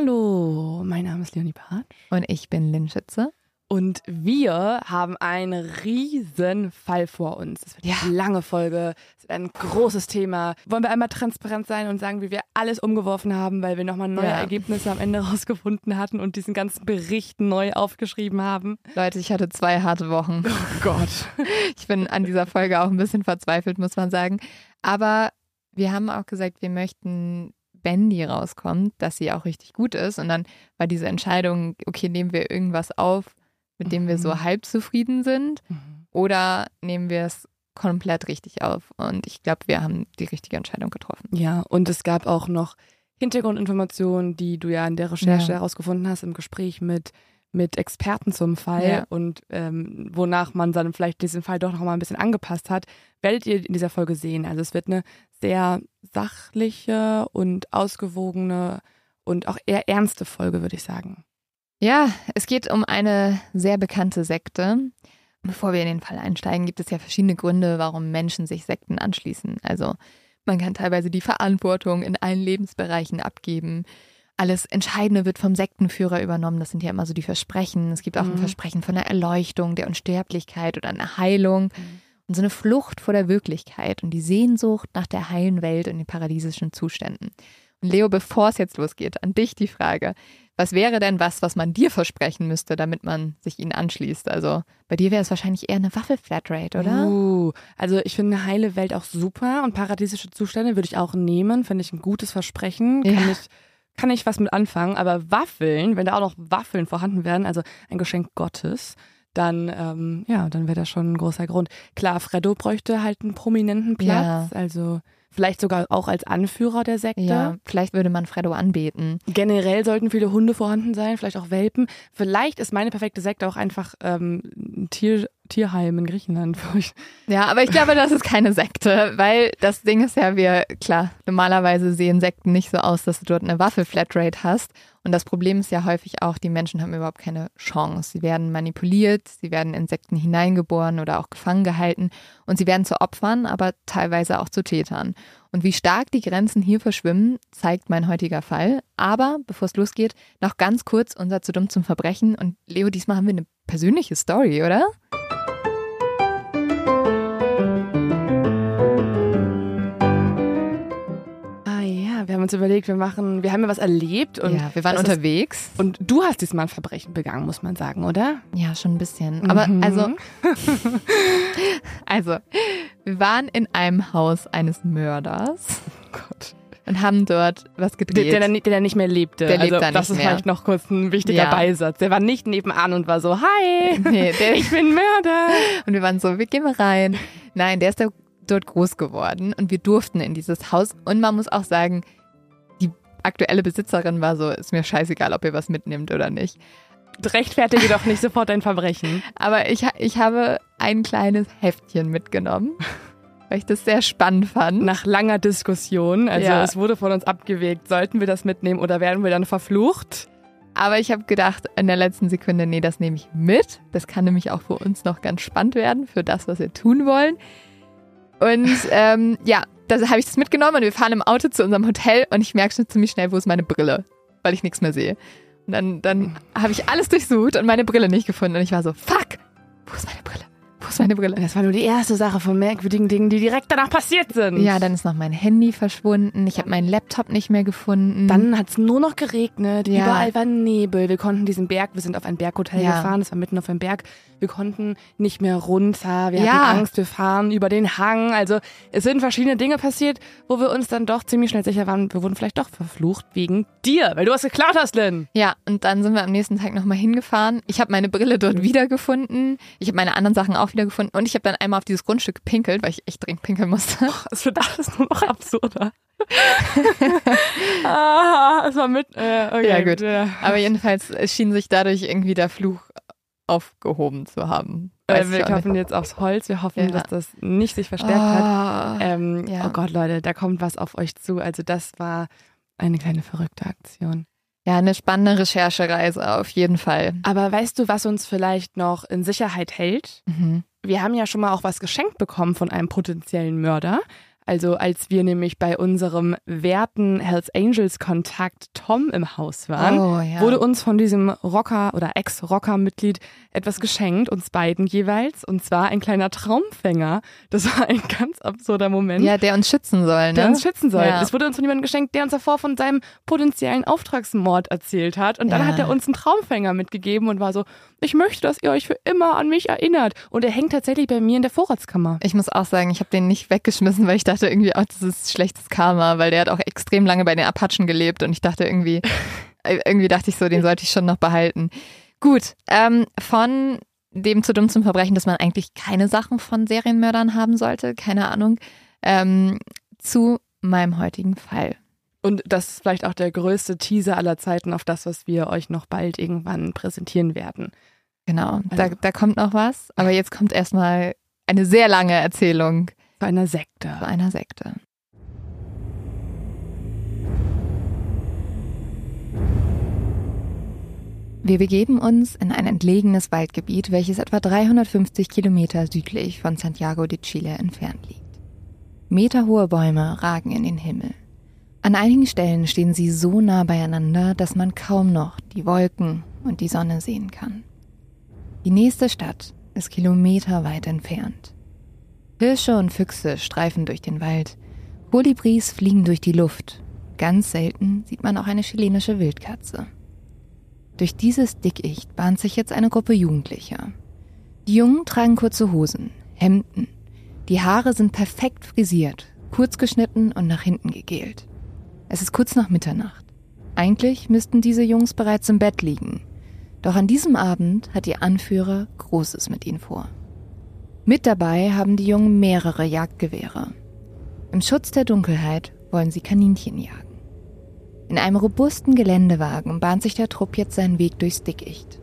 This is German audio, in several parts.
Hallo, mein Name ist Leonie Barth. Und ich bin Lynn Schütze. Und wir haben einen riesen Fall vor uns. Es wird ja. eine lange Folge, es wird ein großes Thema. Wollen wir einmal transparent sein und sagen, wie wir alles umgeworfen haben, weil wir nochmal neue ja. Ergebnisse am Ende rausgefunden hatten und diesen ganzen Bericht neu aufgeschrieben haben? Leute, ich hatte zwei harte Wochen. Oh Gott. Ich bin an dieser Folge auch ein bisschen verzweifelt, muss man sagen. Aber wir haben auch gesagt, wir möchten die rauskommt, dass sie auch richtig gut ist. Und dann war diese Entscheidung, okay, nehmen wir irgendwas auf, mit dem wir so mhm. halb zufrieden sind? Mhm. Oder nehmen wir es komplett richtig auf? Und ich glaube, wir haben die richtige Entscheidung getroffen. Ja, und es gab auch noch Hintergrundinformationen, die du ja in der Recherche ja. herausgefunden hast, im Gespräch mit, mit Experten zum Fall ja. und ähm, wonach man dann vielleicht diesen Fall doch noch mal ein bisschen angepasst hat, werdet ihr in dieser Folge sehen. Also es wird eine sehr sachliche und ausgewogene und auch eher ernste Folge, würde ich sagen. Ja, es geht um eine sehr bekannte Sekte. Bevor wir in den Fall einsteigen, gibt es ja verschiedene Gründe, warum Menschen sich Sekten anschließen. Also man kann teilweise die Verantwortung in allen Lebensbereichen abgeben. Alles Entscheidende wird vom Sektenführer übernommen. Das sind ja immer so die Versprechen. Es gibt auch mhm. ein Versprechen von der Erleuchtung, der Unsterblichkeit oder einer Heilung. Mhm. Und so eine Flucht vor der Wirklichkeit und die Sehnsucht nach der heilen Welt und den paradiesischen Zuständen. Und Leo, bevor es jetzt losgeht, an dich die Frage. Was wäre denn was, was man dir versprechen müsste, damit man sich ihnen anschließt? Also bei dir wäre es wahrscheinlich eher eine Waffel-Flatrate, oder? Uh, also ich finde eine heile Welt auch super und paradiesische Zustände würde ich auch nehmen. Finde ich ein gutes Versprechen. Kann ja. ich kann ich was mit anfangen. Aber Waffeln, wenn da auch noch Waffeln vorhanden wären, also ein Geschenk Gottes, dann, ähm, ja, dann wäre das schon ein großer Grund. Klar, Freddo bräuchte halt einen prominenten Platz. Ja. Also Vielleicht sogar auch als Anführer der Sekte. Ja, vielleicht würde man Freddo anbeten. Generell sollten viele Hunde vorhanden sein, vielleicht auch Welpen. Vielleicht ist meine perfekte Sekte auch einfach ähm, ein Tier, Tierheim in Griechenland. Ja, aber ich glaube, das ist keine Sekte, weil das Ding ist ja, wir, klar, normalerweise sehen Sekten nicht so aus, dass du dort eine Waffe-Flatrate hast. Und das Problem ist ja häufig auch, die Menschen haben überhaupt keine Chance. Sie werden manipuliert, sie werden in Sekten hineingeboren oder auch gefangen gehalten und sie werden zu Opfern, aber teilweise auch zu Tätern. Und wie stark die Grenzen hier verschwimmen, zeigt mein heutiger Fall. Aber bevor es losgeht, noch ganz kurz unser zu dumm zum Verbrechen. Und Leo, diesmal haben wir eine persönliche Story, oder? Haben uns überlegt, wir machen, wir haben ja was erlebt und ja, wir waren unterwegs. Ist, und du hast diesmal ein Verbrechen begangen, muss man sagen, oder? Ja, schon ein bisschen. Mhm. Aber also, also, wir waren in einem Haus eines Mörders. Oh Gott und haben dort was gedreht. Der, der, der nicht mehr lebte. Der lebt also, da nicht das ist mehr. vielleicht noch kurz ein wichtiger ja. Beisatz. Der war nicht nebenan und war so, hi, nee, der, ich bin Mörder. Und wir waren so, wir gehen mal rein. Nein, der ist da dort groß geworden und wir durften in dieses Haus. Und man muss auch sagen, aktuelle Besitzerin war so, ist mir scheißegal, ob ihr was mitnimmt oder nicht. Rechtfertige doch nicht sofort dein Verbrechen. Aber ich, ich habe ein kleines Heftchen mitgenommen, weil ich das sehr spannend fand. Nach langer Diskussion, also ja. es wurde von uns abgewegt, sollten wir das mitnehmen oder werden wir dann verflucht? Aber ich habe gedacht in der letzten Sekunde, nee, das nehme ich mit. Das kann nämlich auch für uns noch ganz spannend werden, für das, was wir tun wollen. Und ähm, ja, da habe ich das mitgenommen und wir fahren im Auto zu unserem Hotel und ich merke schon ziemlich schnell, wo ist meine Brille, weil ich nichts mehr sehe. Und dann, dann habe ich alles durchsucht und meine Brille nicht gefunden. Und ich war so, fuck, wo ist meine Brille? Wo ist meine Brille? Das war nur die erste Sache von merkwürdigen Dingen, die direkt danach passiert sind. Ja, dann ist noch mein Handy verschwunden. Ich habe meinen Laptop nicht mehr gefunden. Dann hat es nur noch geregnet. Ja. Überall war Nebel. Wir konnten diesen Berg, wir sind auf ein Berghotel ja. gefahren, das war mitten auf einem Berg. Wir konnten nicht mehr runter. Wir ja. hatten Angst, wir fahren über den Hang. Also es sind verschiedene Dinge passiert, wo wir uns dann doch ziemlich schnell sicher waren, wir wurden vielleicht doch verflucht wegen dir, weil du was geklaut hast, Lynn. Ja, und dann sind wir am nächsten Tag nochmal hingefahren. Ich habe meine Brille dort wiedergefunden. Ich habe meine anderen Sachen auch wiedergefunden. Und ich habe dann einmal auf dieses Grundstück gepinkelt, weil ich echt dringend pinkeln musste. Es wird alles nur noch absurder. ah, es war mit. Äh, okay, ja, gut. Ja. Aber jedenfalls schien sich dadurch irgendwie der Fluch aufgehoben zu haben. Äh, wir hoffen jetzt aufs Holz. Wir hoffen, ja. dass das nicht sich verstärkt oh, hat. Ah, ähm, ja. Oh Gott, Leute, da kommt was auf euch zu. Also das war eine kleine verrückte Aktion. Ja, eine spannende Recherchereise auf jeden Fall. Aber weißt du, was uns vielleicht noch in Sicherheit hält? Mhm. Wir haben ja schon mal auch was geschenkt bekommen von einem potenziellen Mörder. Also als wir nämlich bei unserem werten Hells Angels Kontakt Tom im Haus waren, Oh, ja. wurde uns von diesem Rocker oder Ex-Rocker-Mitglied etwas geschenkt, uns beiden jeweils, und zwar ein kleiner Traumfänger. Das war ein ganz absurder Moment. Ja, der uns schützen soll, ne? Der uns schützen soll. Ja. Das wurde uns von jemandem geschenkt, der uns davor von seinem potenziellen Auftragsmord erzählt hat. Und dann Ja. hat er uns einen Traumfänger mitgegeben und war so, ich möchte, dass ihr euch für immer an mich erinnert. Und er hängt tatsächlich bei mir in der Vorratskammer. Ich muss auch sagen, ich habe den nicht weggeschmissen, weil ich dachte irgendwie, oh, das ist schlechtes Karma, weil der hat auch extrem lange bei den Apachen gelebt und ich dachte irgendwie, äh, irgendwie dachte ich so, den sollte ich schon noch behalten. Gut, ähm, von dem zu dumm zum Verbrechen, dass man eigentlich keine Sachen von Serienmördern haben sollte, keine Ahnung, ähm, zu meinem heutigen Fall. Und das ist vielleicht auch der größte Teaser aller Zeiten auf das, was wir euch noch bald irgendwann präsentieren werden. Genau, da, Also- da kommt noch was, aber jetzt kommt erstmal eine sehr lange Erzählung Zu einer Sekte. zu einer Sekte. Wir begeben uns in ein entlegenes Waldgebiet, welches etwa 350 Kilometer südlich von Santiago de Chile entfernt liegt. Meterhohe Bäume ragen in den Himmel. An einigen Stellen stehen sie so nah beieinander, dass man kaum noch die Wolken und die Sonne sehen kann. Die nächste Stadt ist kilometerweit entfernt. Hirsche und Füchse streifen durch den Wald. Kolibris fliegen durch die Luft. Ganz selten sieht man auch eine chilenische Wildkatze. Durch dieses Dickicht bahnt sich jetzt eine Gruppe Jugendlicher. Die Jungen tragen kurze Hosen, Hemden. Die Haare sind perfekt frisiert, kurz geschnitten und nach hinten gegelt. Es ist kurz nach Mitternacht. Eigentlich müssten diese Jungs bereits im Bett liegen. Doch an diesem Abend hat ihr Anführer Großes mit ihnen vor. Mit dabei haben die Jungen mehrere Jagdgewehre. Im Schutz der Dunkelheit wollen sie Kaninchen jagen. In einem robusten Geländewagen bahnt sich der Trupp jetzt seinen Weg durchs Dickicht.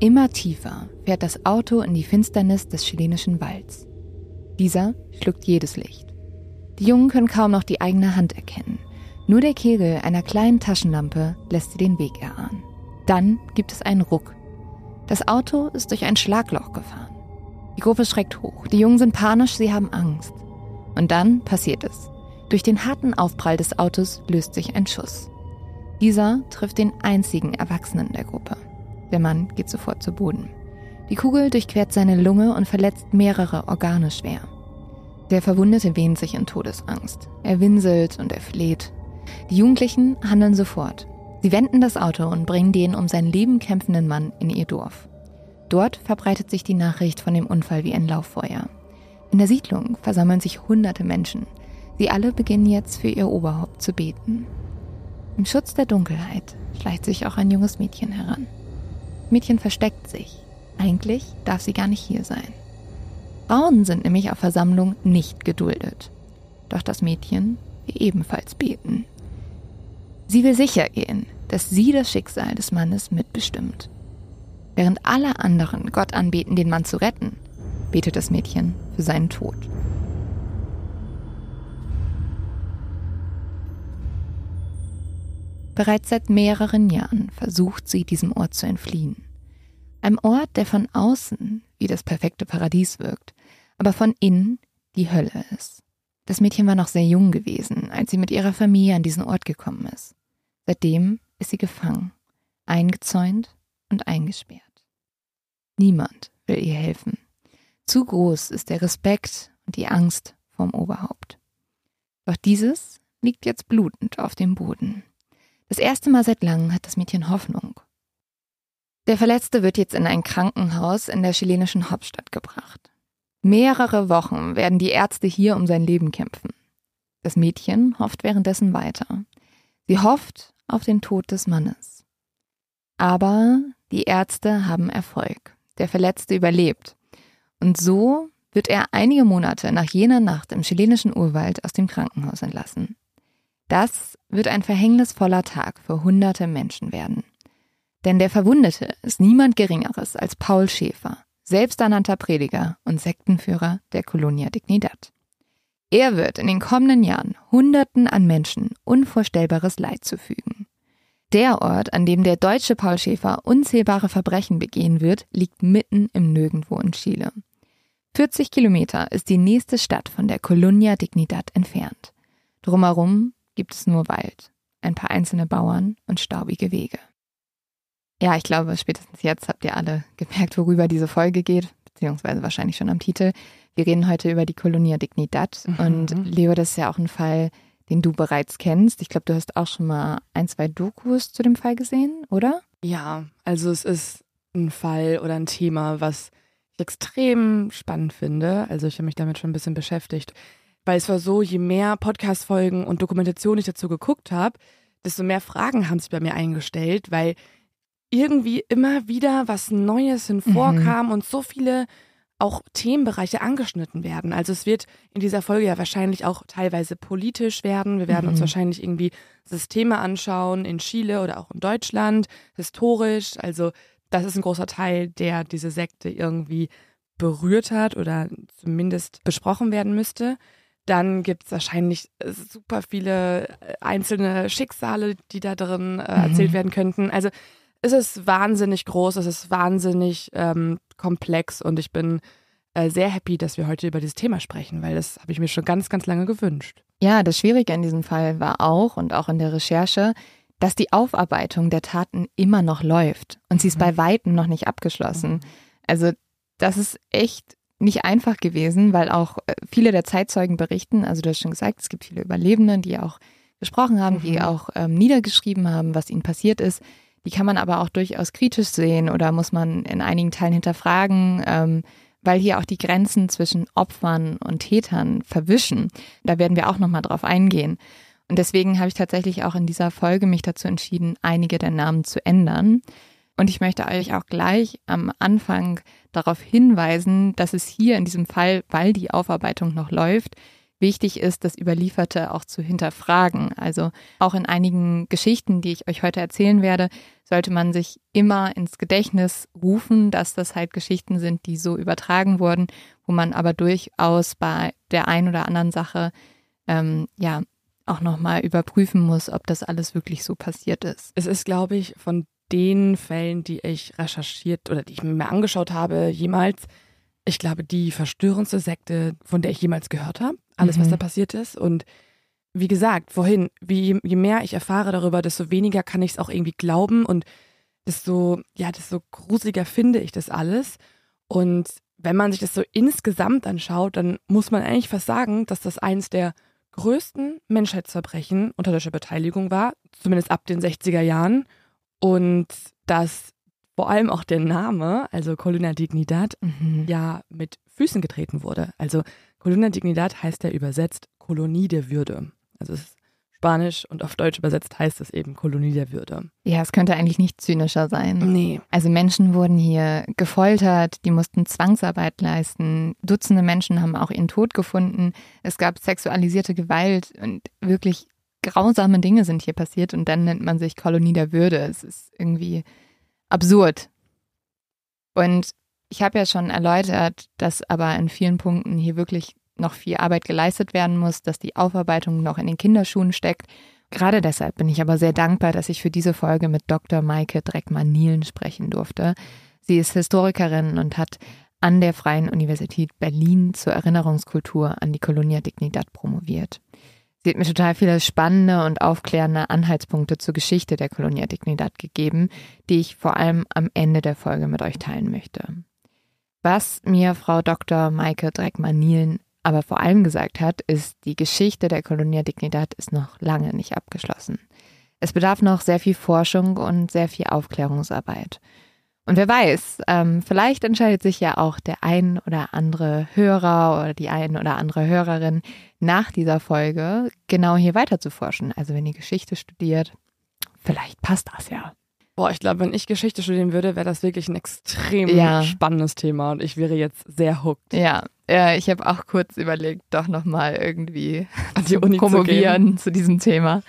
Immer tiefer fährt das Auto in die Finsternis des chilenischen Walds. Dieser schluckt jedes Licht. Die Jungen können kaum noch die eigene Hand erkennen. Nur der Kegel einer kleinen Taschenlampe lässt sie den Weg erahnen. Dann gibt es einen Ruck. Das Auto ist durch ein Schlagloch gefahren. Die Gruppe schreckt hoch. Die Jungen sind panisch, sie haben Angst. Und dann passiert es. Durch den harten Aufprall des Autos löst sich ein Schuss. Dieser trifft den einzigen Erwachsenen der Gruppe. Der Mann geht sofort zu Boden. Die Kugel durchquert seine Lunge und verletzt mehrere Organe schwer. Der Verwundete wehnt sich in Todesangst. Er winselt und er fleht. Die Jugendlichen handeln sofort. Sie wenden das Auto und bringen den um sein Leben kämpfenden Mann in ihr Dorf. Dort verbreitet sich die Nachricht von dem Unfall wie ein Lauffeuer. In der Siedlung versammeln sich hunderte Menschen. Sie alle beginnen jetzt für ihr Oberhaupt zu beten. Im Schutz der Dunkelheit schleicht sich auch ein junges Mädchen heran. Mädchen versteckt sich. Eigentlich darf sie gar nicht hier sein. Frauen sind nämlich auf Versammlung nicht geduldet. Doch das Mädchen will ebenfalls beten. Sie will sicher gehen, dass sie das Schicksal des Mannes mitbestimmt. Während alle anderen Gott anbeten, den Mann zu retten, betet das Mädchen für seinen Tod. Bereits seit mehreren Jahren versucht sie, diesem Ort zu entfliehen. Einem Ort, der von außen wie das perfekte Paradies wirkt, aber von innen die Hölle ist. Das Mädchen war noch sehr jung gewesen, als sie mit ihrer Familie an diesen Ort gekommen ist. Seitdem ist sie gefangen, eingezäunt und eingesperrt. Niemand will ihr helfen. Zu groß ist der Respekt und die Angst vorm Oberhaupt. Doch dieses liegt jetzt blutend auf dem Boden. Das erste Mal seit langem hat das Mädchen Hoffnung. Der Verletzte wird jetzt in ein Krankenhaus in der chilenischen Hauptstadt gebracht. Mehrere Wochen werden die Ärzte hier um sein Leben kämpfen. Das Mädchen hofft währenddessen weiter. Sie hofft auf den Tod des Mannes. Aber die Ärzte haben Erfolg. Der Verletzte überlebt. Und so wird er einige Monate nach jener Nacht im chilenischen Urwald aus dem Krankenhaus entlassen. Das wird ein verhängnisvoller Tag für hunderte Menschen werden. Denn der Verwundete ist niemand Geringeres als Paul Schäfer, selbsternannter Prediger und Sektenführer der Colonia Dignidad. Er wird in den kommenden Jahren Hunderten an Menschen unvorstellbares Leid zufügen. Der Ort, an dem der deutsche Paul Schäfer unzählbare Verbrechen begehen wird, liegt mitten im Nirgendwo in Chile. 40 Kilometer ist die nächste Stadt von der Colonia Dignidad entfernt. Drumherum gibt es nur Wald, ein paar einzelne Bauern und staubige Wege. Ja, ich glaube, spätestens jetzt habt ihr alle gemerkt, worüber diese Folge geht, beziehungsweise wahrscheinlich schon am Titel. Wir reden heute über die Colonia Dignidad mhm. und Leo, das ist ja auch ein Fall, den du bereits kennst. Ich glaube, du hast auch schon mal ein, zwei Dokus zu dem Fall gesehen, oder? Ja, also es ist ein Fall oder ein Thema, was ich extrem spannend finde. Also ich habe mich damit schon ein bisschen beschäftigt. Weil es war so, je mehr Podcast-Folgen und Dokumentationen ich dazu geguckt habe, desto mehr Fragen haben sich bei mir eingestellt, weil irgendwie immer wieder was Neues hinvorkam mhm. und so viele auch Themenbereiche angeschnitten werden. Also es wird in dieser Folge ja wahrscheinlich auch teilweise politisch werden. Wir werden mhm. uns wahrscheinlich irgendwie Systeme anschauen in Chile oder auch in Deutschland, historisch. Also das ist ein großer Teil, der diese Sekte irgendwie berührt hat oder zumindest besprochen werden müsste. Dann gibt es wahrscheinlich super viele äh, einzelne Schicksale, die da drin äh, erzählt mhm. werden könnten. Also es ist wahnsinnig groß, es ist wahnsinnig ähm, komplex und ich bin äh, sehr happy, dass wir heute über dieses Thema sprechen, weil das habe ich mir schon ganz, ganz lange gewünscht. Ja, das Schwierige in diesem Fall war auch und auch in der Recherche, dass die Aufarbeitung der Taten immer noch läuft und sie ist mhm. bei Weitem noch nicht abgeschlossen. Mhm. Also das ist echt nicht einfach gewesen, weil auch äh, viele der Zeitzeugen berichten, also du hast schon gesagt, es gibt viele Überlebende, die auch gesprochen haben, mhm. die auch ähm, niedergeschrieben haben, was ihnen passiert ist. Die kann man aber auch durchaus kritisch sehen oder muss man in einigen Teilen hinterfragen, ähm, weil hier auch die Grenzen zwischen Opfern und Tätern verwischen. Da werden wir auch nochmal drauf eingehen. Und deswegen habe ich tatsächlich auch in dieser Folge mich dazu entschieden, einige der Namen zu ändern. Und ich möchte euch auch gleich am Anfang darauf hinweisen, dass es hier in diesem Fall, weil die Aufarbeitung noch läuft, wichtig ist, das Überlieferte auch zu hinterfragen. Also auch in einigen Geschichten, die ich euch heute erzählen werde, sollte man sich immer ins Gedächtnis rufen, dass das halt Geschichten sind, die so übertragen wurden, wo man aber durchaus bei der einen oder anderen Sache ähm, ja auch nochmal überprüfen muss, ob das alles wirklich so passiert ist. Es ist, glaube ich, von den Fällen, die ich recherchiert oder die ich mir angeschaut habe, jemals, ich glaube, die verstörendste Sekte, von der ich jemals gehört habe. Alles, mhm. was da passiert ist. Und wie gesagt, vorhin, wie, je mehr ich erfahre darüber, desto weniger kann ich es auch irgendwie glauben und desto, ja, desto gruseliger finde ich das alles. Und wenn man sich das so insgesamt anschaut, dann muss man eigentlich fast sagen, dass das eins der größten Menschheitsverbrechen unter deutscher Beteiligung war, zumindest ab den 60er Jahren. Und dass vor allem auch der Name, also Coluna Dignidad, mhm. ja mit Füßen getreten wurde. Also Coluna Dignidad heißt ja übersetzt Kolonie der Würde. Also es ist Spanisch und auf Deutsch übersetzt heißt es eben Kolonie der Würde. Ja, es könnte eigentlich nicht zynischer sein. Nee. Also Menschen wurden hier gefoltert, die mussten Zwangsarbeit leisten. Dutzende Menschen haben auch ihren Tod gefunden. Es gab sexualisierte Gewalt und wirklich grausame Dinge sind hier passiert und dann nennt man sich Kolonie der Würde. Es ist irgendwie absurd. Und ich habe ja schon erläutert, dass aber in vielen Punkten hier wirklich noch viel Arbeit geleistet werden muss, dass die Aufarbeitung noch in den Kinderschuhen steckt. Gerade deshalb bin ich aber sehr dankbar, dass ich für diese Folge mit Dr. Maike Dreckmann-Nielen sprechen durfte. Sie ist Historikerin und hat an der Freien Universität Berlin zur Erinnerungskultur an die Colonia Dignidad promoviert. Sie hat mir total viele spannende und aufklärende Anhaltspunkte zur Geschichte der Colonia Dignidad gegeben, die ich vor allem am Ende der Folge mit euch teilen möchte. Was mir Frau Dr. Maike Dreckmann-Nielen aber vor allem gesagt hat, ist, die Geschichte der Colonia Dignidad ist noch lange nicht abgeschlossen. Es bedarf noch sehr viel Forschung und sehr viel Aufklärungsarbeit. Und wer weiß, ähm, vielleicht entscheidet sich ja auch der ein oder andere Hörer oder die ein oder andere Hörerin nach dieser Folge genau hier weiter zu forschen. Also wenn ihr Geschichte studiert, vielleicht passt das ja. Boah, ich glaube, wenn ich Geschichte studieren würde, wäre das wirklich ein extrem ja. spannendes Thema und ich wäre jetzt sehr hooked. Ja, ja ich habe auch kurz überlegt, doch nochmal irgendwie An die Uni promovieren zu, zu, diesem Thema.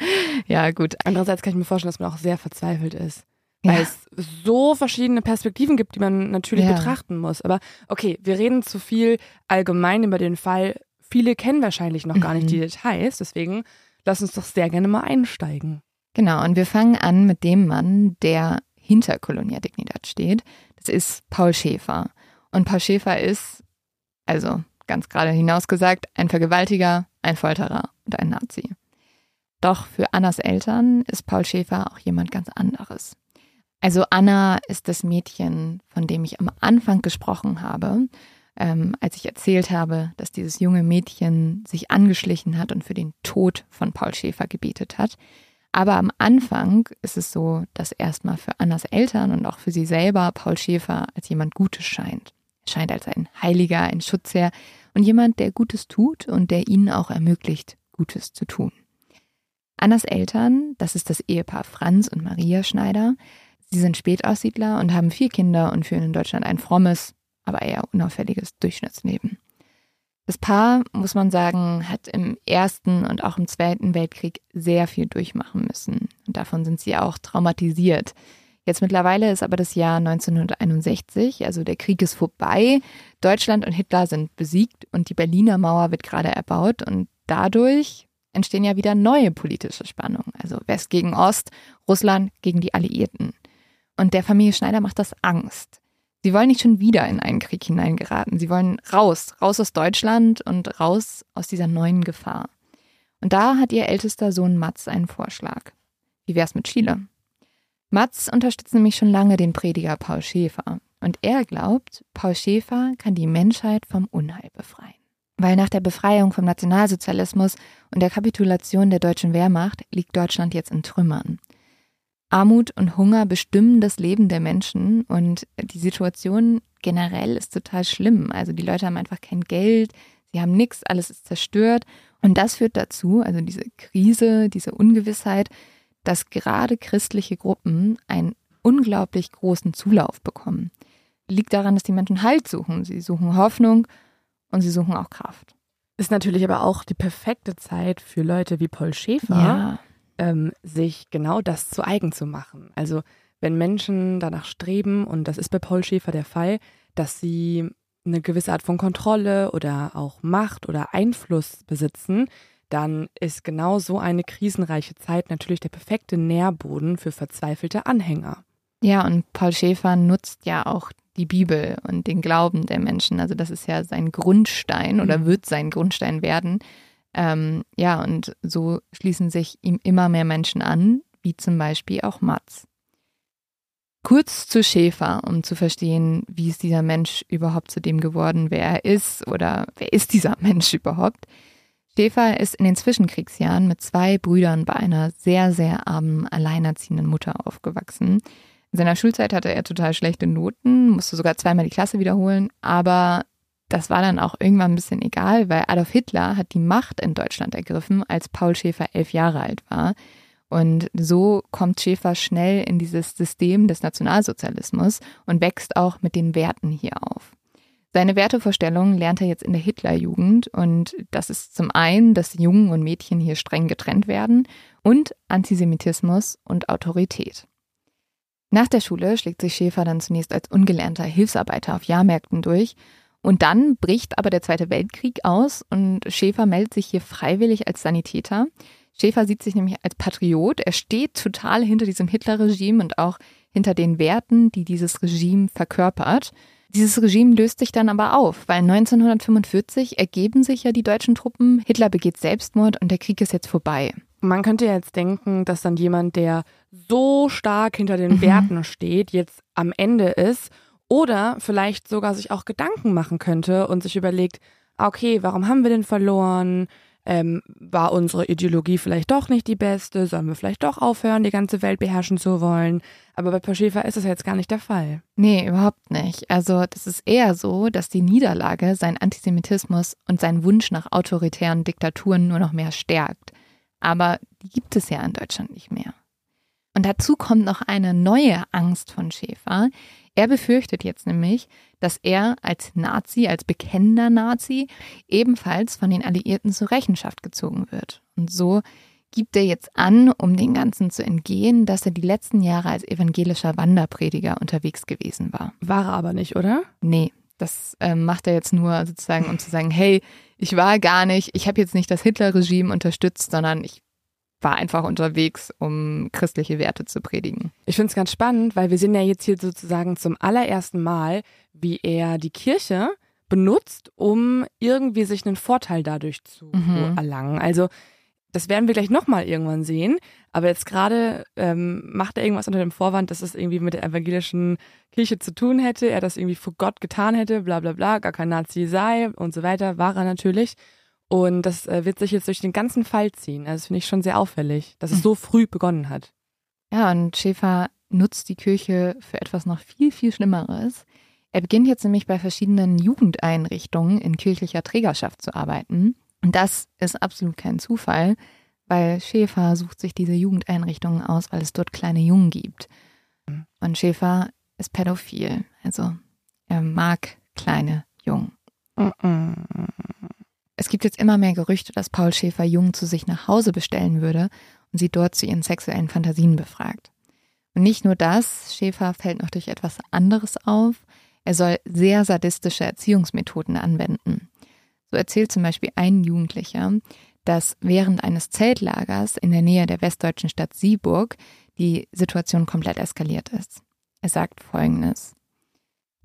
Ja, gut. Andererseits kann ich mir vorstellen, dass man auch sehr verzweifelt ist. Ja. Weil es so verschiedene Perspektiven gibt, die man natürlich ja. betrachten muss. Aber okay, wir reden zu viel allgemein über den Fall. Viele kennen wahrscheinlich noch gar nicht die mhm. Details, deswegen lass uns doch sehr gerne mal einsteigen. Genau, und wir fangen an mit dem Mann, der hinter Colonia Dignidad steht. Das ist Paul Schäfer. Und Paul Schäfer ist Also ganz gerade hinausgesagt, ein Vergewaltiger, ein Folterer und ein Nazi. Doch für Annas Eltern ist Paul Schäfer auch jemand ganz anderes. Also Anna ist das Mädchen, von dem ich am Anfang gesprochen habe, ähm, als ich erzählt habe, dass dieses junge Mädchen sich angeschlichen hat und für den Tod von Paul Schäfer gebetet hat. Aber am Anfang ist es so, dass erstmal für Annas Eltern und auch für sie selber Paul Schäfer als jemand Gutes scheint. Er scheint als ein Heiliger, ein Schutzherr und jemand, der Gutes tut und der ihnen auch ermöglicht, Gutes zu tun. Annas Eltern, das ist das Ehepaar Franz und Maria Schneider, sie sind Spätaussiedler und haben vier Kinder und führen in Deutschland ein frommes, aber eher unauffälliges Durchschnittsleben. Das Paar, muss man sagen, hat im Ersten und auch im Zweiten Weltkrieg sehr viel durchmachen müssen. Und davon sind sie auch traumatisiert. Jetzt mittlerweile ist aber das Jahr 1961, also der Krieg ist vorbei. Deutschland und Hitler sind besiegt und die Berliner Mauer wird gerade erbaut und dadurch entstehen ja wieder neue politische Spannungen, also West gegen Ost, Russland gegen die Alliierten. Und der Familie Schneider macht das Angst. Sie wollen nicht schon wieder in einen Krieg hineingeraten. Sie wollen raus, raus aus Deutschland und raus aus dieser neuen Gefahr. Und da hat ihr ältester Sohn Mats einen Vorschlag. Wie wär's mit Chile? Mats unterstützt nämlich schon lange den Prediger Paul Schäfer. Und er glaubt, Paul Schäfer kann die Menschheit vom Unheil befreien. Weil nach der Befreiung vom Nationalsozialismus und der Kapitulation der deutschen Wehrmacht liegt Deutschland jetzt in Trümmern. Armut und Hunger bestimmen das Leben der Menschen und die Situation generell ist total schlimm. Also die Leute haben einfach kein Geld, sie haben nichts, alles ist zerstört. Und das führt dazu, also diese Krise, diese Ungewissheit, dass gerade christliche Gruppen einen unglaublich großen Zulauf bekommen. Liegt daran, dass die Menschen Halt suchen. Sie suchen Hoffnung und sie suchen auch Kraft. Ist natürlich aber auch die perfekte Zeit für Leute wie Paul Schäfer, ja. Ähm, sich genau das zu eigen zu machen. Also wenn Menschen danach streben, und das ist bei Paul Schäfer der Fall, dass sie eine gewisse Art von Kontrolle oder auch Macht oder Einfluss besitzen, dann ist genau so eine krisenreiche Zeit natürlich der perfekte Nährboden für verzweifelte Anhänger. Ja, und Paul Schäfer nutzt ja auch die Bibel und den Glauben der Menschen. Also das ist ja sein Grundstein oder mhm. wird sein Grundstein werden. Ähm, ja, und so schließen sich ihm immer mehr Menschen an, wie zum Beispiel auch Mats. Kurz zu Schäfer, um zu verstehen, wie ist dieser Mensch überhaupt zu dem geworden, wer er ist oder wer ist dieser Mensch überhaupt. Schäfer ist in den Zwischenkriegsjahren mit zwei Brüdern bei einer sehr, sehr armen, alleinerziehenden Mutter aufgewachsen. In seiner Schulzeit hatte er total schlechte Noten, musste sogar zweimal die Klasse wiederholen, aber das war dann auch irgendwann ein bisschen egal, weil Adolf Hitler hat die Macht in Deutschland ergriffen, als Paul Schäfer elf Jahre alt war. Und so kommt Schäfer schnell in dieses System des Nationalsozialismus und wächst auch mit den Werten hier auf. Seine Wertevorstellungen lernt er jetzt in der Hitlerjugend und das ist zum einen, dass Jungen und Mädchen hier streng getrennt werden und Antisemitismus und Autorität. Nach der Schule schlägt sich Schäfer dann zunächst als ungelernter Hilfsarbeiter auf Jahrmärkten durch und dann bricht aber der Zweite Weltkrieg aus und Schäfer meldet sich hier freiwillig als Sanitäter. Schäfer sieht sich nämlich als Patriot. Er steht total hinter diesem Hitlerregime und auch hinter den Werten, die dieses Regime verkörpert. Dieses Regime löst sich dann aber auf, weil 1945 ergeben sich ja die deutschen Truppen, Hitler begeht Selbstmord und der Krieg ist jetzt vorbei. Man könnte jetzt denken, dass dann jemand, der so stark hinter den mhm. Werten steht, jetzt am Ende ist oder vielleicht sogar sich auch Gedanken machen könnte und sich überlegt, okay, warum haben wir denn verloren? Ähm, war unsere Ideologie vielleicht doch nicht die beste? Sollen wir vielleicht doch aufhören, die ganze Welt beherrschen zu wollen? Aber bei Paschäfer ist das jetzt gar nicht der Fall. Nee, überhaupt nicht. Also das ist eher so, dass die Niederlage seinen Antisemitismus und seinen Wunsch nach autoritären Diktaturen nur noch mehr stärkt. Aber die gibt es ja in Deutschland nicht mehr. Und dazu kommt noch eine neue Angst von Schäfer. Er befürchtet jetzt nämlich, dass er als Nazi, als bekennender Nazi, ebenfalls von den Alliierten zur Rechenschaft gezogen wird. Und so gibt er jetzt an, um den Ganzen zu entgehen, dass er die letzten Jahre als evangelischer Wanderprediger unterwegs gewesen war. War er aber nicht, oder? Nee, das äh, macht er jetzt nur sozusagen, um zu sagen, hey, ich war gar nicht, ich habe jetzt nicht das Hitler-Regime unterstützt, sondern ich war einfach unterwegs, um christliche Werte zu predigen. Ich finde es ganz spannend, weil wir sehen ja jetzt hier sozusagen zum allerersten Mal, wie er die Kirche benutzt, um irgendwie sich einen Vorteil dadurch zu mhm. erlangen. Also das werden wir gleich nochmal irgendwann sehen. Aber jetzt gerade ähm, macht er irgendwas unter dem Vorwand, dass es irgendwie mit der evangelischen Kirche zu tun hätte, er das irgendwie vor Gott getan hätte, bla bla bla, gar kein Nazi sei und so weiter, war er natürlich. Und das äh, wird sich jetzt durch den ganzen Fall ziehen. Also das finde ich schon sehr auffällig, dass es mhm. so früh begonnen hat. Ja, und Schäfer nutzt die Kirche für etwas noch viel, viel Schlimmeres. Er beginnt jetzt nämlich bei verschiedenen Jugendeinrichtungen in kirchlicher Trägerschaft zu arbeiten. Und das ist absolut kein Zufall, weil Schäfer sucht sich diese Jugendeinrichtungen aus, weil es dort kleine Jungen gibt. Und Schäfer ist pädophil, also er mag kleine Jungen. Es gibt jetzt immer mehr Gerüchte, dass Paul Schäfer Jungen zu sich nach Hause bestellen würde und sie dort zu ihren sexuellen Fantasien befragt. Und nicht nur das, Schäfer fällt noch durch etwas anderes auf. Er soll sehr sadistische Erziehungsmethoden anwenden. So erzählt zum Beispiel ein Jugendlicher, dass während eines Zeltlagers in der Nähe der westdeutschen Stadt Sieburg die Situation komplett eskaliert ist. Er sagt Folgendes.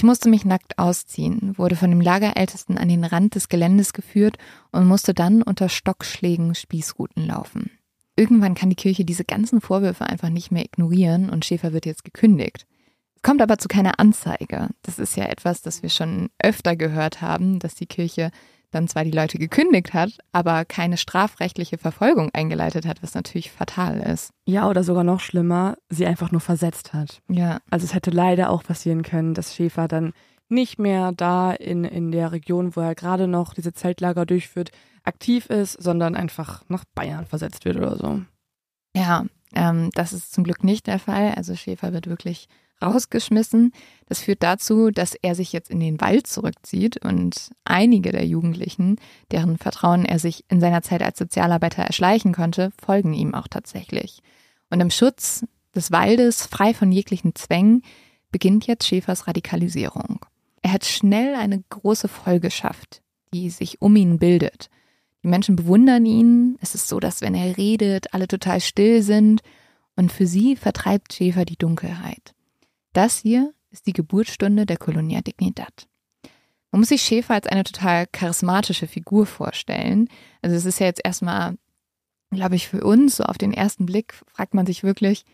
Ich musste mich nackt ausziehen, wurde von dem Lagerältesten an den Rand des Geländes geführt und musste dann unter Stockschlägen Spießruten laufen. Irgendwann kann die Kirche diese ganzen Vorwürfe einfach nicht mehr ignorieren und Schäfer wird jetzt gekündigt. Es kommt aber zu keiner Anzeige. Das ist ja etwas, das wir schon öfter gehört haben, dass die Kirche dann zwar die Leute gekündigt hat, aber keine strafrechtliche Verfolgung eingeleitet hat, was natürlich fatal ist. Ja, oder sogar noch schlimmer, sie einfach nur versetzt hat. Ja. Also es hätte leider auch passieren können, dass Schäfer dann nicht mehr da in, in der Region, wo er gerade noch diese Zeltlager durchführt, aktiv ist, sondern einfach nach Bayern versetzt wird oder so. Ja, ähm, das ist zum Glück nicht der Fall. Also Schäfer wird wirklich rausgeschmissen. Das führt dazu, dass er sich jetzt in den Wald zurückzieht und einige der Jugendlichen, deren Vertrauen er sich in seiner Zeit als Sozialarbeiter erschleichen konnte, folgen ihm auch tatsächlich. Und im Schutz des Waldes, frei von jeglichen Zwängen, beginnt jetzt Schäfers Radikalisierung. Er hat schnell eine große Folgeschaft, die sich um ihn bildet. Die Menschen bewundern ihn. Es ist so, dass wenn er redet, alle total still sind. Und für sie vertreibt Schäfer die Dunkelheit. Das hier ist die Geburtsstunde der Colonia Dignidad. Man muss sich Schäfer als eine total charismatische Figur vorstellen. Also es ist ja jetzt erstmal, glaube ich, für uns, so auf den ersten Blick, fragt man sich wirklich,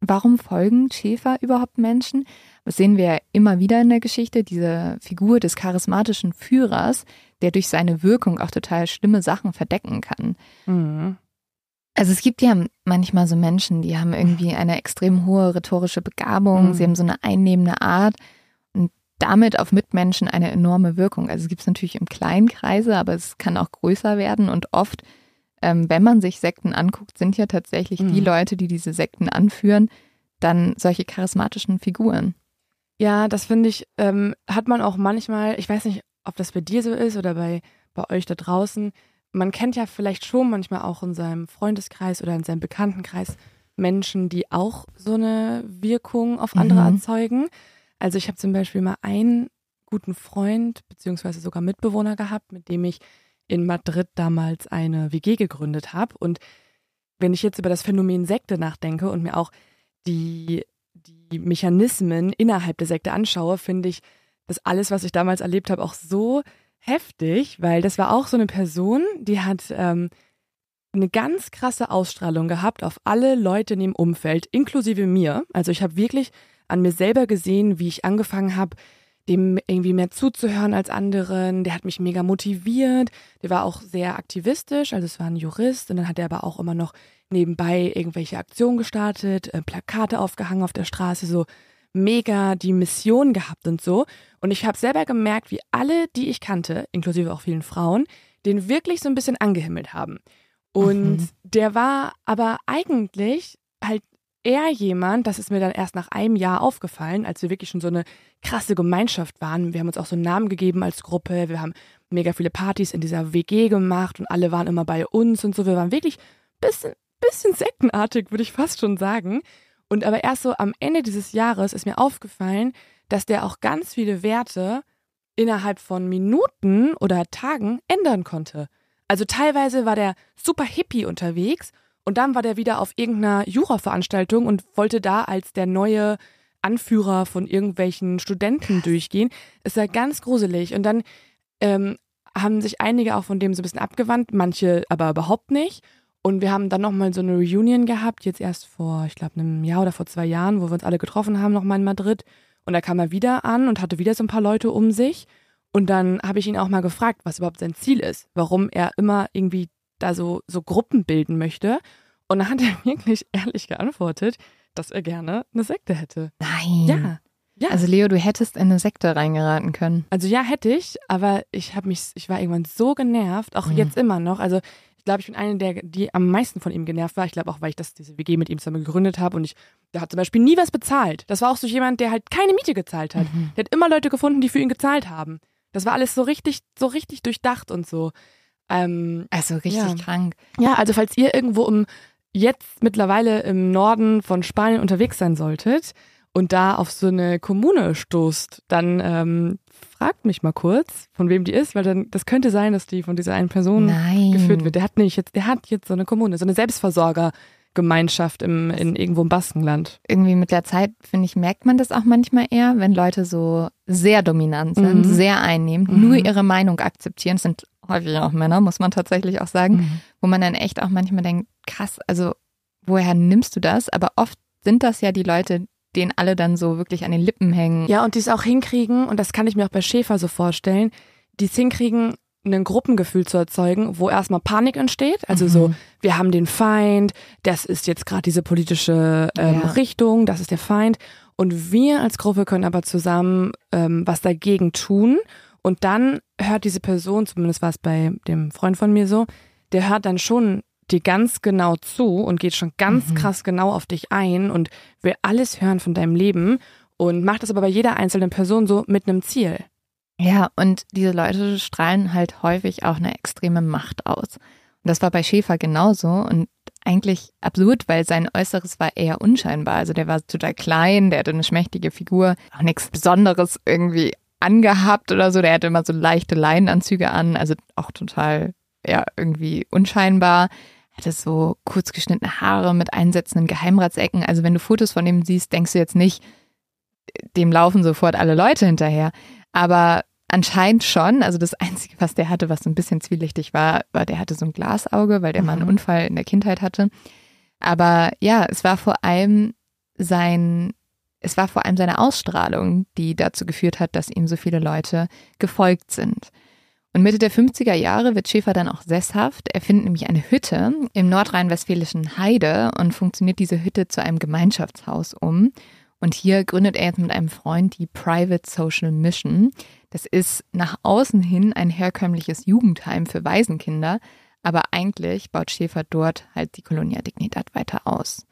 warum folgen Schäfer überhaupt Menschen? Das sehen wir ja immer wieder in der Geschichte, diese Figur des charismatischen Führers, der durch seine Wirkung auch total schlimme Sachen verdecken kann. Mhm. Also es gibt ja manchmal so Menschen, die haben irgendwie eine extrem hohe rhetorische Begabung, mhm. sie haben so eine einnehmende Art und damit auf Mitmenschen eine enorme Wirkung. Also es gibt es natürlich im kleinen Kreise, aber es kann auch größer werden und oft, ähm, wenn man sich Sekten anguckt, sind ja tatsächlich mhm. die Leute, die diese Sekten anführen, dann solche charismatischen Figuren. Ja, das finde ich, ähm, hat man auch manchmal, ich weiß nicht, ob das bei dir so ist oder bei, bei euch da draußen, man kennt ja vielleicht schon manchmal auch in seinem Freundeskreis oder in seinem Bekanntenkreis Menschen, die auch so eine Wirkung auf andere mhm. erzeugen. Also ich habe zum Beispiel mal einen guten Freund beziehungsweise sogar Mitbewohner gehabt, mit dem ich in Madrid damals eine WG gegründet habe. Und wenn ich jetzt über das Phänomen Sekte nachdenke und mir auch die, die Mechanismen innerhalb der Sekte anschaue, finde ich das alles, was ich damals erlebt habe, auch so heftig, weil das war auch so eine Person, die hat ähm, eine ganz krasse Ausstrahlung gehabt auf alle Leute in dem Umfeld, inklusive mir. Also ich habe wirklich an mir selber gesehen, wie ich angefangen habe, dem irgendwie mehr zuzuhören als anderen. Der hat mich mega motiviert. Der war auch sehr aktivistisch, also es war ein Jurist und dann hat er aber auch immer noch nebenbei irgendwelche Aktionen gestartet, äh, Plakate aufgehangen auf der Straße, so mega die Mission gehabt und so. Und ich habe selber gemerkt, wie alle, die ich kannte, inklusive auch vielen Frauen, den wirklich so ein bisschen angehimmelt haben. Und mhm. der war aber eigentlich halt eher jemand, das ist mir dann erst nach einem Jahr aufgefallen, als wir wirklich schon so eine krasse Gemeinschaft waren. Wir haben uns auch so einen Namen gegeben als Gruppe. Wir haben mega viele Partys in dieser WG gemacht und alle waren immer bei uns und so. Wir waren wirklich bisschen, bisschen sektenartig, würde ich fast schon sagen. Und aber erst so am Ende dieses Jahres ist mir aufgefallen, dass der auch ganz viele Werte innerhalb von Minuten oder Tagen ändern konnte. Also teilweise war der super hippie unterwegs und dann war der wieder auf irgendeiner Jura-Veranstaltung und wollte da als der neue Anführer von irgendwelchen Studenten durchgehen. Ist ja ganz gruselig. Und dann ähm, haben sich einige auch von dem so ein bisschen abgewandt, manche aber überhaupt nicht. Und wir haben dann nochmal so eine Reunion gehabt, jetzt erst vor, ich glaube, einem Jahr oder vor zwei Jahren, wo wir uns alle getroffen haben, nochmal in Madrid. Und da kam er wieder an und hatte wieder so ein paar Leute um sich. Und dann habe ich ihn auch mal gefragt, was überhaupt sein Ziel ist, warum er immer irgendwie da so, so Gruppen bilden möchte. Und dann hat er wirklich ehrlich geantwortet, dass er gerne eine Sekte hätte. Nein. Ja. Ja. Also Leo, du hättest in eine Sekte reingeraten können. Also ja, hätte ich, aber ich habe mich, ich war irgendwann so genervt, auch Mhm. jetzt immer noch. Also ich glaube, ich bin eine der, die am meisten von ihm genervt war. Ich glaube auch, weil ich das diese WG mit ihm zusammen gegründet habe und ich, der hat zum Beispiel nie was bezahlt. Das war auch so jemand, der halt keine Miete gezahlt hat. Mhm. Der hat immer Leute gefunden, die für ihn gezahlt haben. Das war alles so richtig, so richtig durchdacht und so. Ähm, Also richtig Ja. krank. ja, also falls ihr irgendwo im jetzt mittlerweile im Norden von Spanien unterwegs sein solltet und da auf so eine Kommune stoßt, dann ähm, fragt mich mal kurz, von wem die ist, weil dann das könnte sein, dass die von dieser einen Person Nein. geführt wird. Der hat nicht jetzt, der hat jetzt so eine Kommune, so eine Selbstversorgergemeinschaft im in irgendwo im Baskenland. Irgendwie mit der Zeit, finde ich, merkt man das auch manchmal eher, wenn Leute so sehr dominant sind, Mhm. sehr einnehmend, Mhm. nur ihre Meinung akzeptieren. Das sind häufig auch Männer, muss man tatsächlich auch sagen, Mhm. wo man dann echt auch manchmal denkt, krass, also woher nimmst du das? Aber oft sind das ja die Leute, denen alle dann so wirklich an den Lippen hängen. Ja, und die es auch hinkriegen, und das kann ich mir auch bei Schäfer so vorstellen, die es hinkriegen, ein Gruppengefühl zu erzeugen, wo erstmal Panik entsteht. Also so, Mhm. wir haben den Feind, das ist jetzt gerade diese politische ähm, Ja. Richtung, das ist der Feind. Und wir als Gruppe können aber zusammen ähm, was dagegen tun. Und dann hört diese Person, zumindest war es bei dem Freund von mir so, der hört dann schon dir ganz genau zu und geht schon ganz Mhm. krass genau auf dich ein und will alles hören von deinem Leben und macht das aber bei jeder einzelnen Person so mit einem Ziel. Ja, und diese Leute strahlen halt häufig auch eine extreme Macht aus. Und das war bei Schäfer genauso und eigentlich absurd, weil sein Äußeres war eher unscheinbar. Also der war total klein, der hatte eine schmächtige Figur, auch nichts Besonderes irgendwie angehabt oder so. Der hatte immer so leichte Leinenanzüge an, also auch total, ja, irgendwie unscheinbar. Hatte so kurz geschnittene Haare mit einsetzenden Geheimratsecken. Also wenn du Fotos von ihm siehst, denkst du jetzt nicht, dem laufen sofort alle Leute hinterher. Aber anscheinend schon. Also das Einzige, was der hatte, was so ein bisschen zwielichtig war, war, der hatte so ein Glasauge, weil der mal einen Mhm. Unfall in der Kindheit hatte. Aber ja, es war vor allem sein, es war vor allem seine Ausstrahlung, die dazu geführt hat, dass ihm so viele Leute gefolgt sind. Und Mitte der 50er Jahre wird Schäfer dann auch sesshaft. Er findet nämlich eine Hütte im nordrhein-westfälischen Heide und funktioniert diese Hütte zu einem Gemeinschaftshaus um. Und hier gründet er jetzt mit einem Freund die Private Social Mission. Das ist nach außen hin ein herkömmliches Jugendheim für Waisenkinder, aber eigentlich baut Schäfer dort halt die Colonia Dignidad weiter aus.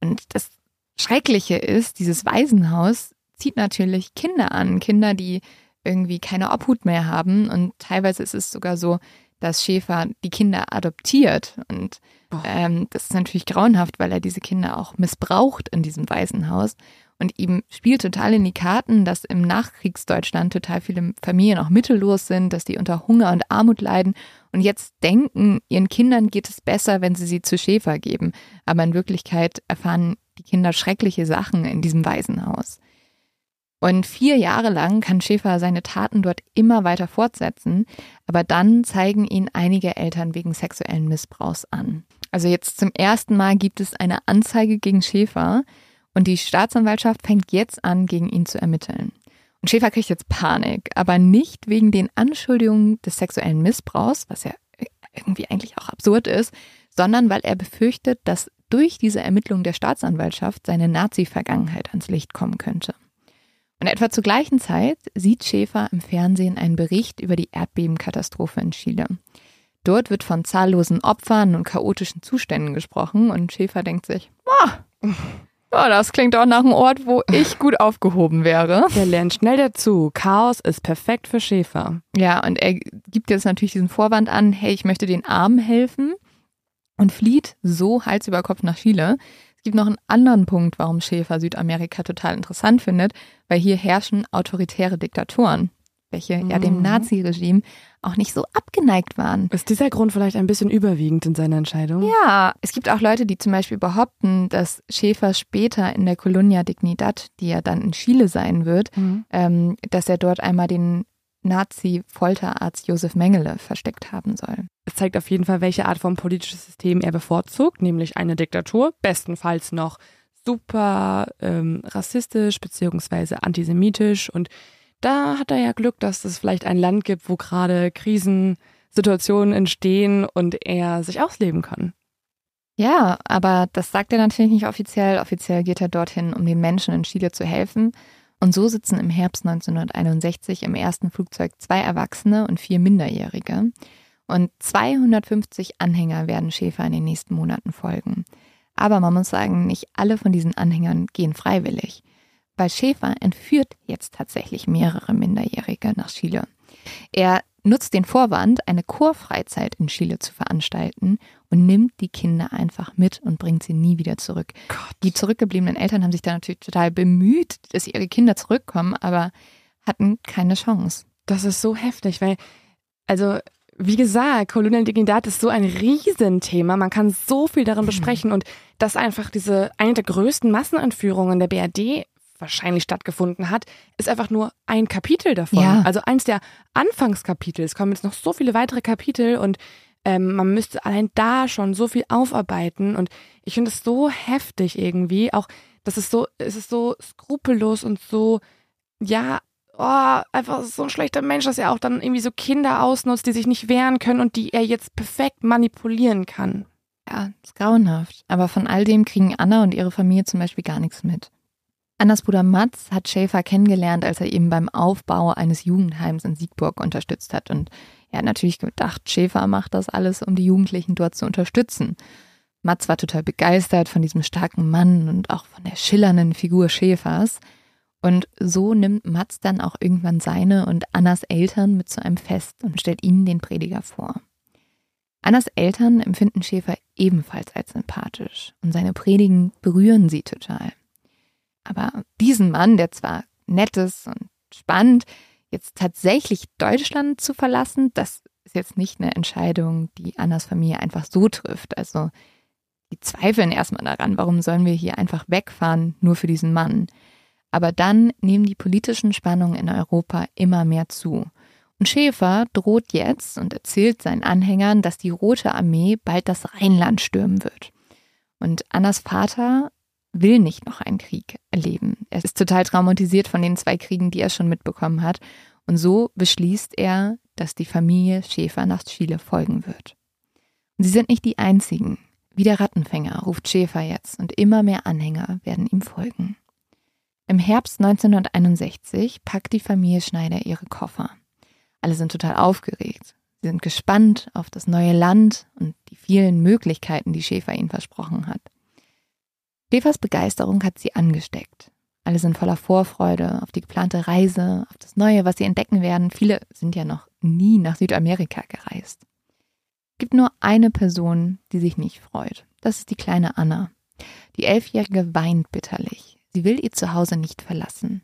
Und das Schreckliche ist, dieses Waisenhaus zieht natürlich Kinder an, Kinder, die irgendwie keine Obhut mehr haben. Und teilweise ist es sogar so, dass Schäfer die Kinder adoptiert. Und ähm, das ist natürlich grauenhaft, weil er diese Kinder auch missbraucht in diesem Waisenhaus. Und ihm spielt total in die Karten, dass im Nachkriegsdeutschland total viele Familien auch mittellos sind, dass die unter Hunger und Armut leiden und jetzt denken, ihren Kindern geht es besser, wenn sie sie zu Schäfer geben. Aber in Wirklichkeit erfahren die Kinder schreckliche Sachen in diesem Waisenhaus. Und vier Jahre lang kann Schäfer seine Taten dort immer weiter fortsetzen, aber dann zeigen ihn einige Eltern wegen sexuellen Missbrauchs an. Also jetzt zum ersten Mal gibt es eine Anzeige gegen Schäfer und die Staatsanwaltschaft fängt jetzt an, gegen ihn zu ermitteln. Und Schäfer kriegt jetzt Panik, aber nicht wegen den Anschuldigungen des sexuellen Missbrauchs, was ja irgendwie eigentlich auch absurd ist, sondern weil er befürchtet, dass durch diese Ermittlung der Staatsanwaltschaft seine Nazi-Vergangenheit ans Licht kommen könnte. Und etwa zur gleichen Zeit sieht Schäfer im Fernsehen einen Bericht über die Erdbebenkatastrophe in Chile. Dort wird von zahllosen Opfern und chaotischen Zuständen gesprochen und Schäfer denkt sich, ah, ja, das klingt auch nach einem Ort, wo ich gut aufgehoben wäre. Der lernt schnell dazu. Chaos ist perfekt für Schäfer. Ja, und er gibt jetzt natürlich diesen Vorwand an, hey, ich möchte den Armen helfen und flieht so Hals über Kopf nach Chile. Es gibt noch einen anderen Punkt, warum Schäfer Südamerika total interessant findet, weil hier herrschen autoritäre Diktatoren. welche mhm. ja dem mhm. Naziregime auch nicht so abgeneigt waren. Ist dieser Grund vielleicht ein bisschen überwiegend in seiner Entscheidung? Ja, es gibt auch Leute, die zum Beispiel behaupten, dass Schäfer später in der Colonia Dignidad, die ja dann in Chile sein wird, mhm. ähm, dass er dort einmal den Nazi-Folterarzt Josef Mengele versteckt haben soll. Es zeigt auf jeden Fall, welche Art von politisches System er bevorzugt, nämlich eine Diktatur, bestenfalls noch super ähm, rassistisch beziehungsweise antisemitisch. Und da hat er ja Glück, dass es vielleicht ein Land gibt, wo gerade Krisensituationen entstehen und er sich ausleben kann. Ja, aber das sagt er natürlich nicht offiziell. Offiziell geht er dorthin, um den Menschen in Chile zu helfen. Und so sitzen im Herbst 1961 im ersten Flugzeug zwei Erwachsene und vier Minderjährige. Und 250 Anhänger werden Schäfer in den nächsten Monaten folgen. Aber man muss sagen, nicht alle von diesen Anhängern gehen freiwillig. Weil Schäfer entführt jetzt tatsächlich mehrere Minderjährige nach Chile. Er nutzt den Vorwand, eine Chorfreizeit in Chile zu veranstalten und nimmt die Kinder einfach mit und bringt sie nie wieder zurück. Gott. Die zurückgebliebenen Eltern haben sich da natürlich total bemüht, dass ihre Kinder zurückkommen, aber hatten keine Chance. Das ist so heftig, weil, also, wie gesagt, Kolonial Dignidad ist so ein Riesenthema. Man kann so viel darin besprechen und dass einfach diese eine der größten Massenentführungen der BRD wahrscheinlich stattgefunden hat, ist einfach nur ein Kapitel davon. Ja. Also eins der Anfangskapitel. Es kommen jetzt noch so viele weitere Kapitel und ähm, man müsste allein da schon so viel aufarbeiten. Und ich finde es so heftig irgendwie. Auch, das ist so, es ist so skrupellos und so, ja, oh, einfach so ein schlechter Mensch, dass er auch dann irgendwie so Kinder ausnutzt, die sich nicht wehren können und die er jetzt perfekt manipulieren kann. Ja, ist grauenhaft. Aber von all dem kriegen Anna und ihre Familie zum Beispiel gar nichts mit. Annas Bruder Mats hat Schäfer kennengelernt, als er ihm beim Aufbau eines Jugendheims in Siegburg unterstützt hat. Und er hat natürlich gedacht, Schäfer macht das alles, um die Jugendlichen dort zu unterstützen. Mats war total begeistert von diesem starken Mann und auch von der schillernden Figur Schäfers. Und so nimmt Mats dann auch irgendwann seine und Annas Eltern mit zu einem Fest und stellt ihnen den Prediger vor. Annas Eltern empfinden Schäfer ebenfalls als sympathisch und seine Predigen berühren sie total. Aber diesen Mann, der zwar nett ist und spannend, jetzt tatsächlich Deutschland zu verlassen, das ist jetzt nicht eine Entscheidung, die Annas Familie einfach so trifft. Also die zweifeln erstmal daran, warum sollen wir hier einfach wegfahren, nur für diesen Mann. Aber dann nehmen die politischen Spannungen in Europa immer mehr zu. Und Schäfer droht jetzt und erzählt seinen Anhängern, dass die Rote Armee bald das Rheinland stürmen wird. Und Annas Vater will nicht noch einen Krieg erleben. Er ist total traumatisiert von den zwei Kriegen, die er schon mitbekommen hat. Und so beschließt er, dass die Familie Schäfer nach Chile folgen wird. Und sie sind nicht die einzigen. Wie der Rattenfänger ruft Schäfer jetzt und immer mehr Anhänger werden ihm folgen. Im Herbst 1961 packt die Familie Schneider ihre Koffer. Alle sind total aufgeregt. Sie sind gespannt auf das neue Land und die vielen Möglichkeiten, die Schäfer ihnen versprochen hat. Schäfers Begeisterung hat sie angesteckt. Alle sind voller Vorfreude auf die geplante Reise, auf das Neue, was sie entdecken werden. Viele sind ja noch nie nach Südamerika gereist. Es gibt nur eine Person, die sich nicht freut. Das ist die kleine Anna. Die Elfjährige weint bitterlich. Sie will ihr Zuhause nicht verlassen.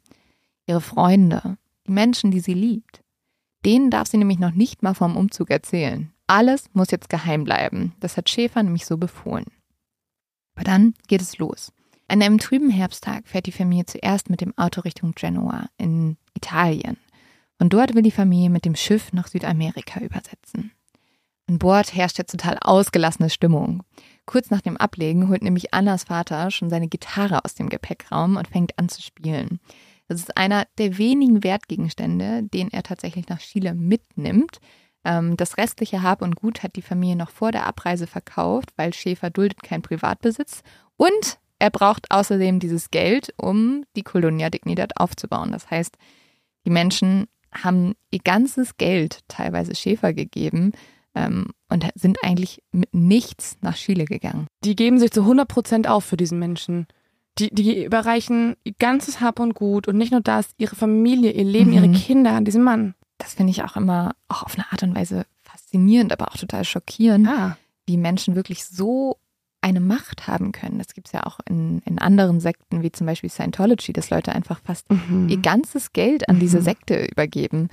Ihre Freunde, die Menschen, die sie liebt, denen darf sie nämlich noch nicht mal vom Umzug erzählen. Alles muss jetzt geheim bleiben. Das hat Schäfer nämlich so befohlen. Aber dann geht es los. An einem trüben Herbsttag fährt die Familie zuerst mit dem Auto Richtung Genua in Italien. Von dort will die Familie mit dem Schiff nach Südamerika übersetzen. An Bord herrscht jetzt total ausgelassene Stimmung. Kurz nach dem Ablegen holt nämlich Annas Vater schon seine Gitarre aus dem Gepäckraum und fängt an zu spielen. Das ist einer der wenigen Wertgegenstände, den er tatsächlich nach Chile mitnimmt, das restliche Hab und Gut hat die Familie noch vor der Abreise verkauft, weil Schäfer duldet keinen Privatbesitz. Und er braucht außerdem dieses Geld, um die Colonia Dignidad aufzubauen. Das heißt, die Menschen haben ihr ganzes Geld teilweise Schäfer gegeben ähm, und sind eigentlich mit nichts nach Chile gegangen. Die geben sich zu 100 Prozent auf für diesen Menschen. Die, die überreichen ihr ganzes Hab und Gut und nicht nur das, ihre Familie, ihr Leben, mhm. ihre Kinder an diesem Mann das finde ich auch immer auch auf eine Art und Weise faszinierend, aber auch total schockierend, ja. wie Menschen wirklich so eine Macht haben können. Das gibt es ja auch in, in anderen Sekten, wie zum Beispiel Scientology, dass Leute einfach fast mhm. ihr ganzes Geld an mhm. diese Sekte übergeben.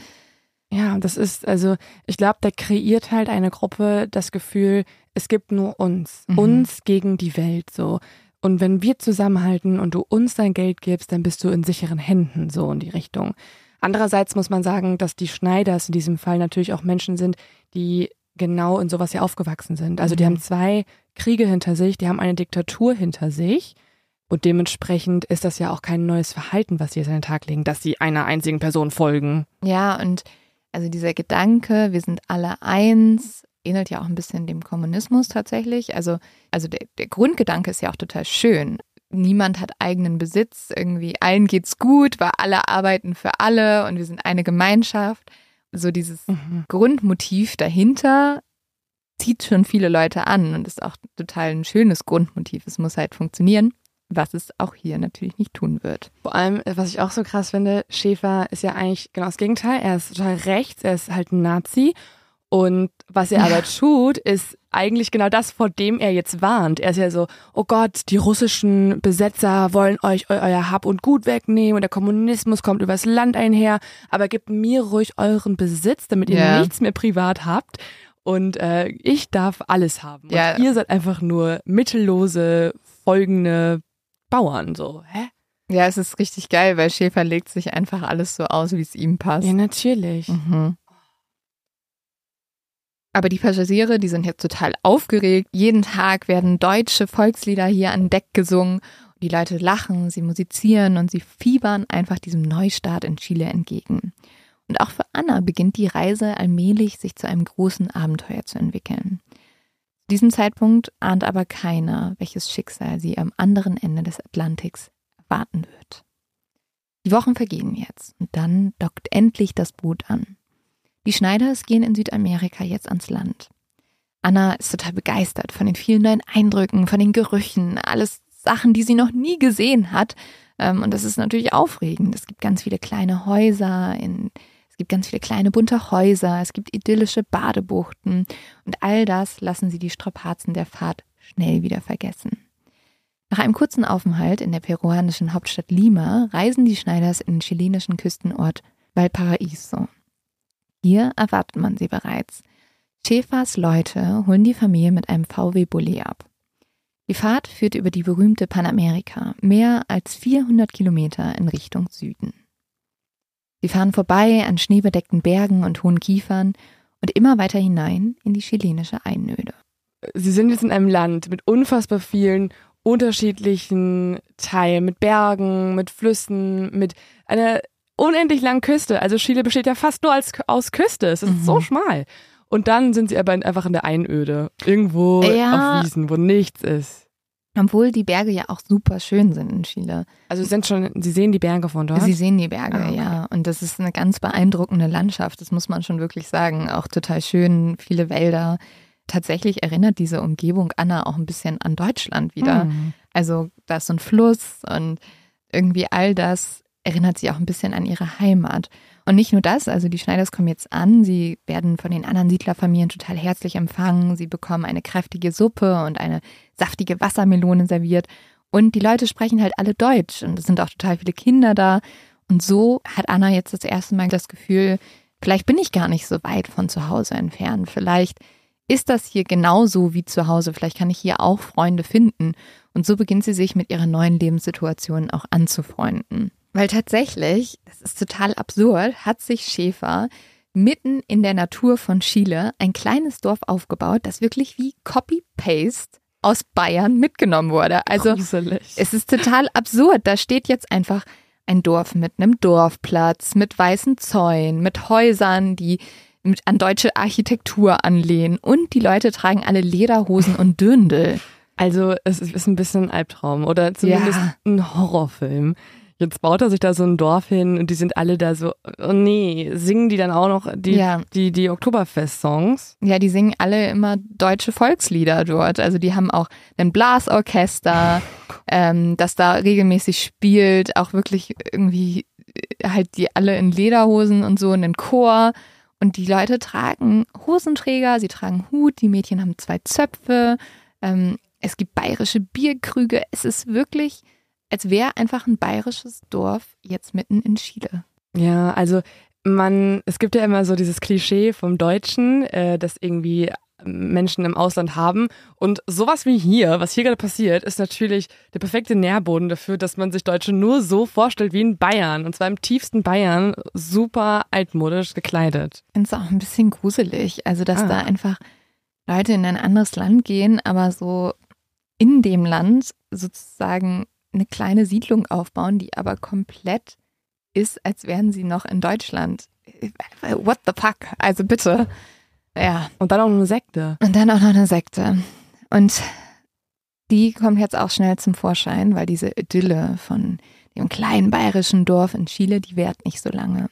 Ja, das ist, also ich glaube, der kreiert halt eine Gruppe das Gefühl, es gibt nur uns, mhm. uns gegen die Welt so. Und wenn wir zusammenhalten und du uns dein Geld gibst, dann bist du in sicheren Händen, so in die Richtung. Andererseits muss man sagen, dass die Schneiders in diesem Fall natürlich auch Menschen sind, die genau in sowas ja aufgewachsen sind. Also die mhm. haben zwei Kriege hinter sich, die haben eine Diktatur hinter sich. Und dementsprechend ist das ja auch kein neues Verhalten, was sie jetzt an den Tag legen, dass sie einer einzigen Person folgen. Ja, und also dieser Gedanke, wir sind alle eins, ähnelt ja auch ein bisschen dem Kommunismus tatsächlich. Also, also der, der Grundgedanke ist ja auch total schön. Niemand hat eigenen Besitz, irgendwie allen geht's gut, weil alle arbeiten für alle und wir sind eine Gemeinschaft. So dieses mhm. Grundmotiv dahinter zieht schon viele Leute an und ist auch total ein schönes Grundmotiv. Es muss halt funktionieren was es auch hier natürlich nicht tun wird. Vor allem, was ich auch so krass finde, Schäfer ist ja eigentlich genau das Gegenteil. Er ist total rechts, er ist halt ein Nazi. Und was er aber tut, ist eigentlich genau das, vor dem er jetzt warnt. Er ist ja so, oh Gott, die russischen Besetzer wollen euch euer Hab und Gut wegnehmen und der Kommunismus kommt übers Land einher, aber gebt mir ruhig euren Besitz, damit ihr yeah. nichts mehr privat habt. Und äh, ich darf alles haben. Und yeah. ihr seid einfach nur mittellose, folgende Bauern, so, hä? Ja, es ist richtig geil, weil Schäfer legt sich einfach alles so aus, wie es ihm passt. Ja, natürlich. Mhm. Aber die Passagiere, die sind jetzt total aufgeregt. Jeden Tag werden deutsche Volkslieder hier an Deck gesungen. Die Leute lachen, sie musizieren und sie fiebern einfach diesem Neustart in Chile entgegen. Und auch für Anna beginnt die Reise allmählich sich zu einem großen Abenteuer zu entwickeln diesem Zeitpunkt ahnt aber keiner, welches Schicksal sie am anderen Ende des Atlantiks erwarten wird. Die Wochen vergehen jetzt und dann dockt endlich das Boot an. Die Schneiders gehen in Südamerika jetzt ans Land. Anna ist total begeistert von den vielen neuen Eindrücken, von den Gerüchen, alles Sachen, die sie noch nie gesehen hat. Ähm, und das ist natürlich aufregend. Es gibt ganz viele kleine Häuser in es gibt ganz viele kleine bunte Häuser, es gibt idyllische Badebuchten und all das lassen sie die Strapazen der Fahrt schnell wieder vergessen. Nach einem kurzen Aufenthalt in der peruanischen Hauptstadt Lima reisen die Schneiders in den chilenischen Küstenort Valparaiso. Hier erwartet man sie bereits. Schäfers Leute holen die Familie mit einem VW Bulli ab. Die Fahrt führt über die berühmte Panamerika, mehr als 400 Kilometer in Richtung Süden. Sie fahren vorbei an schneebedeckten Bergen und hohen Kiefern und immer weiter hinein in die chilenische Einöde. Sie sind jetzt in einem Land mit unfassbar vielen unterschiedlichen Teilen, mit Bergen, mit Flüssen, mit einer unendlich langen Küste. Also Chile besteht ja fast nur als, aus Küste. Es ist mhm. so schmal. Und dann sind sie aber einfach in der Einöde. Irgendwo ja. auf Wiesen, wo nichts ist. Obwohl die Berge ja auch super schön sind in Chile. Also sind schon, Sie sehen die Berge von dort? Sie sehen die Berge, ah, okay. ja. Und das ist eine ganz beeindruckende Landschaft, das muss man schon wirklich sagen. Auch total schön, viele Wälder. Tatsächlich erinnert diese Umgebung Anna auch ein bisschen an Deutschland wieder. Mhm. Also da ist so ein Fluss und irgendwie all das erinnert sie auch ein bisschen an ihre Heimat. Und nicht nur das, also die Schneiders kommen jetzt an, sie werden von den anderen Siedlerfamilien total herzlich empfangen, sie bekommen eine kräftige Suppe und eine saftige Wassermelone serviert. Und die Leute sprechen halt alle Deutsch und es sind auch total viele Kinder da. Und so hat Anna jetzt das erste Mal das Gefühl, vielleicht bin ich gar nicht so weit von zu Hause entfernt, vielleicht ist das hier genauso wie zu Hause, vielleicht kann ich hier auch Freunde finden. Und so beginnt sie sich mit ihrer neuen Lebenssituation auch anzufreunden. Weil tatsächlich, das ist total absurd, hat sich Schäfer mitten in der Natur von Chile ein kleines Dorf aufgebaut, das wirklich wie Copy-Paste aus Bayern mitgenommen wurde. Also Gruselig. es ist total absurd. Da steht jetzt einfach ein Dorf mit einem Dorfplatz, mit weißen Zäunen, mit Häusern, die an deutsche Architektur anlehnen und die Leute tragen alle Lederhosen und Dürndl. Also es ist ein bisschen ein Albtraum oder zumindest ja. ein Horrorfilm. Jetzt baut er sich da so ein Dorf hin und die sind alle da so, oh nee, singen die dann auch noch die, ja. die, die Oktoberfest-Songs? Ja, die singen alle immer deutsche Volkslieder dort. Also die haben auch ein Blasorchester, ähm, das da regelmäßig spielt, auch wirklich irgendwie äh, halt die alle in Lederhosen und so in den Chor. Und die Leute tragen Hosenträger, sie tragen Hut, die Mädchen haben zwei Zöpfe, ähm, es gibt bayerische Bierkrüge. Es ist wirklich als wäre einfach ein bayerisches Dorf jetzt mitten in Chile. Ja, also man, es gibt ja immer so dieses Klischee vom Deutschen, äh, dass irgendwie Menschen im Ausland haben. Und sowas wie hier, was hier gerade passiert, ist natürlich der perfekte Nährboden dafür, dass man sich Deutsche nur so vorstellt wie in Bayern. Und zwar im tiefsten Bayern, super altmodisch gekleidet. Ich finde es auch ein bisschen gruselig. Also, dass ah. da einfach Leute in ein anderes Land gehen, aber so in dem Land sozusagen eine kleine Siedlung aufbauen, die aber komplett ist, als wären sie noch in Deutschland. What the fuck? Also bitte. Ja. Und dann auch noch eine Sekte. Und dann auch noch eine Sekte. Und die kommt jetzt auch schnell zum Vorschein, weil diese Idylle von dem kleinen bayerischen Dorf in Chile, die währt nicht so lange.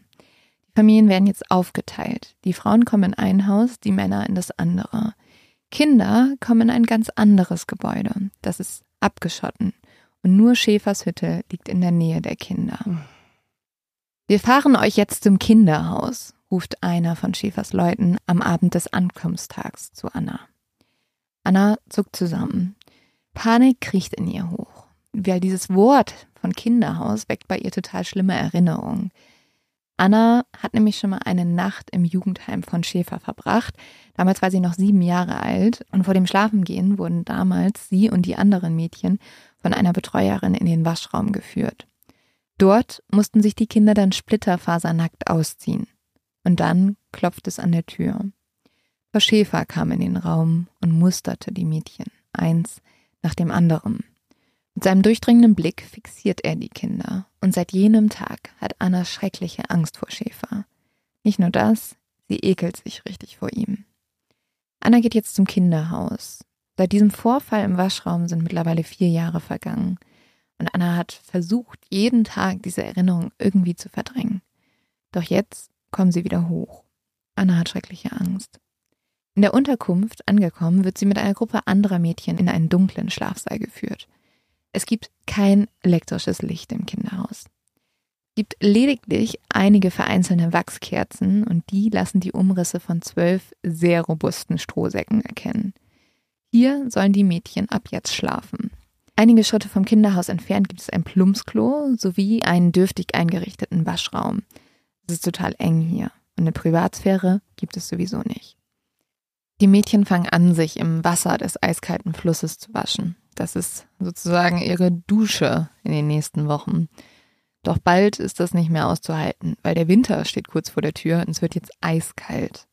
Die Familien werden jetzt aufgeteilt. Die Frauen kommen in ein Haus, die Männer in das andere. Kinder kommen in ein ganz anderes Gebäude. Das ist abgeschotten. Und nur Schäfers Hütte liegt in der Nähe der Kinder. Wir fahren euch jetzt zum Kinderhaus, ruft einer von Schäfers Leuten am Abend des Ankunftstags zu Anna. Anna zuckt zusammen. Panik kriecht in ihr hoch, weil dieses Wort von Kinderhaus weckt bei ihr total schlimme Erinnerungen. Anna hat nämlich schon mal eine Nacht im Jugendheim von Schäfer verbracht. Damals war sie noch sieben Jahre alt und vor dem Schlafengehen wurden damals sie und die anderen Mädchen von einer Betreuerin in den Waschraum geführt. Dort mussten sich die Kinder dann splitterfasernackt ausziehen. Und dann klopfte es an der Tür. Frau Schäfer kam in den Raum und musterte die Mädchen, eins nach dem anderen. Mit seinem durchdringenden Blick fixiert er die Kinder, und seit jenem Tag hat Anna schreckliche Angst vor Schäfer. Nicht nur das, sie ekelt sich richtig vor ihm. Anna geht jetzt zum Kinderhaus. Seit diesem Vorfall im Waschraum sind mittlerweile vier Jahre vergangen. Und Anna hat versucht, jeden Tag diese Erinnerung irgendwie zu verdrängen. Doch jetzt kommen sie wieder hoch. Anna hat schreckliche Angst. In der Unterkunft angekommen, wird sie mit einer Gruppe anderer Mädchen in einen dunklen Schlafsaal geführt. Es gibt kein elektrisches Licht im Kinderhaus. Es gibt lediglich einige vereinzelte Wachskerzen und die lassen die Umrisse von zwölf sehr robusten Strohsäcken erkennen. Hier sollen die Mädchen ab jetzt schlafen. Einige Schritte vom Kinderhaus entfernt gibt es ein Plumpsklo sowie einen dürftig eingerichteten Waschraum. Es ist total eng hier und eine Privatsphäre gibt es sowieso nicht. Die Mädchen fangen an, sich im Wasser des eiskalten Flusses zu waschen. Das ist sozusagen ihre Dusche in den nächsten Wochen. Doch bald ist das nicht mehr auszuhalten, weil der Winter steht kurz vor der Tür und es wird jetzt eiskalt.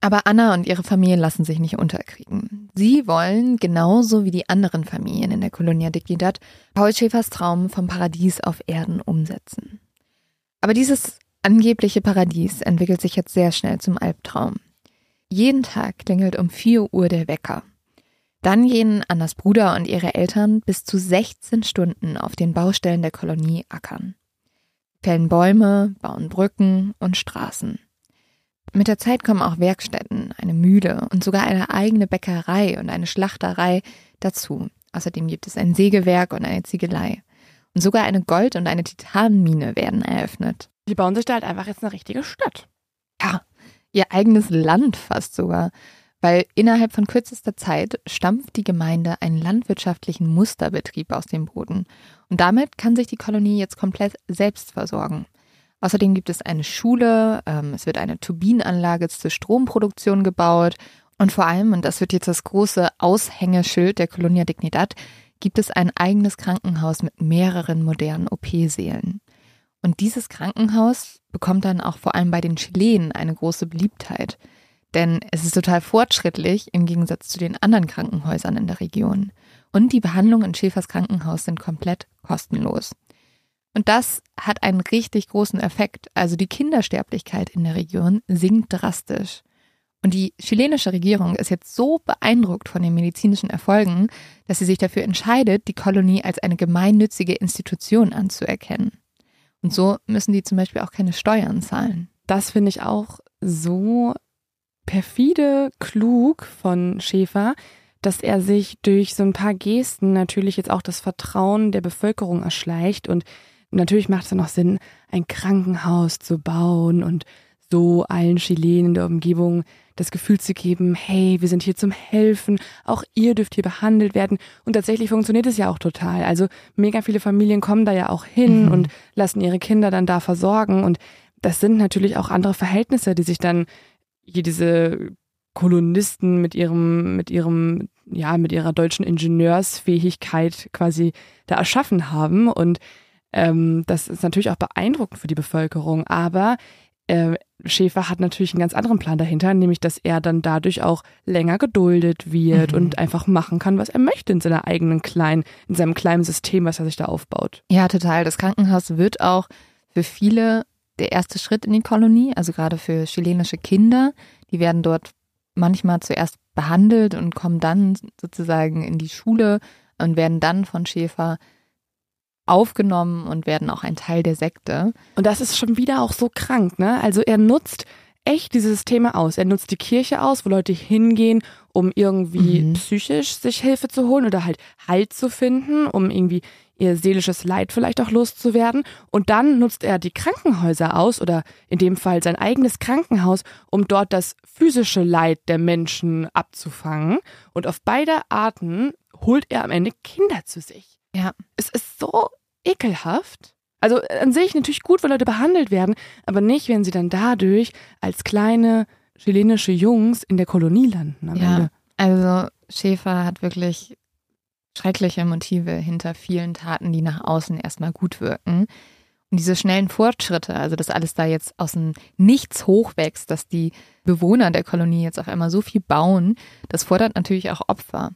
Aber Anna und ihre Familie lassen sich nicht unterkriegen. Sie wollen, genauso wie die anderen Familien in der Colonia Dignidad, Paul Schäfers Traum vom Paradies auf Erden umsetzen. Aber dieses angebliche Paradies entwickelt sich jetzt sehr schnell zum Albtraum. Jeden Tag klingelt um 4 Uhr der Wecker. Dann gehen Annas Bruder und ihre Eltern bis zu 16 Stunden auf den Baustellen der Kolonie ackern. Fällen Bäume, bauen Brücken und Straßen. Mit der Zeit kommen auch Werkstätten, eine Mühle und sogar eine eigene Bäckerei und eine Schlachterei dazu. Außerdem gibt es ein Sägewerk und eine Ziegelei. Und sogar eine Gold- und eine Titanmine werden eröffnet. Die bauen sich da halt einfach jetzt eine richtige Stadt. Ja, ihr eigenes Land fast sogar. Weil innerhalb von kürzester Zeit stampft die Gemeinde einen landwirtschaftlichen Musterbetrieb aus dem Boden. Und damit kann sich die Kolonie jetzt komplett selbst versorgen. Außerdem gibt es eine Schule, ähm, es wird eine Turbinenanlage zur Stromproduktion gebaut und vor allem, und das wird jetzt das große Aushängeschild der Colonia Dignidad, gibt es ein eigenes Krankenhaus mit mehreren modernen OP-Sälen. Und dieses Krankenhaus bekommt dann auch vor allem bei den Chilenen eine große Beliebtheit. Denn es ist total fortschrittlich im Gegensatz zu den anderen Krankenhäusern in der Region. Und die Behandlungen in Schäfers Krankenhaus sind komplett kostenlos. Und das hat einen richtig großen Effekt. Also die Kindersterblichkeit in der Region sinkt drastisch. Und die chilenische Regierung ist jetzt so beeindruckt von den medizinischen Erfolgen, dass sie sich dafür entscheidet, die Kolonie als eine gemeinnützige Institution anzuerkennen. Und so müssen die zum Beispiel auch keine Steuern zahlen. Das finde ich auch so perfide klug von Schäfer, dass er sich durch so ein paar Gesten natürlich jetzt auch das Vertrauen der Bevölkerung erschleicht. Und natürlich macht es dann auch Sinn, ein Krankenhaus zu bauen und so allen Chilenen in der Umgebung das Gefühl zu geben, hey, wir sind hier zum Helfen, auch ihr dürft hier behandelt werden. Und tatsächlich funktioniert es ja auch total. Also mega viele Familien kommen da ja auch hin mhm. und lassen ihre Kinder dann da versorgen. Und das sind natürlich auch andere Verhältnisse, die sich dann hier diese Kolonisten mit ihrem, mit ihrem, ja, mit ihrer deutschen Ingenieursfähigkeit quasi da erschaffen haben. Und ähm, das ist natürlich auch beeindruckend für die Bevölkerung. Aber äh, Schäfer hat natürlich einen ganz anderen Plan dahinter, nämlich dass er dann dadurch auch länger geduldet wird mhm. und einfach machen kann, was er möchte in seiner eigenen kleinen, in seinem kleinen System, was er sich da aufbaut. Ja, total. Das Krankenhaus wird auch für viele der erste Schritt in die Kolonie, also gerade für chilenische Kinder. Die werden dort manchmal zuerst behandelt und kommen dann sozusagen in die Schule und werden dann von Schäfer aufgenommen und werden auch ein Teil der Sekte. Und das ist schon wieder auch so krank, ne? Also er nutzt echt dieses Thema aus. Er nutzt die Kirche aus, wo Leute hingehen, um irgendwie mhm. psychisch sich Hilfe zu holen oder halt Halt zu finden, um irgendwie ihr seelisches Leid vielleicht auch loszuwerden. Und dann nutzt er die Krankenhäuser aus oder in dem Fall sein eigenes Krankenhaus, um dort das physische Leid der Menschen abzufangen. Und auf beide Arten holt er am Ende Kinder zu sich. Ja. Es ist so ekelhaft. Also an sich natürlich gut, wenn Leute behandelt werden, aber nicht, wenn sie dann dadurch als kleine chilenische Jungs in der Kolonie landen am ja, Ende. Also Schäfer hat wirklich schreckliche Motive hinter vielen Taten, die nach außen erstmal gut wirken. Und diese schnellen Fortschritte, also dass alles da jetzt aus dem Nichts hochwächst, dass die Bewohner der Kolonie jetzt auf einmal so viel bauen, das fordert natürlich auch Opfer.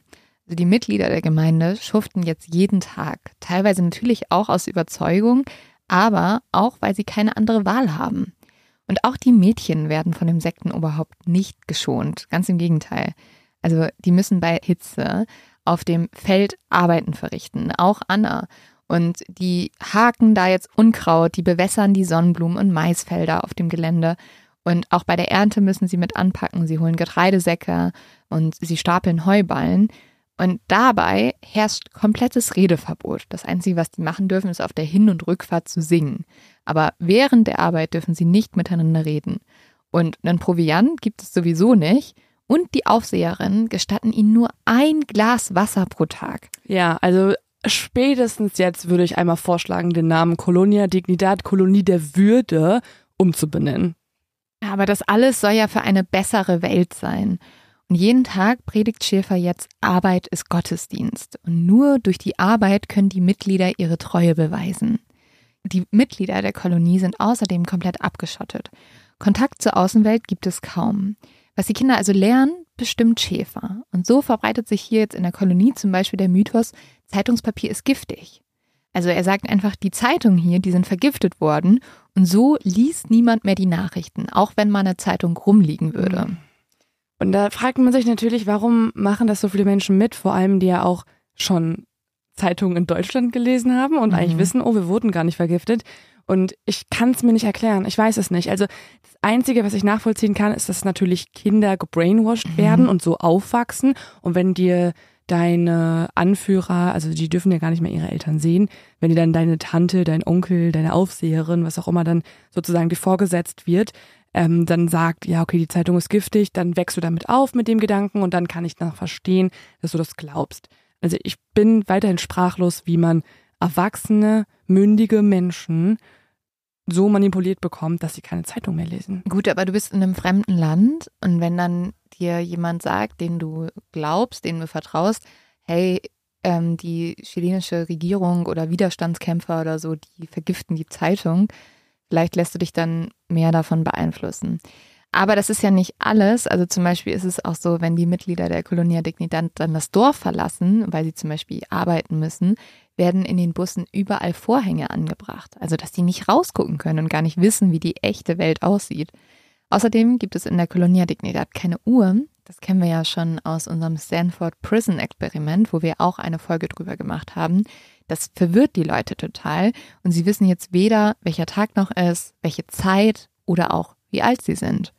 Also die Mitglieder der Gemeinde schuften jetzt jeden Tag, teilweise natürlich auch aus Überzeugung, aber auch, weil sie keine andere Wahl haben. Und auch die Mädchen werden von dem Sektenoberhaupt nicht geschont, ganz im Gegenteil. Also die müssen bei Hitze auf dem Feld Arbeiten verrichten, auch Anna. Und die haken da jetzt Unkraut, die bewässern die Sonnenblumen und Maisfelder auf dem Gelände. Und auch bei der Ernte müssen sie mit anpacken. Sie holen Getreidesäcke und sie stapeln Heuballen. Und dabei herrscht komplettes Redeverbot. Das Einzige, was die machen dürfen, ist auf der Hin- und Rückfahrt zu singen. Aber während der Arbeit dürfen sie nicht miteinander reden. Und einen Proviant gibt es sowieso nicht und die Aufseherin gestatten ihnen nur ein Glas Wasser pro Tag. Ja, also spätestens jetzt würde ich einmal vorschlagen, den Namen Colonia Dignidad, Kolonie der Würde, umzubenennen. Aber das alles soll ja für eine bessere Welt sein. Und jeden Tag predigt Schäfer jetzt, Arbeit ist Gottesdienst. Und nur durch die Arbeit können die Mitglieder ihre Treue beweisen. Die Mitglieder der Kolonie sind außerdem komplett abgeschottet. Kontakt zur Außenwelt gibt es kaum. Was die Kinder also lernen, bestimmt Schäfer. Und so verbreitet sich hier jetzt in der Kolonie zum Beispiel der Mythos, Zeitungspapier ist giftig. Also er sagt einfach, die Zeitungen hier, die sind vergiftet worden und so liest niemand mehr die Nachrichten, auch wenn mal eine Zeitung rumliegen würde. Mhm. Und da fragt man sich natürlich, warum machen das so viele Menschen mit, vor allem die ja auch schon Zeitungen in Deutschland gelesen haben und mhm. eigentlich wissen, oh, wir wurden gar nicht vergiftet. Und ich kann es mir nicht erklären. Ich weiß es nicht. Also das Einzige, was ich nachvollziehen kann, ist, dass natürlich Kinder gebrainwashed mhm. werden und so aufwachsen. Und wenn dir deine Anführer, also die dürfen ja gar nicht mehr ihre Eltern sehen, wenn dir dann deine Tante, dein Onkel, deine Aufseherin, was auch immer dann sozusagen dir vorgesetzt wird, ähm, dann sagt, ja, okay, die Zeitung ist giftig, dann wächst du damit auf mit dem Gedanken und dann kann ich dann verstehen, dass du das glaubst. Also ich bin weiterhin sprachlos, wie man erwachsene, mündige Menschen so manipuliert bekommt, dass sie keine Zeitung mehr lesen. Gut, aber du bist in einem fremden Land und wenn dann dir jemand sagt, den du glaubst, den du vertraust, hey, ähm, die chilenische Regierung oder Widerstandskämpfer oder so, die vergiften die Zeitung, vielleicht lässt du dich dann mehr davon beeinflussen. Aber das ist ja nicht alles. Also zum Beispiel ist es auch so, wenn die Mitglieder der Colonia Dignidad dann das Dorf verlassen, weil sie zum Beispiel arbeiten müssen, werden in den Bussen überall Vorhänge angebracht. Also dass die nicht rausgucken können und gar nicht wissen, wie die echte Welt aussieht. Außerdem gibt es in der Colonia Dignidad keine Uhr. Das kennen wir ja schon aus unserem Stanford Prison Experiment, wo wir auch eine Folge drüber gemacht haben. Das verwirrt die Leute total und sie wissen jetzt weder, welcher Tag noch ist, welche Zeit oder auch wie alt sie sind.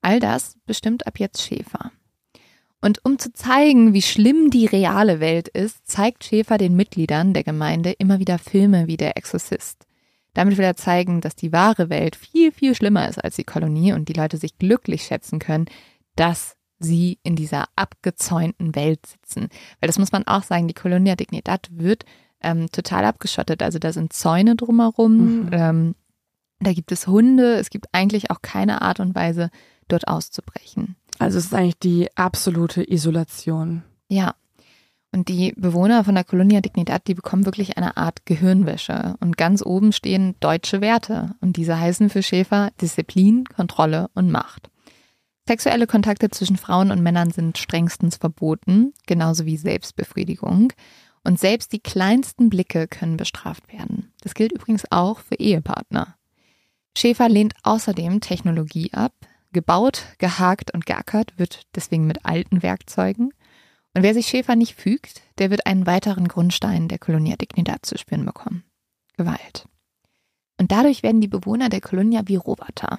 All das bestimmt ab jetzt Schäfer. Und um zu zeigen, wie schlimm die reale Welt ist, zeigt Schäfer den Mitgliedern der Gemeinde immer wieder Filme wie der Exorzist. Damit will er zeigen, dass die wahre Welt viel, viel schlimmer ist als die Kolonie und die Leute sich glücklich schätzen können, dass sie in dieser abgezäunten Welt sitzen. Weil das muss man auch sagen, die Colonia Dignidad wird ähm, total abgeschottet. Also da sind Zäune drumherum. Mhm. Ähm, Da gibt es Hunde, es gibt eigentlich auch keine Art und Weise, dort auszubrechen. Also es ist eigentlich die absolute Isolation. Ja. Und die Bewohner von der Colonia Dignidad, die bekommen wirklich eine Art Gehirnwäsche. Und ganz oben stehen deutsche Werte. Und diese heißen für Schäfer Disziplin, Kontrolle und Macht. Sexuelle Kontakte zwischen Frauen und Männern sind strengstens verboten, genauso wie Selbstbefriedigung. Und selbst die kleinsten Blicke können bestraft werden. Das gilt übrigens auch für Ehepartner. Schäfer lehnt außerdem Technologie ab. Gebaut, gehakt und geackert wird deswegen mit alten Werkzeugen. Und wer sich Schäfer nicht fügt, der wird einen weiteren Grundstein der Colonia Dignidad zu spüren bekommen. Gewalt. Und dadurch werden die Bewohner der Colonia wie Roboter.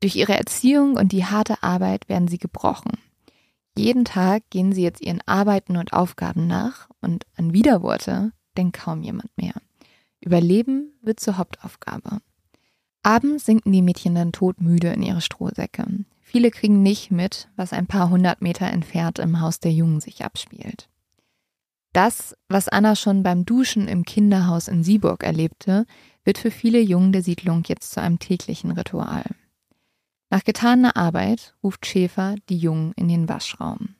Durch ihre Erziehung und die harte Arbeit werden sie gebrochen. Jeden Tag gehen sie jetzt ihren Arbeiten und Aufgaben nach und an Widerworte denkt kaum jemand mehr. Überleben wird zur Hauptaufgabe. Abends sinken die Mädchen dann todmüde in ihre Strohsäcke. Viele kriegen nicht mit, was ein paar hundert Meter entfernt im Haus der Jungen sich abspielt. Das, was Anna schon beim Duschen im Kinderhaus in Sieburg erlebte, wird für viele Jungen der Siedlung jetzt zu einem täglichen Ritual. Nach getaner Arbeit ruft Schäfer die Jungen in den Waschraum.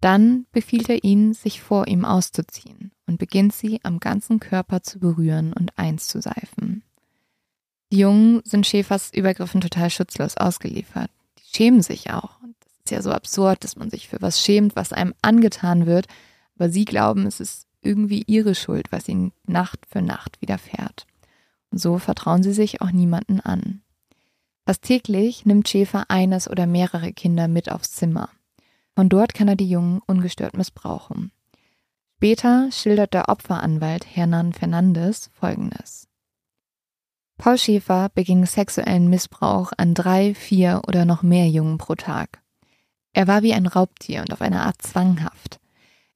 Dann befiehlt er ihnen, sich vor ihm auszuziehen und beginnt sie am ganzen Körper zu berühren und einzuseifen. Die Jungen sind Schäfers Übergriffen total schutzlos ausgeliefert. Die schämen sich auch. Und das ist ja so absurd, dass man sich für was schämt, was einem angetan wird, aber sie glauben, es ist irgendwie ihre Schuld, was ihnen Nacht für Nacht widerfährt. Und so vertrauen sie sich auch niemanden an. Fast täglich nimmt Schäfer eines oder mehrere Kinder mit aufs Zimmer. Von dort kann er die Jungen ungestört missbrauchen. Später schildert der Opferanwalt Hernan Fernandes Folgendes. Paul Schäfer beging sexuellen Missbrauch an drei, vier oder noch mehr Jungen pro Tag. Er war wie ein Raubtier und auf eine Art zwanghaft.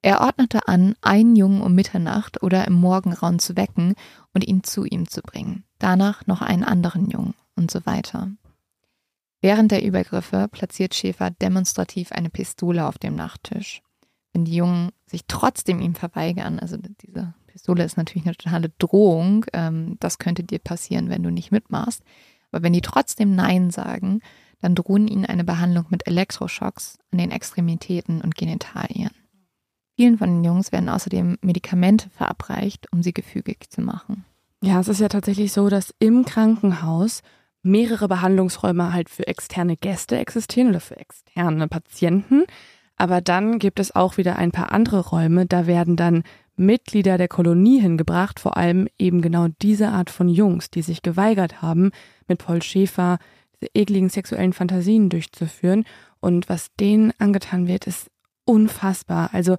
Er ordnete an, einen Jungen um Mitternacht oder im Morgenraum zu wecken und ihn zu ihm zu bringen, danach noch einen anderen Jungen und so weiter. Während der Übergriffe platziert Schäfer demonstrativ eine Pistole auf dem Nachttisch. Wenn die Jungen sich trotzdem ihm verweigern, also diese Pistole ist natürlich eine totale Drohung, ähm, das könnte dir passieren, wenn du nicht mitmachst, aber wenn die trotzdem Nein sagen, dann drohen ihnen eine Behandlung mit Elektroschocks an den Extremitäten und Genitalien. Vielen von den Jungs werden außerdem Medikamente verabreicht, um sie gefügig zu machen. Ja, es ist ja tatsächlich so, dass im Krankenhaus mehrere Behandlungsräume halt für externe Gäste existieren oder für externe Patienten. Aber dann gibt es auch wieder ein paar andere Räume, da werden dann Mitglieder der Kolonie hingebracht, vor allem eben genau diese Art von Jungs, die sich geweigert haben, mit Paul Schäfer diese ekligen sexuellen Fantasien durchzuführen. Und was denen angetan wird, ist unfassbar. Also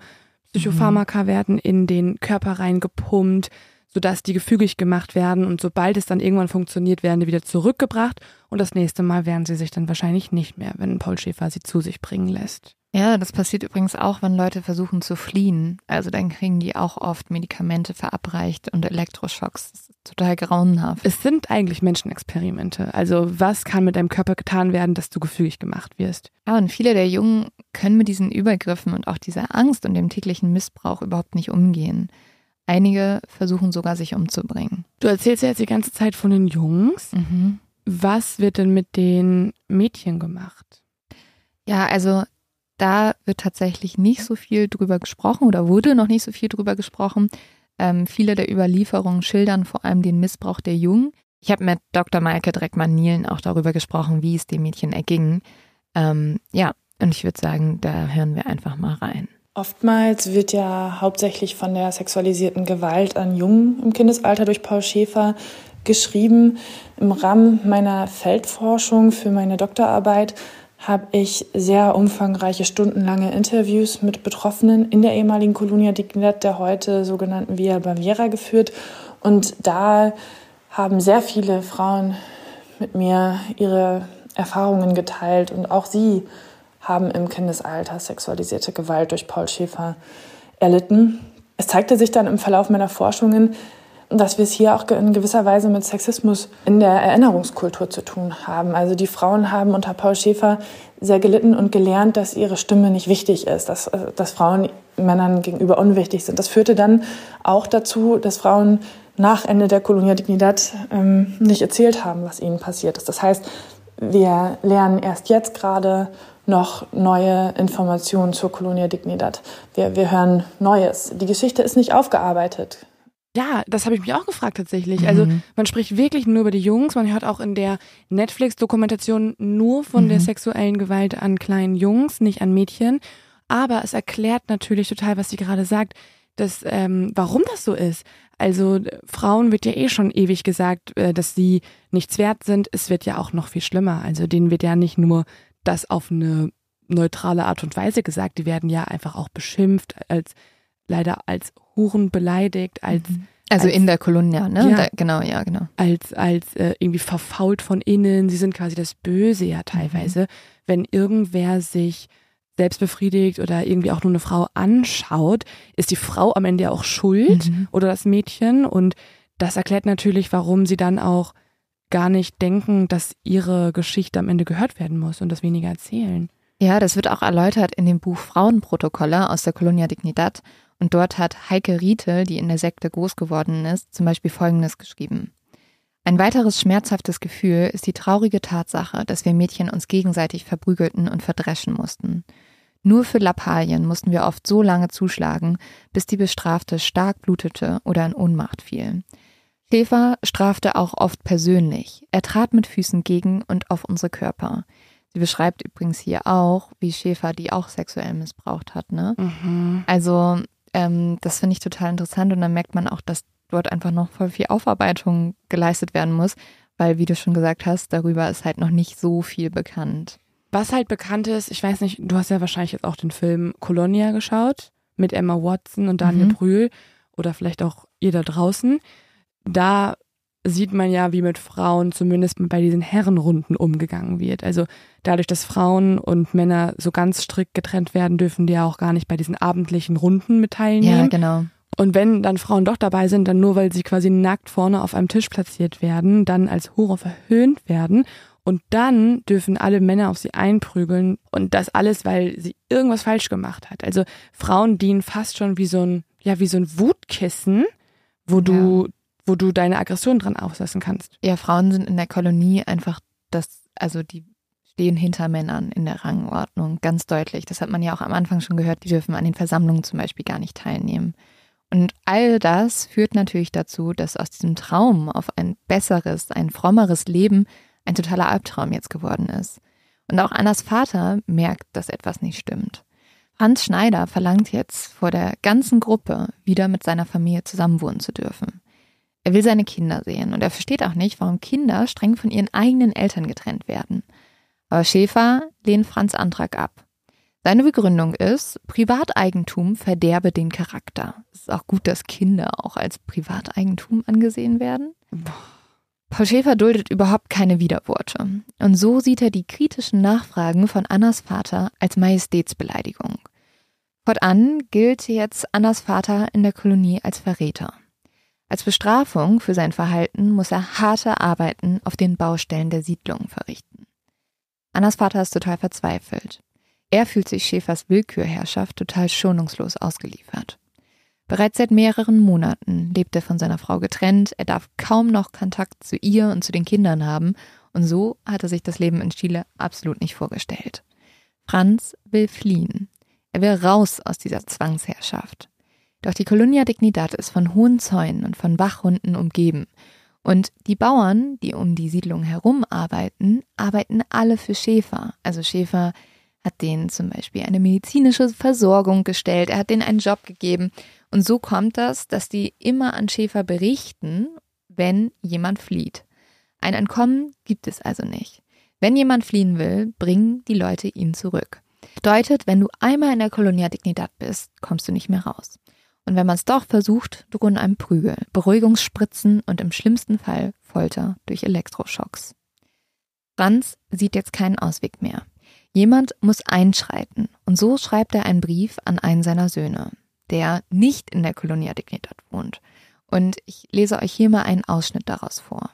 Psychopharmaka mhm. werden in den Körper reingepumpt, sodass die gefügig gemacht werden und sobald es dann irgendwann funktioniert, werden die wieder zurückgebracht und das nächste Mal werden sie sich dann wahrscheinlich nicht mehr, wenn Paul Schäfer sie zu sich bringen lässt. Ja, das passiert übrigens auch, wenn Leute versuchen zu fliehen. Also dann kriegen die auch oft Medikamente verabreicht und Elektroschocks. Das ist total grauenhaft. Es sind eigentlich Menschenexperimente. Also was kann mit deinem Körper getan werden, dass du gefügig gemacht wirst? Ja, und viele der Jungen können mit diesen Übergriffen und auch dieser Angst und dem täglichen Missbrauch überhaupt nicht umgehen. Einige versuchen sogar, sich umzubringen. Du erzählst ja jetzt die ganze Zeit von den Jungs. Mhm. Was wird denn mit den Mädchen gemacht? Ja, also da wird tatsächlich nicht so viel drüber gesprochen oder wurde noch nicht so viel drüber gesprochen. Ähm, viele der Überlieferungen schildern vor allem den Missbrauch der Jungen. Ich habe mit Dr. Maike Dreckmann-Nielen auch darüber gesprochen, wie es dem Mädchen erging. Ähm, ja, und ich würde sagen, da hören wir einfach mal rein. Oftmals wird ja hauptsächlich von der sexualisierten Gewalt an Jungen im Kindesalter durch Paul Schäfer geschrieben. Im Rahmen meiner Feldforschung für meine Doktorarbeit habe ich sehr umfangreiche stundenlange Interviews mit Betroffenen in der ehemaligen Colonia Dignidad, der heute sogenannten Via Baviera, geführt. Und da haben sehr viele Frauen mit mir ihre Erfahrungen geteilt und auch sie haben im Kindesalter sexualisierte Gewalt durch Paul Schäfer erlitten. Es zeigte sich dann im Verlauf meiner Forschungen, dass wir es hier auch in gewisser Weise mit Sexismus in der Erinnerungskultur zu tun haben. Also die Frauen haben unter Paul Schäfer sehr gelitten und gelernt, dass ihre Stimme nicht wichtig ist, dass, dass Frauen Männern gegenüber unwichtig sind. Das führte dann auch dazu, dass Frauen nach Ende der Colonia ähm, nicht erzählt haben, was ihnen passiert ist. Das heißt, wir lernen erst jetzt gerade noch neue Informationen zur Colonia. Wir, wir hören Neues. Die Geschichte ist nicht aufgearbeitet. Ja, das habe ich mich auch gefragt tatsächlich. Also mhm. man spricht wirklich nur über die Jungs. Man hört auch in der Netflix-Dokumentation nur von mhm. der sexuellen Gewalt an kleinen Jungs, nicht an Mädchen. Aber es erklärt natürlich total, was sie gerade sagt, dass, ähm, warum das so ist. Also Frauen wird ja eh schon ewig gesagt, äh, dass sie nichts wert sind. Es wird ja auch noch viel schlimmer. Also denen wird ja nicht nur das auf eine neutrale Art und Weise gesagt, die werden ja einfach auch beschimpft als leider als Huren beleidigt, als mhm. also als, in der Kolonia, ne? Ja, da, genau, ja, genau. Als als äh, irgendwie verfault von innen. Sie sind quasi das Böse ja teilweise, mhm. wenn irgendwer sich selbst befriedigt oder irgendwie auch nur eine Frau anschaut, ist die Frau am Ende ja auch schuld mhm. oder das Mädchen und das erklärt natürlich, warum sie dann auch gar nicht denken, dass ihre Geschichte am Ende gehört werden muss und das weniger erzählen. Ja, das wird auch erläutert in dem Buch Frauenprotokolle aus der Colonia Dignidad und dort hat Heike Rietel, die in der Sekte groß geworden ist, zum Beispiel Folgendes geschrieben. Ein weiteres schmerzhaftes Gefühl ist die traurige Tatsache, dass wir Mädchen uns gegenseitig verprügelten und verdreschen mussten. Nur für Lappalien mussten wir oft so lange zuschlagen, bis die Bestrafte stark blutete oder in Ohnmacht fiel. Schäfer strafte auch oft persönlich. Er trat mit Füßen gegen und auf unsere Körper. Sie beschreibt übrigens hier auch, wie Schäfer die auch sexuell missbraucht hat. Ne? Mhm. Also ähm, das finde ich total interessant und dann merkt man auch, dass dort einfach noch voll viel Aufarbeitung geleistet werden muss, weil, wie du schon gesagt hast, darüber ist halt noch nicht so viel bekannt. Was halt bekannt ist, ich weiß nicht, du hast ja wahrscheinlich jetzt auch den Film Colonia geschaut mit Emma Watson und Daniel mhm. Brühl oder vielleicht auch ihr da draußen. Da sieht man ja, wie mit Frauen zumindest bei diesen Herrenrunden umgegangen wird. Also dadurch, dass Frauen und Männer so ganz strikt getrennt werden, dürfen die ja auch gar nicht bei diesen abendlichen Runden mit teilnehmen. Ja, genau. Und wenn dann Frauen doch dabei sind, dann nur weil sie quasi nackt vorne auf einem Tisch platziert werden, dann als Hure verhöhnt werden und dann dürfen alle Männer auf sie einprügeln und das alles, weil sie irgendwas falsch gemacht hat. Also Frauen dienen fast schon wie so ein, ja, wie so ein Wutkissen, wo du wo du deine Aggression dran auslassen kannst. Ja, Frauen sind in der Kolonie einfach das, also die stehen hinter Männern in der Rangordnung, ganz deutlich. Das hat man ja auch am Anfang schon gehört, die dürfen an den Versammlungen zum Beispiel gar nicht teilnehmen. Und all das führt natürlich dazu, dass aus diesem Traum auf ein besseres, ein frommeres Leben ein totaler Albtraum jetzt geworden ist. Und auch Annas Vater merkt, dass etwas nicht stimmt. Franz Schneider verlangt jetzt vor der ganzen Gruppe wieder mit seiner Familie zusammenwohnen zu dürfen. Er will seine Kinder sehen und er versteht auch nicht, warum Kinder streng von ihren eigenen Eltern getrennt werden. Aber Schäfer lehnt Franz Antrag ab. Seine Begründung ist, Privateigentum verderbe den Charakter. Es ist auch gut, dass Kinder auch als Privateigentum angesehen werden. Paul Schäfer duldet überhaupt keine Widerworte. Und so sieht er die kritischen Nachfragen von Annas Vater als Majestätsbeleidigung. Fortan gilt jetzt Annas Vater in der Kolonie als Verräter. Als Bestrafung für sein Verhalten muss er harte Arbeiten auf den Baustellen der Siedlung verrichten. Annas Vater ist total verzweifelt. Er fühlt sich Schäfers Willkürherrschaft total schonungslos ausgeliefert. Bereits seit mehreren Monaten lebt er von seiner Frau getrennt, er darf kaum noch Kontakt zu ihr und zu den Kindern haben, und so hat er sich das Leben in Chile absolut nicht vorgestellt. Franz will fliehen. Er will raus aus dieser Zwangsherrschaft. Doch die Colonia Dignidad ist von hohen Zäunen und von Wachhunden umgeben. Und die Bauern, die um die Siedlung herum arbeiten, arbeiten alle für Schäfer. Also Schäfer hat denen zum Beispiel eine medizinische Versorgung gestellt, er hat denen einen Job gegeben. Und so kommt das, dass die immer an Schäfer berichten, wenn jemand flieht. Ein Entkommen gibt es also nicht. Wenn jemand fliehen will, bringen die Leute ihn zurück. Bedeutet, wenn du einmal in der Colonia Dignidad bist, kommst du nicht mehr raus. Und wenn man es doch versucht, drohen einem Prügel, Beruhigungsspritzen und im schlimmsten Fall Folter durch Elektroschocks. Franz sieht jetzt keinen Ausweg mehr. Jemand muss einschreiten und so schreibt er einen Brief an einen seiner Söhne, der nicht in der Colonia Dignidad wohnt. Und ich lese euch hier mal einen Ausschnitt daraus vor.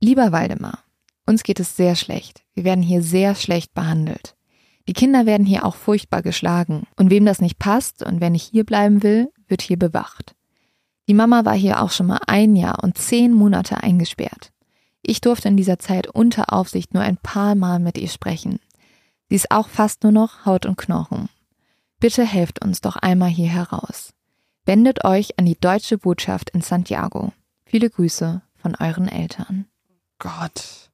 Lieber Waldemar, uns geht es sehr schlecht. Wir werden hier sehr schlecht behandelt. Die Kinder werden hier auch furchtbar geschlagen. Und wem das nicht passt und wer nicht hier bleiben will, wird hier bewacht. Die Mama war hier auch schon mal ein Jahr und zehn Monate eingesperrt. Ich durfte in dieser Zeit unter Aufsicht nur ein paar Mal mit ihr sprechen. Sie ist auch fast nur noch Haut und Knochen. Bitte helft uns doch einmal hier heraus. Wendet euch an die deutsche Botschaft in Santiago. Viele Grüße von euren Eltern. Gott.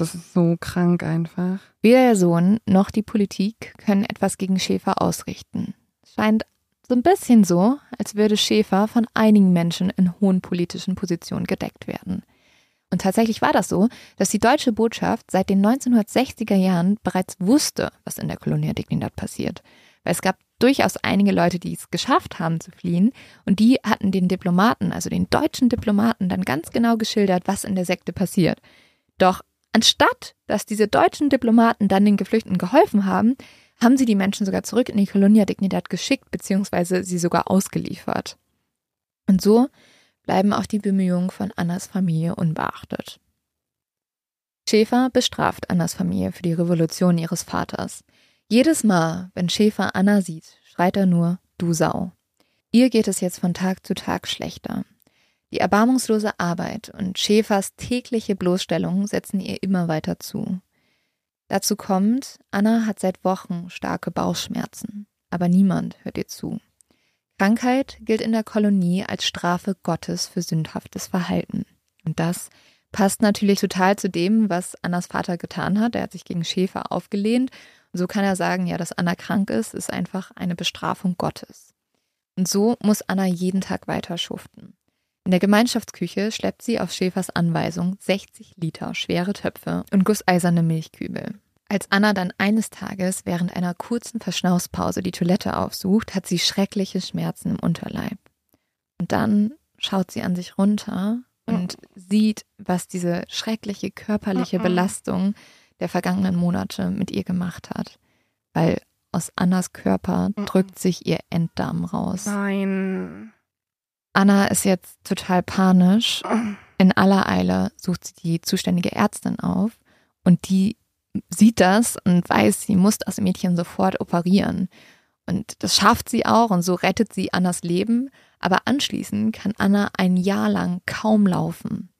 Das ist so krank einfach. Weder der Sohn noch die Politik können etwas gegen Schäfer ausrichten. Scheint so ein bisschen so, als würde Schäfer von einigen Menschen in hohen politischen Positionen gedeckt werden. Und tatsächlich war das so, dass die deutsche Botschaft seit den 1960er Jahren bereits wusste, was in der Colonia Dignidad passiert. Weil es gab durchaus einige Leute, die es geschafft haben zu fliehen und die hatten den Diplomaten, also den deutschen Diplomaten, dann ganz genau geschildert, was in der Sekte passiert. Doch Anstatt dass diese deutschen Diplomaten dann den Geflüchteten geholfen haben, haben sie die Menschen sogar zurück in die Colonia Dignidad geschickt, beziehungsweise sie sogar ausgeliefert. Und so bleiben auch die Bemühungen von Annas Familie unbeachtet. Schäfer bestraft Annas Familie für die Revolution ihres Vaters. Jedes Mal, wenn Schäfer Anna sieht, schreit er nur, du Sau. Ihr geht es jetzt von Tag zu Tag schlechter. Die erbarmungslose Arbeit und Schäfers tägliche Bloßstellung setzen ihr immer weiter zu. Dazu kommt, Anna hat seit Wochen starke Bauchschmerzen, aber niemand hört ihr zu. Krankheit gilt in der Kolonie als Strafe Gottes für sündhaftes Verhalten. Und das passt natürlich total zu dem, was Annas Vater getan hat. Er hat sich gegen Schäfer aufgelehnt. Und so kann er sagen, ja, dass Anna krank ist, ist einfach eine Bestrafung Gottes. Und so muss Anna jeden Tag weiter schuften. In der Gemeinschaftsküche schleppt sie auf Schäfers Anweisung 60 Liter schwere Töpfe und gusseiserne Milchkübel. Als Anna dann eines Tages während einer kurzen Verschnaufspause die Toilette aufsucht, hat sie schreckliche Schmerzen im Unterleib. Und dann schaut sie an sich runter und oh. sieht, was diese schreckliche körperliche oh, oh. Belastung der vergangenen Monate mit ihr gemacht hat. Weil aus Annas Körper drückt sich ihr Enddarm raus. Nein. Anna ist jetzt total panisch. In aller Eile sucht sie die zuständige Ärztin auf und die sieht das und weiß, sie muss das Mädchen sofort operieren. Und das schafft sie auch und so rettet sie Annas Leben. Aber anschließend kann Anna ein Jahr lang kaum laufen.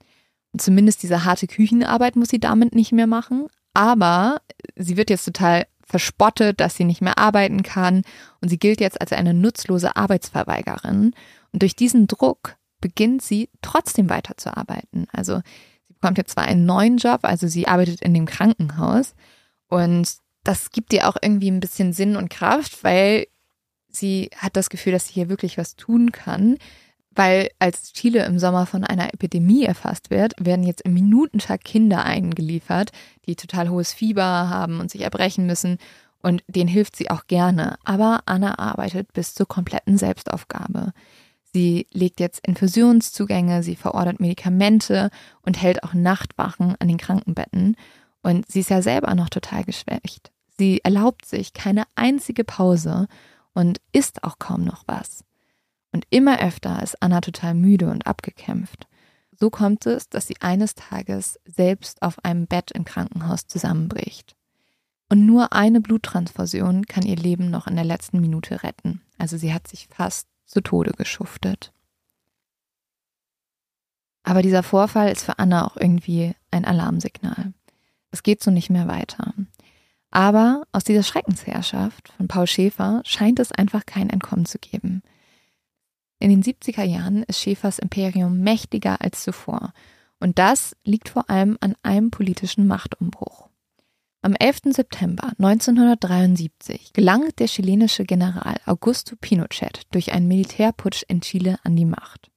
Und zumindest diese harte Küchenarbeit muss sie damit nicht mehr machen. Aber sie wird jetzt total verspottet, dass sie nicht mehr arbeiten kann. Und sie gilt jetzt als eine nutzlose Arbeitsverweigerin. Und durch diesen Druck beginnt sie trotzdem weiterzuarbeiten. Also sie bekommt jetzt zwar einen neuen Job, also sie arbeitet in dem Krankenhaus und das gibt ihr auch irgendwie ein bisschen Sinn und Kraft, weil sie hat das Gefühl, dass sie hier wirklich was tun kann. Weil als Chile im Sommer von einer Epidemie erfasst wird, werden jetzt im Minutentag Kinder eingeliefert, die total hohes Fieber haben und sich erbrechen müssen. Und denen hilft sie auch gerne. Aber Anna arbeitet bis zur kompletten Selbstaufgabe. Sie legt jetzt Infusionszugänge, sie verordert Medikamente und hält auch Nachtwachen an den Krankenbetten. Und sie ist ja selber noch total geschwächt. Sie erlaubt sich keine einzige Pause und isst auch kaum noch was. Und immer öfter ist Anna total müde und abgekämpft. So kommt es, dass sie eines Tages selbst auf einem Bett im Krankenhaus zusammenbricht. Und nur eine Bluttransfusion kann ihr Leben noch in der letzten Minute retten. Also sie hat sich fast zu Tode geschuftet. Aber dieser Vorfall ist für Anna auch irgendwie ein Alarmsignal. Es geht so nicht mehr weiter. Aber aus dieser Schreckensherrschaft von Paul Schäfer scheint es einfach kein Entkommen zu geben. In den 70er Jahren ist Schäfers Imperium mächtiger als zuvor. Und das liegt vor allem an einem politischen Machtumbruch. Am 11. September 1973 gelang der chilenische General Augusto Pinochet durch einen Militärputsch in Chile an die Macht.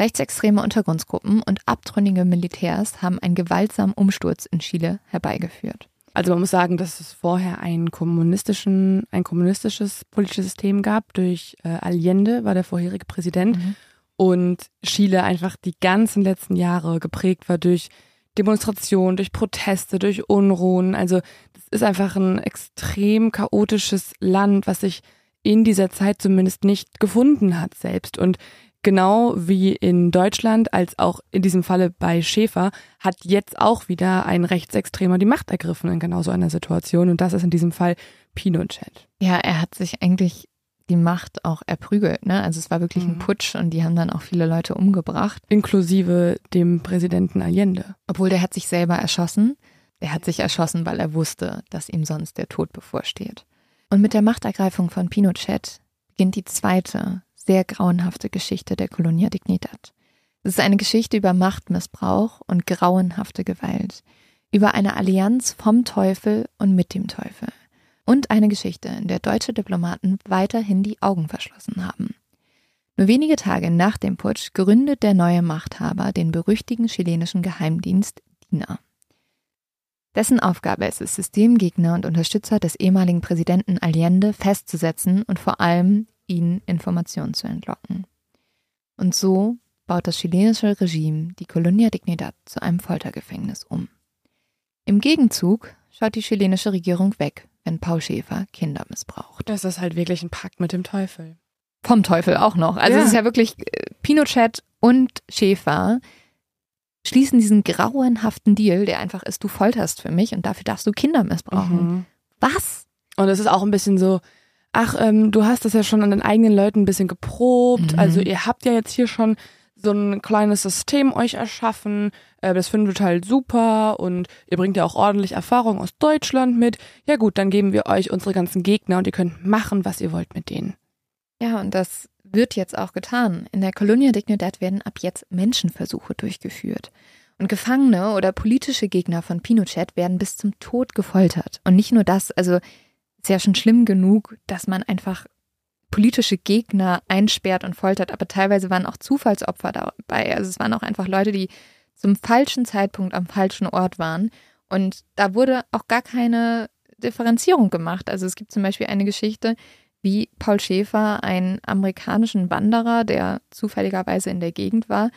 Rechtsextreme Untergrundsgruppen und abtrünnige Militärs haben einen gewaltsamen Umsturz in Chile herbeigeführt. Also man muss sagen, dass es vorher einen kommunistischen, ein kommunistisches politisches System gab. Durch äh, Allende war der vorherige Präsident. Mhm. Und Chile einfach die ganzen letzten Jahre geprägt war durch Demonstrationen, durch Proteste, durch Unruhen. Also das ist einfach ein extrem chaotisches Land, was sich in dieser Zeit zumindest nicht gefunden hat selbst. Und genau wie in Deutschland, als auch in diesem Falle bei Schäfer, hat jetzt auch wieder ein Rechtsextremer die Macht ergriffen in genau so einer Situation. Und das ist in diesem Fall Pinochet. Ja, er hat sich eigentlich die Macht auch erprügelt. Ne? Also es war wirklich mhm. ein Putsch und die haben dann auch viele Leute umgebracht. Inklusive dem Präsidenten Allende. Obwohl der hat sich selber erschossen. Er hat sich erschossen, weil er wusste, dass ihm sonst der Tod bevorsteht. Und mit der Machtergreifung von Pinochet beginnt die zweite, sehr grauenhafte Geschichte der Colonia Dignidad. Es ist eine Geschichte über Machtmissbrauch und grauenhafte Gewalt, über eine Allianz vom Teufel und mit dem Teufel und eine Geschichte, in der deutsche Diplomaten weiterhin die Augen verschlossen haben. Nur wenige Tage nach dem Putsch gründet der neue Machthaber den berüchtigten chilenischen Geheimdienst DINA. Dessen Aufgabe ist es, Systemgegner und Unterstützer des ehemaligen Präsidenten Allende festzusetzen und vor allem ihnen Informationen zu entlocken. Und so baut das chilenische Regime die Colonia Dignidad zu einem Foltergefängnis um. Im Gegenzug schaut die chilenische Regierung weg, wenn Paul Schäfer Kinder missbraucht. Das ist halt wirklich ein Pakt mit dem Teufel. Vom Teufel auch noch. Also ja. es ist ja wirklich äh, Pinochet und Schäfer schließen diesen grauenhaften Deal, der einfach ist, du folterst für mich und dafür darfst du Kinder missbrauchen. Mhm. Was? Und es ist auch ein bisschen so, ach, ähm, du hast das ja schon an den eigenen Leuten ein bisschen geprobt. Mhm. Also ihr habt ja jetzt hier schon so ein kleines System euch erschaffen. Äh, das findet halt super und ihr bringt ja auch ordentlich Erfahrung aus Deutschland mit. Ja gut, dann geben wir euch unsere ganzen Gegner und ihr könnt machen, was ihr wollt mit denen. Ja, und das wird jetzt auch getan. In der Colonia Dignidad werden ab jetzt Menschenversuche durchgeführt. Und Gefangene oder politische Gegner von Pinochet werden bis zum Tod gefoltert. Und nicht nur das, also ist ja schon schlimm genug, dass man einfach politische Gegner einsperrt und foltert, aber teilweise waren auch Zufallsopfer dabei. Also es waren auch einfach Leute, die zum falschen Zeitpunkt am falschen Ort waren. Und da wurde auch gar keine Differenzierung gemacht. Also es gibt zum Beispiel eine Geschichte, wie Paul Schäfer einen amerikanischen Wanderer, der zufälligerweise in der Gegend war,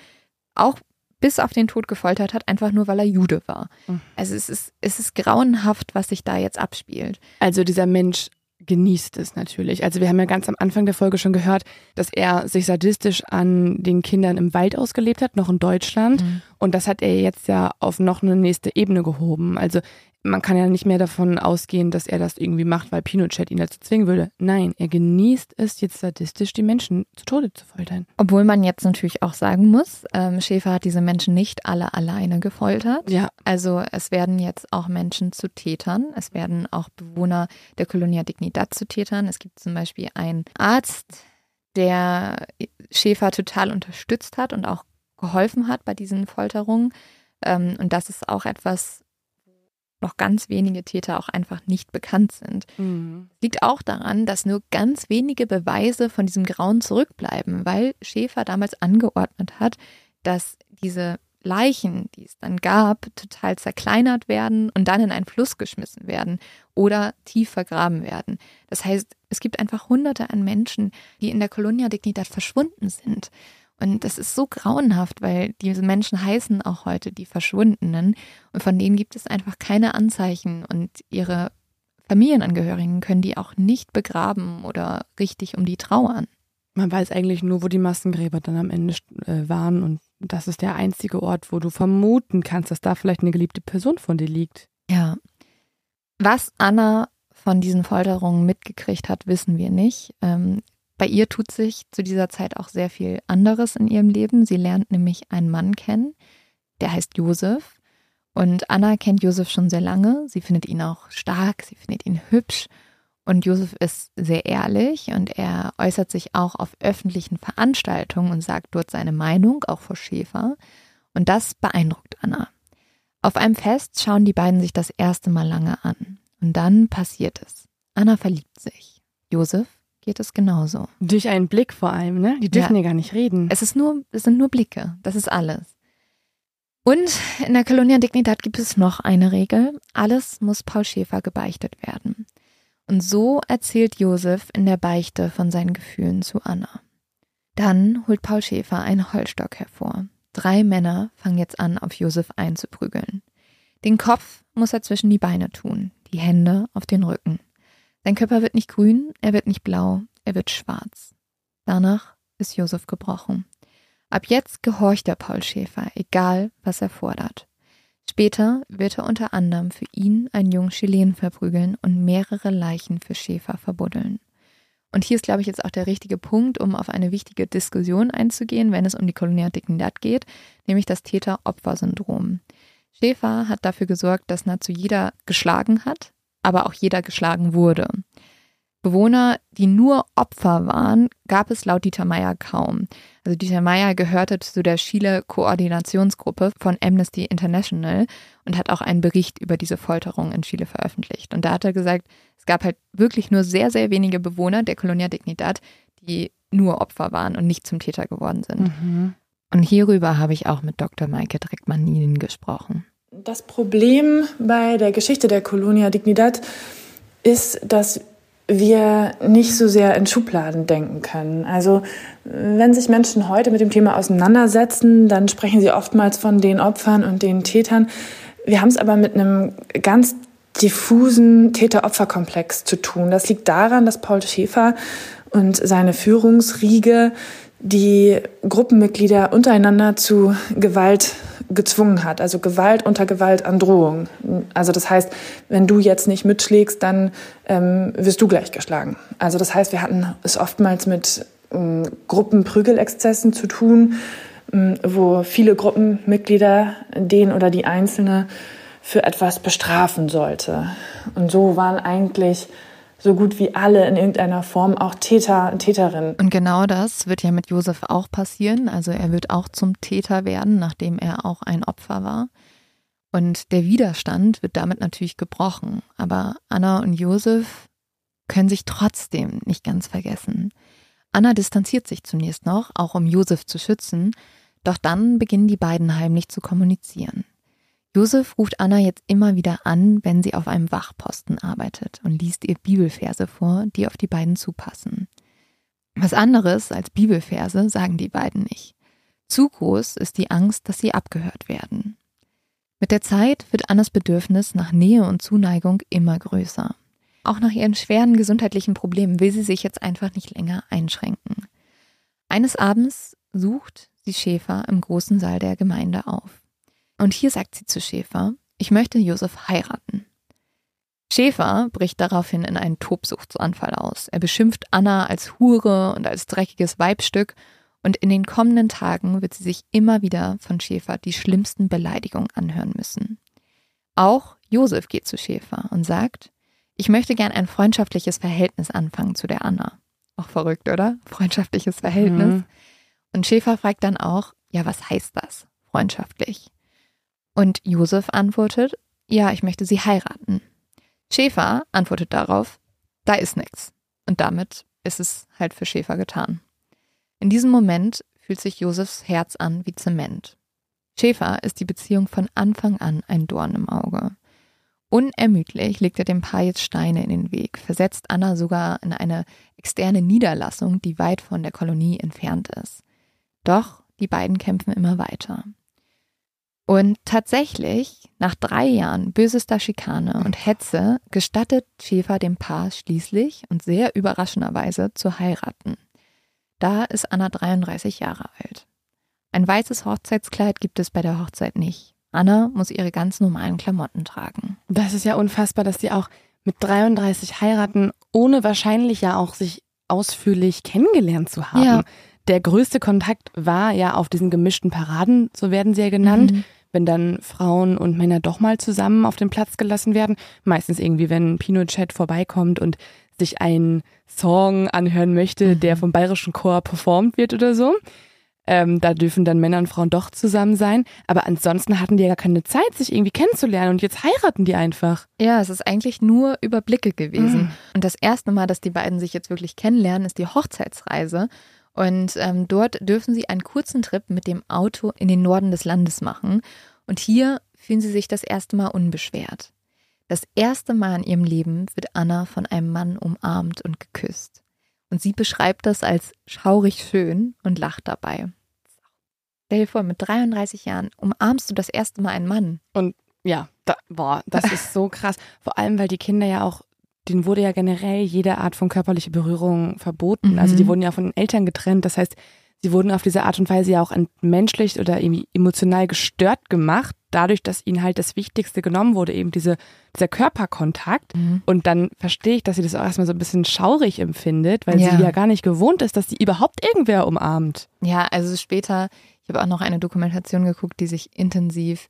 auch bis auf den Tod gefoltert hat, einfach nur weil er Jude war. Mhm. Also es ist, es ist grauenhaft, was sich da jetzt abspielt. Also dieser Mensch genießt es natürlich. Also wir haben ja ganz am Anfang der Folge schon gehört, dass er sich sadistisch an den Kindern im Wald ausgelebt hat, noch in Deutschland. Mhm. Und das hat er jetzt ja auf noch eine nächste Ebene gehoben. Also man kann ja nicht mehr davon ausgehen, dass er das irgendwie macht, weil Pinochet ihn dazu zwingen würde. Nein, er genießt es jetzt sadistisch, die Menschen zu Tode zu foltern. Obwohl man jetzt natürlich auch sagen muss, ähm, Schäfer hat diese Menschen nicht alle alleine gefoltert. Ja. Also es werden jetzt auch Menschen zu Tätern. Es werden auch Bewohner der Colonia Dignidad zu Tätern. Es gibt zum Beispiel einen Arzt, der Schäfer total unterstützt hat und auch geholfen hat bei diesen Folterungen. Ähm, und das ist auch etwas, noch ganz wenige Täter auch einfach nicht bekannt sind. Mhm. Liegt auch daran, dass nur ganz wenige Beweise von diesem Grauen zurückbleiben, weil Schäfer damals angeordnet hat, dass diese Leichen, die es dann gab, total zerkleinert werden und dann in einen Fluss geschmissen werden oder tief vergraben werden. Das heißt, es gibt einfach Hunderte an Menschen, die in der Colonia Dignidad verschwunden sind. Und das ist so grauenhaft, weil diese Menschen heißen auch heute die Verschwundenen und von denen gibt es einfach keine Anzeichen und ihre Familienangehörigen können die auch nicht begraben oder richtig um die trauern. Man weiß eigentlich nur, wo die Massengräber dann am Ende äh, waren und das ist der einzige Ort, wo du vermuten kannst, dass da vielleicht eine geliebte Person von dir liegt. Ja. Was Anna von diesen Folterungen mitgekriegt hat, wissen wir nicht. Bei ihr tut sich zu dieser Zeit auch sehr viel anderes in ihrem Leben. Sie lernt nämlich einen Mann kennen, der heißt Josef. Und Anna kennt Josef schon sehr lange. Sie findet ihn auch stark, sie findet ihn hübsch. Und Josef ist sehr ehrlich und er äußert sich auch auf öffentlichen Veranstaltungen und sagt dort seine Meinung, auch vor Schäfer. Und das beeindruckt Anna. Auf einem Fest schauen die beiden sich das erste Mal lange an. Und dann passiert es. Anna verliebt sich. Josef geht es genauso. Durch einen Blick vor allem, ne? Die dürfen ja, ja gar nicht reden. Es ist nur, es sind nur Blicke. Das ist alles. Und in der Colonia Dignidad gibt es noch eine Regel. Alles muss Paul Schäfer gebeichtet werden. Und so erzählt Josef in der Beichte von seinen Gefühlen zu Anna. Dann holt Paul Schäfer einen Holzstock hervor. Drei Männer fangen jetzt an, auf Josef einzuprügeln. Den Kopf muss er zwischen die Beine tun, die Hände auf den Rücken. Sein Körper wird nicht grün, er wird nicht blau, er wird schwarz. Danach ist Josef gebrochen. Ab jetzt gehorcht der Paul Schäfer, egal was er fordert. Später wird er unter anderem für ihn einen jungen Chilen verprügeln und mehrere Leichen für Schäfer verbuddeln. Und hier ist, glaube ich, jetzt auch der richtige Punkt, um auf eine wichtige Diskussion einzugehen, wenn es um die Dignidad geht, nämlich das Täter-Opfer-Syndrom. Schäfer hat dafür gesorgt, dass nahezu jeder geschlagen hat, aber auch jeder geschlagen wurde. Bewohner, die nur Opfer waren, gab es laut Dieter Meyer kaum. Also Dieter Meyer gehörte zu der Chile-Koordinationsgruppe von Amnesty International und hat auch einen Bericht über diese Folterung in Chile veröffentlicht. Und da hat er gesagt, es gab halt wirklich nur sehr, sehr wenige Bewohner der Colonia Dignidad, die nur Opfer waren und nicht zum Täter geworden sind. Mhm. Und hierüber habe ich auch mit Dr. Maike Dreckmann-Nielen gesprochen. Das Problem bei der Geschichte der Colonia Dignidad ist, dass wir nicht so sehr in Schubladen denken können. Also wenn sich Menschen heute mit dem Thema auseinandersetzen, dann sprechen sie oftmals von den Opfern und den Tätern. Wir haben es aber mit einem ganz diffusen Täter-Opfer-Komplex zu tun. Das liegt daran, dass Paul Schäfer und seine Führungsriege die Gruppenmitglieder untereinander zu Gewalt gezwungen hat. Also Gewalt unter Gewalt an Drohung. Also das heißt, wenn du jetzt nicht mitschlägst, dann ähm, wirst du gleich geschlagen. Also das heißt, wir hatten es oftmals mit ähm, Gruppenprügelexzessen zu tun, ähm, wo viele Gruppenmitglieder den oder die Einzelne für etwas bestrafen sollte. Und so waren eigentlich so gut wie alle in irgendeiner Form auch Täter und Täterinnen. Und genau das wird ja mit Josef auch passieren. Also er wird auch zum Täter werden, nachdem er auch ein Opfer war. Und der Widerstand wird damit natürlich gebrochen. Aber Anna und Josef können sich trotzdem nicht ganz vergessen. Anna distanziert sich zunächst noch, auch um Josef zu schützen, doch dann beginnen die beiden heimlich zu kommunizieren. Josef ruft Anna jetzt immer wieder an, wenn sie auf einem Wachposten arbeitet und liest ihr Bibelverse vor, die auf die beiden zupassen. Was anderes als Bibelverse sagen die beiden nicht. Zu groß ist die Angst, dass sie abgehört werden. Mit der Zeit wird Annas Bedürfnis nach Nähe und Zuneigung immer größer. Auch nach ihren schweren gesundheitlichen Problemen will sie sich jetzt einfach nicht länger einschränken. Eines Abends sucht sie Schäfer im großen Saal der Gemeinde auf. Und hier sagt sie zu Schäfer, ich möchte Josef heiraten. Schäfer bricht daraufhin in einen Tobsuchtsanfall aus. Er beschimpft Anna als Hure und als dreckiges Weibstück und in den kommenden Tagen wird sie sich immer wieder von Schäfer die schlimmsten Beleidigungen anhören müssen. Auch Josef geht zu Schäfer und sagt, ich möchte gern ein freundschaftliches Verhältnis anfangen zu der Anna. Auch verrückt, oder? Freundschaftliches Verhältnis. Mhm. Und Schäfer fragt dann auch, ja, was heißt das? Freundschaftlich. Und Josef antwortet, ja, ich möchte sie heiraten. Schäfer antwortet darauf, da ist nichts. Und damit ist es halt für Schäfer getan. In diesem Moment fühlt sich Josefs Herz an wie Zement. Schäfer ist die Beziehung von Anfang an ein Dorn im Auge. Unermüdlich legt er dem Paar jetzt Steine in den Weg, versetzt Anna sogar in eine externe Niederlassung, die weit von der Kolonie entfernt ist. Doch die beiden kämpfen immer weiter. Und tatsächlich, nach drei Jahren bösester Schikane und Hetze, gestattet Schäfer dem Paar schließlich und sehr überraschenderweise zu heiraten. Da ist Anna 33 Jahre alt. Ein weißes Hochzeitskleid gibt es bei der Hochzeit nicht. Anna muss ihre ganz normalen Klamotten tragen. Das ist ja unfassbar, dass sie auch mit 33 heiraten, ohne wahrscheinlich ja auch sich ausführlich kennengelernt zu haben. Ja. Der größte Kontakt war ja auf diesen gemischten Paraden, so werden sie ja genannt. Mhm wenn dann Frauen und Männer doch mal zusammen auf den Platz gelassen werden. Meistens irgendwie, wenn Pinochet vorbeikommt und sich einen Song anhören möchte, mhm. der vom Bayerischen Chor performt wird oder so. Ähm, da dürfen dann Männer und Frauen doch zusammen sein. Aber ansonsten hatten die ja gar keine Zeit, sich irgendwie kennenzulernen und jetzt heiraten die einfach. Ja, es ist eigentlich nur Überblicke gewesen. Mhm. Und das erste Mal, dass die beiden sich jetzt wirklich kennenlernen, ist die Hochzeitsreise. Und ähm, dort dürfen sie einen kurzen Trip mit dem Auto in den Norden des Landes machen. Und hier fühlen sie sich das erste Mal unbeschwert. Das erste Mal in ihrem Leben wird Anna von einem Mann umarmt und geküsst. Und sie beschreibt das als schaurig schön und lacht dabei. Stell dir vor, mit 33 Jahren umarmst du das erste Mal einen Mann. Und ja, da, boah, das ist so krass. Vor allem, weil die Kinder ja auch denen wurde ja generell jede Art von körperlicher Berührung verboten. Mhm. Also die mhm. wurden ja von den Eltern getrennt. Das heißt, sie wurden auf diese Art und Weise ja auch entmenschlicht oder irgendwie emotional gestört gemacht dadurch, dass ihnen halt das Wichtigste genommen wurde, eben diese, dieser Körperkontakt. Mhm. Und dann verstehe ich, dass sie das auch erstmal so ein bisschen schaurig empfindet, weil ja. sie ja gar nicht gewohnt ist, dass sie überhaupt irgendwer umarmt. Ja, also später, ich habe auch noch eine Dokumentation geguckt, die sich intensiv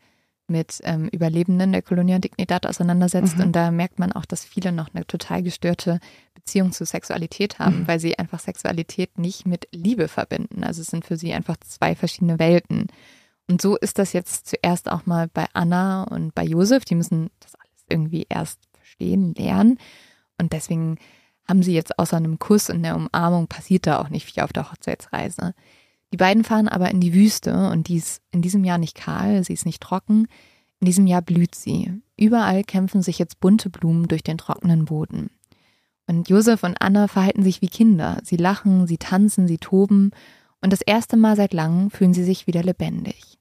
mit ähm, Überlebenden der Colonia Dignidad auseinandersetzt. Mhm. Und da merkt man auch, dass viele noch eine total gestörte Beziehung zu Sexualität haben, mhm. weil sie einfach Sexualität nicht mit Liebe verbinden. Also es sind für sie einfach zwei verschiedene Welten. Und so ist das jetzt zuerst auch mal bei Anna und bei Josef. Die müssen das alles irgendwie erst verstehen, lernen. Und deswegen haben sie jetzt außer einem Kuss und einer Umarmung passiert da auch nicht viel auf der Hochzeitsreise. Die beiden fahren aber in die Wüste und die ist in diesem Jahr nicht kahl, sie ist nicht trocken. In diesem Jahr blüht sie. Überall kämpfen sich jetzt bunte Blumen durch den trockenen Boden. Und Josef und Anna verhalten sich wie Kinder. Sie lachen, sie tanzen, sie toben. Und das erste Mal seit langem fühlen sie sich wieder lebendig.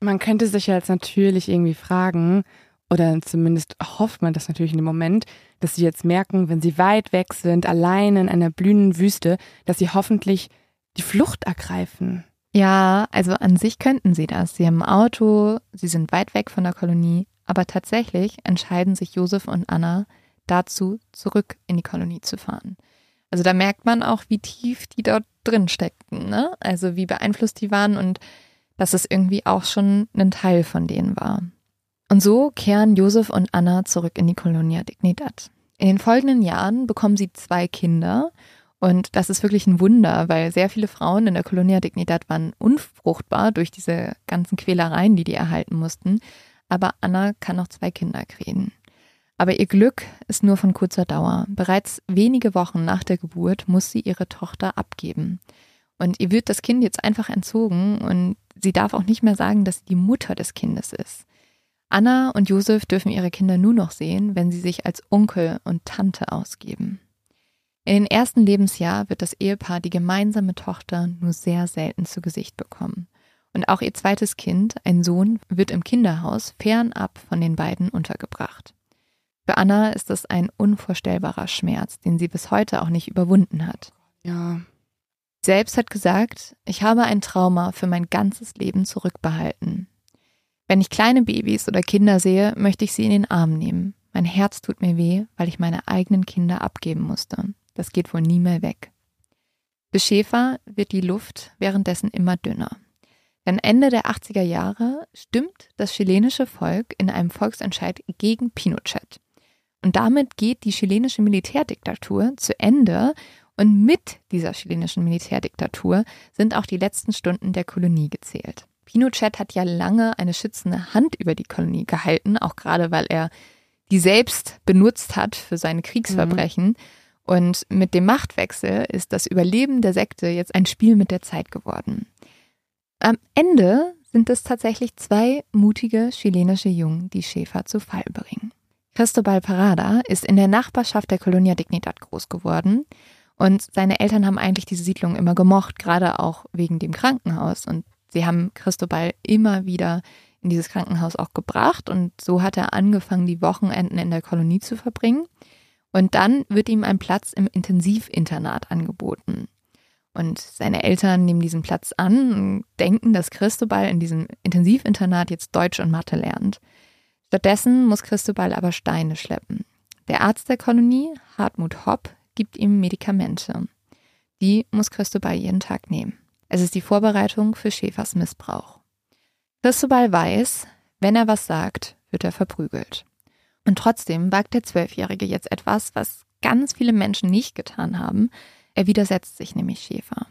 Man könnte sich ja jetzt natürlich irgendwie fragen, oder zumindest hofft man das natürlich in dem Moment, dass sie jetzt merken, wenn sie weit weg sind, allein in einer blühenden Wüste, dass sie hoffentlich die Flucht ergreifen. Ja, also an sich könnten sie das. Sie haben ein Auto, sie sind weit weg von der Kolonie, aber tatsächlich entscheiden sich Josef und Anna dazu, zurück in die Kolonie zu fahren. Also da merkt man auch, wie tief die dort drin steckten, ne? Also wie beeinflusst die waren und dass es irgendwie auch schon ein Teil von denen war. Und so kehren Josef und Anna zurück in die Colonia Dignidad. In den folgenden Jahren bekommen sie zwei Kinder und das ist wirklich ein Wunder, weil sehr viele Frauen in der Colonia Dignidad waren unfruchtbar durch diese ganzen Quälereien, die die erhalten mussten. Aber Anna kann noch zwei Kinder kriegen. Aber ihr Glück ist nur von kurzer Dauer. Bereits wenige Wochen nach der Geburt muss sie ihre Tochter abgeben. Und ihr wird das Kind jetzt einfach entzogen und sie darf auch nicht mehr sagen, dass sie die Mutter des Kindes ist. Anna und Josef dürfen ihre Kinder nur noch sehen, wenn sie sich als Onkel und Tante ausgeben. In den ersten Lebensjahr wird das Ehepaar die gemeinsame Tochter nur sehr selten zu Gesicht bekommen. Und auch ihr zweites Kind, ein Sohn, wird im Kinderhaus fernab von den beiden untergebracht. Für Anna ist das ein unvorstellbarer Schmerz, den sie bis heute auch nicht überwunden hat. Ja. Selbst hat gesagt, ich habe ein Trauma für mein ganzes Leben zurückbehalten. Wenn ich kleine Babys oder Kinder sehe, möchte ich sie in den Arm nehmen. Mein Herz tut mir weh, weil ich meine eigenen Kinder abgeben musste. Das geht wohl nie mehr weg. Für Schäfer wird die Luft währenddessen immer dünner. Denn Ende der 80er Jahre stimmt das chilenische Volk in einem Volksentscheid gegen Pinochet. Und damit geht die chilenische Militärdiktatur zu Ende und mit dieser chilenischen Militärdiktatur sind auch die letzten Stunden der Kolonie gezählt. Pinochet hat ja lange eine schützende Hand über die Kolonie gehalten, auch gerade weil er die selbst benutzt hat für seine Kriegsverbrechen. Mhm. Und mit dem Machtwechsel ist das Überleben der Sekte jetzt ein Spiel mit der Zeit geworden. Am Ende sind es tatsächlich zwei mutige chilenische Jungen, die Schäfer zu Fall bringen. Cristobal Parada ist in der Nachbarschaft der Colonia Dignidad groß geworden und seine Eltern haben eigentlich diese Siedlung immer gemocht, gerade auch wegen dem Krankenhaus. Und sie haben Cristobal immer wieder in dieses Krankenhaus auch gebracht und so hat er angefangen, die Wochenenden in der Kolonie zu verbringen. Und dann wird ihm ein Platz im Intensivinternat angeboten. Und seine Eltern nehmen diesen Platz an und denken, dass Christobal in diesem Intensivinternat jetzt Deutsch und Mathe lernt. Stattdessen muss Christobal aber Steine schleppen. Der Arzt der Kolonie, Hartmut Hopp, gibt ihm Medikamente. Die muss Christobal jeden Tag nehmen. Es ist die Vorbereitung für Schäfers Missbrauch. Christobal weiß, wenn er was sagt, wird er verprügelt. Und trotzdem wagt der Zwölfjährige jetzt etwas, was ganz viele Menschen nicht getan haben. Er widersetzt sich nämlich Schäfer.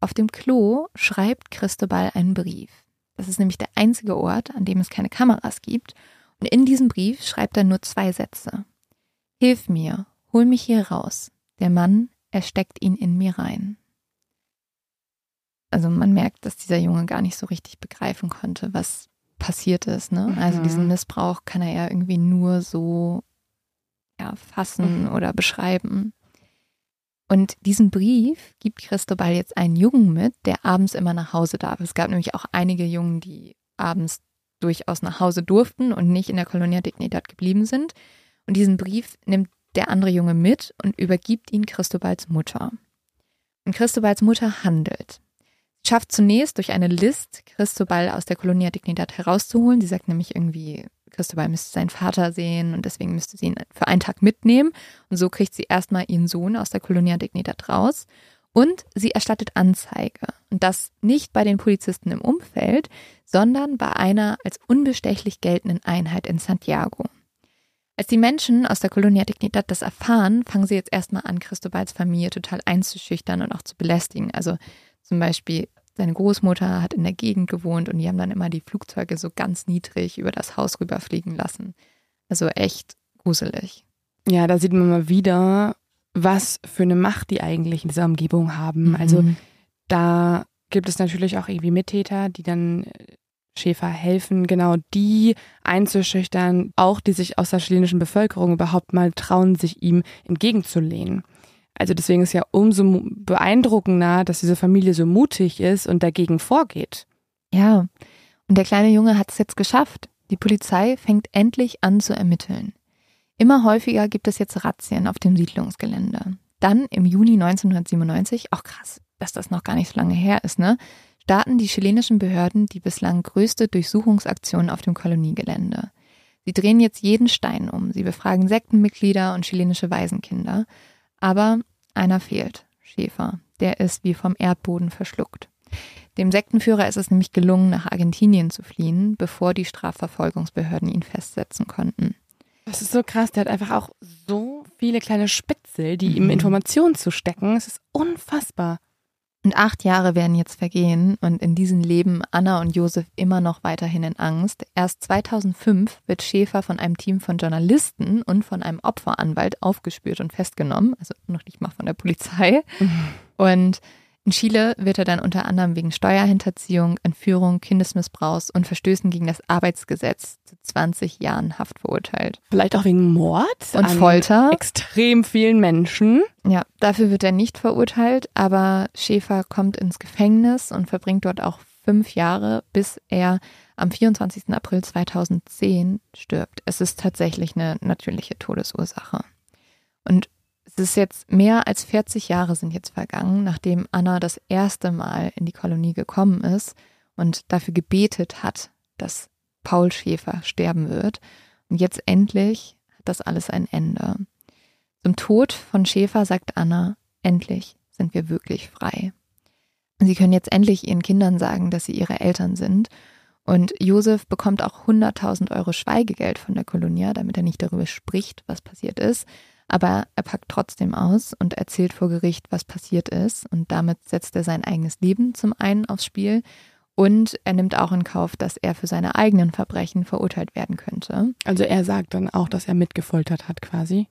Auf dem Klo schreibt Christobal einen Brief. Das ist nämlich der einzige Ort, an dem es keine Kameras gibt. Und in diesem Brief schreibt er nur zwei Sätze. Hilf mir, hol mich hier raus. Der Mann, er steckt ihn in mir rein. Also man merkt, dass dieser Junge gar nicht so richtig begreifen konnte, was passiert ist. Ne? Mhm. Also diesen Missbrauch kann er ja irgendwie nur so ja, fassen mhm. oder beschreiben. Und diesen Brief gibt Christobal jetzt einen Jungen mit, der abends immer nach Hause darf. Es gab nämlich auch einige Jungen, die abends durchaus nach Hause durften und nicht in der Colonia Dignidad geblieben sind. Und diesen Brief nimmt der andere Junge mit und übergibt ihn Christobals Mutter. Und Christobals Mutter handelt. Schafft zunächst durch eine List, Cristobal aus der Colonia Dignidad herauszuholen. Sie sagt nämlich irgendwie, Cristobal müsste seinen Vater sehen und deswegen müsste sie ihn für einen Tag mitnehmen. Und so kriegt sie erstmal ihren Sohn aus der Colonia Dignidad raus. Und sie erstattet Anzeige. Und das nicht bei den Polizisten im Umfeld, sondern bei einer als unbestechlich geltenden Einheit in Santiago. Als die Menschen aus der Colonia Dignidad das erfahren, fangen sie jetzt erstmal an, Cristobals Familie total einzuschüchtern und auch zu belästigen. Also zum Beispiel, seine Großmutter hat in der Gegend gewohnt und die haben dann immer die Flugzeuge so ganz niedrig über das Haus rüberfliegen lassen. Also echt gruselig. Ja, da sieht man mal wieder, was für eine Macht die eigentlich in dieser Umgebung haben. Also mhm. Also da gibt es natürlich auch irgendwie Mittäter, die dann äh, Schäfer helfen, genau die einzuschüchtern, auch die sich aus der chilenischen Bevölkerung überhaupt mal trauen, sich ihm entgegenzulehnen. Also deswegen ist ja umso beeindruckender, dass diese Familie so mutig ist und dagegen vorgeht. Ja, und der kleine Junge hat es jetzt geschafft. Die Polizei fängt endlich an zu ermitteln. Immer häufiger gibt es jetzt Razzien auf dem Siedlungsgelände. Dann im Juni 1997, auch krass, dass das noch gar nicht so lange her ist, ne? starten die chilenischen Behörden die bislang größte Durchsuchungsaktion auf dem Koloniegelände. Sie drehen jetzt jeden Stein um. Sie befragen Sektenmitglieder und chilenische Waisenkinder. Aber einer fehlt, Schäfer. Der ist wie vom Erdboden verschluckt. Dem Sektenführer ist es nämlich gelungen, nach Argentinien zu fliehen, bevor die Strafverfolgungsbehörden ihn festsetzen konnten. Das ist so krass. Der hat einfach auch so viele kleine Spitzel, die mhm. ihm Informationen zu stecken. Es ist unfassbar. Und acht Jahre werden jetzt vergehen und in diesen leben Anna und Josef immer noch weiterhin in Angst. Erst 2005 wird Schäfer von einem Team von Journalisten und von einem Opferanwalt aufgespürt und festgenommen, also noch nicht mal von der Polizei. Mhm. Und in Chile wird er dann unter anderem wegen Steuerhinterziehung, Entführung, Kindesmissbrauchs und Verstößen gegen das Arbeitsgesetz zu 20 Jahren Haft verurteilt. Vielleicht auch wegen Mord und Folter. Extrem vielen Menschen. Ja, dafür wird er nicht verurteilt, aber Schäfer kommt ins Gefängnis und verbringt dort auch fünf Jahre, bis er am 24. April 2010 stirbt. Es ist tatsächlich eine natürliche Todesursache. Und es ist jetzt mehr als 40 Jahre sind jetzt vergangen, nachdem Anna das erste Mal in die Kolonie gekommen ist und dafür gebetet hat, dass Paul Schäfer sterben wird. Und jetzt endlich hat das alles ein Ende. Zum Tod von Schäfer sagt Anna, endlich sind wir wirklich frei. Sie können jetzt endlich ihren Kindern sagen, dass sie ihre Eltern sind. Und Josef bekommt auch 100.000 Euro Schweigegeld von der Kolonie, damit er nicht darüber spricht, was passiert ist. Aber er packt trotzdem aus und erzählt vor Gericht, was passiert ist. Und damit setzt er sein eigenes Leben zum einen aufs Spiel. Und er nimmt auch in Kauf, dass er für seine eigenen Verbrechen verurteilt werden könnte. Also er sagt dann auch, dass er mitgefoltert hat quasi.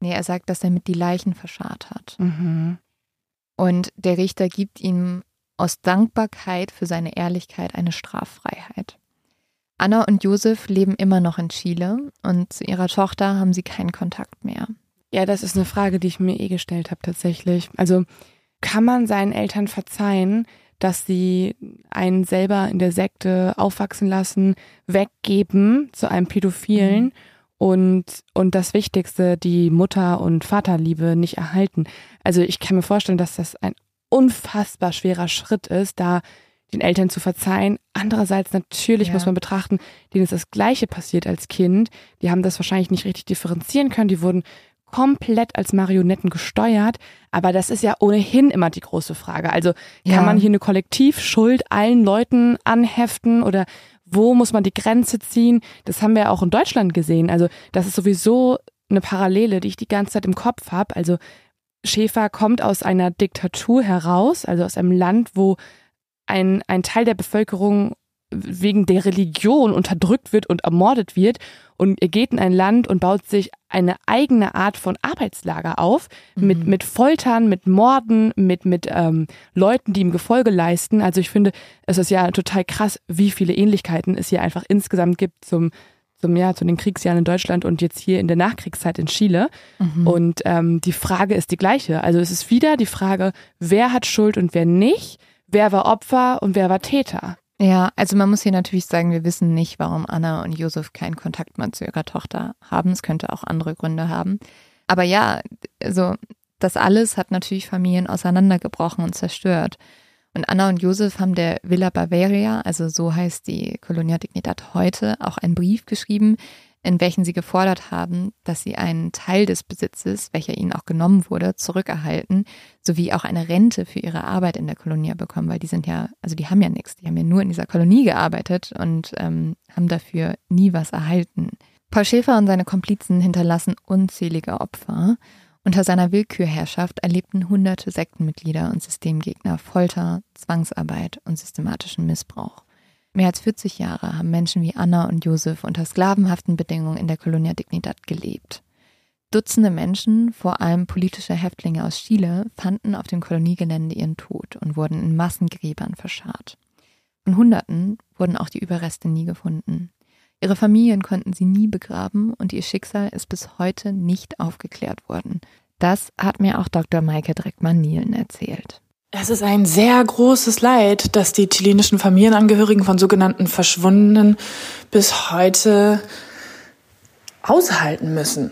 Nee, er sagt, dass er mit die Leichen verscharrt hat. Mhm. Und der Richter gibt ihm aus Dankbarkeit für seine Ehrlichkeit eine Straffreiheit. Anna und Josef leben immer noch in Chile und zu ihrer Tochter haben sie keinen Kontakt mehr. Ja, das ist eine Frage, die ich mir eh gestellt habe tatsächlich. Also kann man seinen Eltern verzeihen, dass sie einen selber in der Sekte aufwachsen lassen, weggeben zu einem Pädophilen mhm. und, und das Wichtigste, die Mutter- und Vaterliebe nicht erhalten. Also ich kann mir vorstellen, dass das ein unfassbar schwerer Schritt ist, da den Eltern zu verzeihen. Andererseits natürlich ja. muss man betrachten, denen ist das Gleiche passiert als Kind. Die haben das wahrscheinlich nicht richtig differenzieren können. Die wurden komplett als Marionetten gesteuert. Aber das ist ja ohnehin immer die große Frage. Also kann ja. man hier eine Kollektivschuld allen Leuten anheften oder wo muss man die Grenze ziehen? Das haben wir ja auch in Deutschland gesehen. Also das ist sowieso eine Parallele, die ich die ganze Zeit im Kopf habe. Also Schäfer kommt aus einer Diktatur heraus, also aus einem Land, wo ein, ein Teil der Bevölkerung wegen der Religion unterdrückt wird und ermordet wird. Und er geht in ein Land und baut sich eine eigene Art von Arbeitslager auf, mhm. mit, mit Foltern, mit Morden, mit, mit ähm, Leuten, die ihm Gefolge leisten. Also ich finde, es ist ja total krass, wie viele Ähnlichkeiten es hier einfach insgesamt gibt zum, zum Jahr, zu den Kriegsjahren in Deutschland und jetzt hier in der Nachkriegszeit in Chile. Mhm. Und ähm, die Frage ist die gleiche. Also es ist wieder die Frage, wer hat Schuld und wer nicht wer war Opfer und wer war Täter. Ja, also man muss hier natürlich sagen, wir wissen nicht, warum Anna und Josef keinen Kontakt mehr zu ihrer Tochter haben. Es könnte auch andere Gründe haben. Aber ja, also das alles hat natürlich Familien auseinandergebrochen und zerstört. Und Anna und Josef haben der Villa Bavaria, also so heißt die Colonia Dignidad heute, auch einen Brief geschrieben, in welchen sie gefordert haben, dass sie einen Teil des Besitzes, welcher ihnen auch genommen wurde, zurückerhalten, sowie auch eine Rente für ihre Arbeit in der Kolonie bekommen, weil die sind ja, also die haben ja nichts, die haben ja nur in dieser Kolonie gearbeitet und ähm, haben dafür nie was erhalten. Paul Schäfer und seine Komplizen hinterlassen unzählige Opfer. Unter seiner Willkürherrschaft erlebten hunderte Sektenmitglieder und Systemgegner Folter, Zwangsarbeit und systematischen Missbrauch. Mehr als 40 Jahre haben Menschen wie Anna und Josef unter sklavenhaften Bedingungen in der Colonia Dignidad gelebt. Dutzende Menschen, vor allem politische Häftlinge aus Chile, fanden auf dem Koloniegelände ihren Tod und wurden in Massengräbern verscharrt. Von Hunderten wurden auch die Überreste nie gefunden. Ihre Familien konnten sie nie begraben und ihr Schicksal ist bis heute nicht aufgeklärt worden. Das hat mir auch Dr. Maike Dreckmann-Nielen erzählt. Es ist ein sehr großes Leid, dass die chilenischen Familienangehörigen von sogenannten Verschwundenen bis heute aushalten müssen.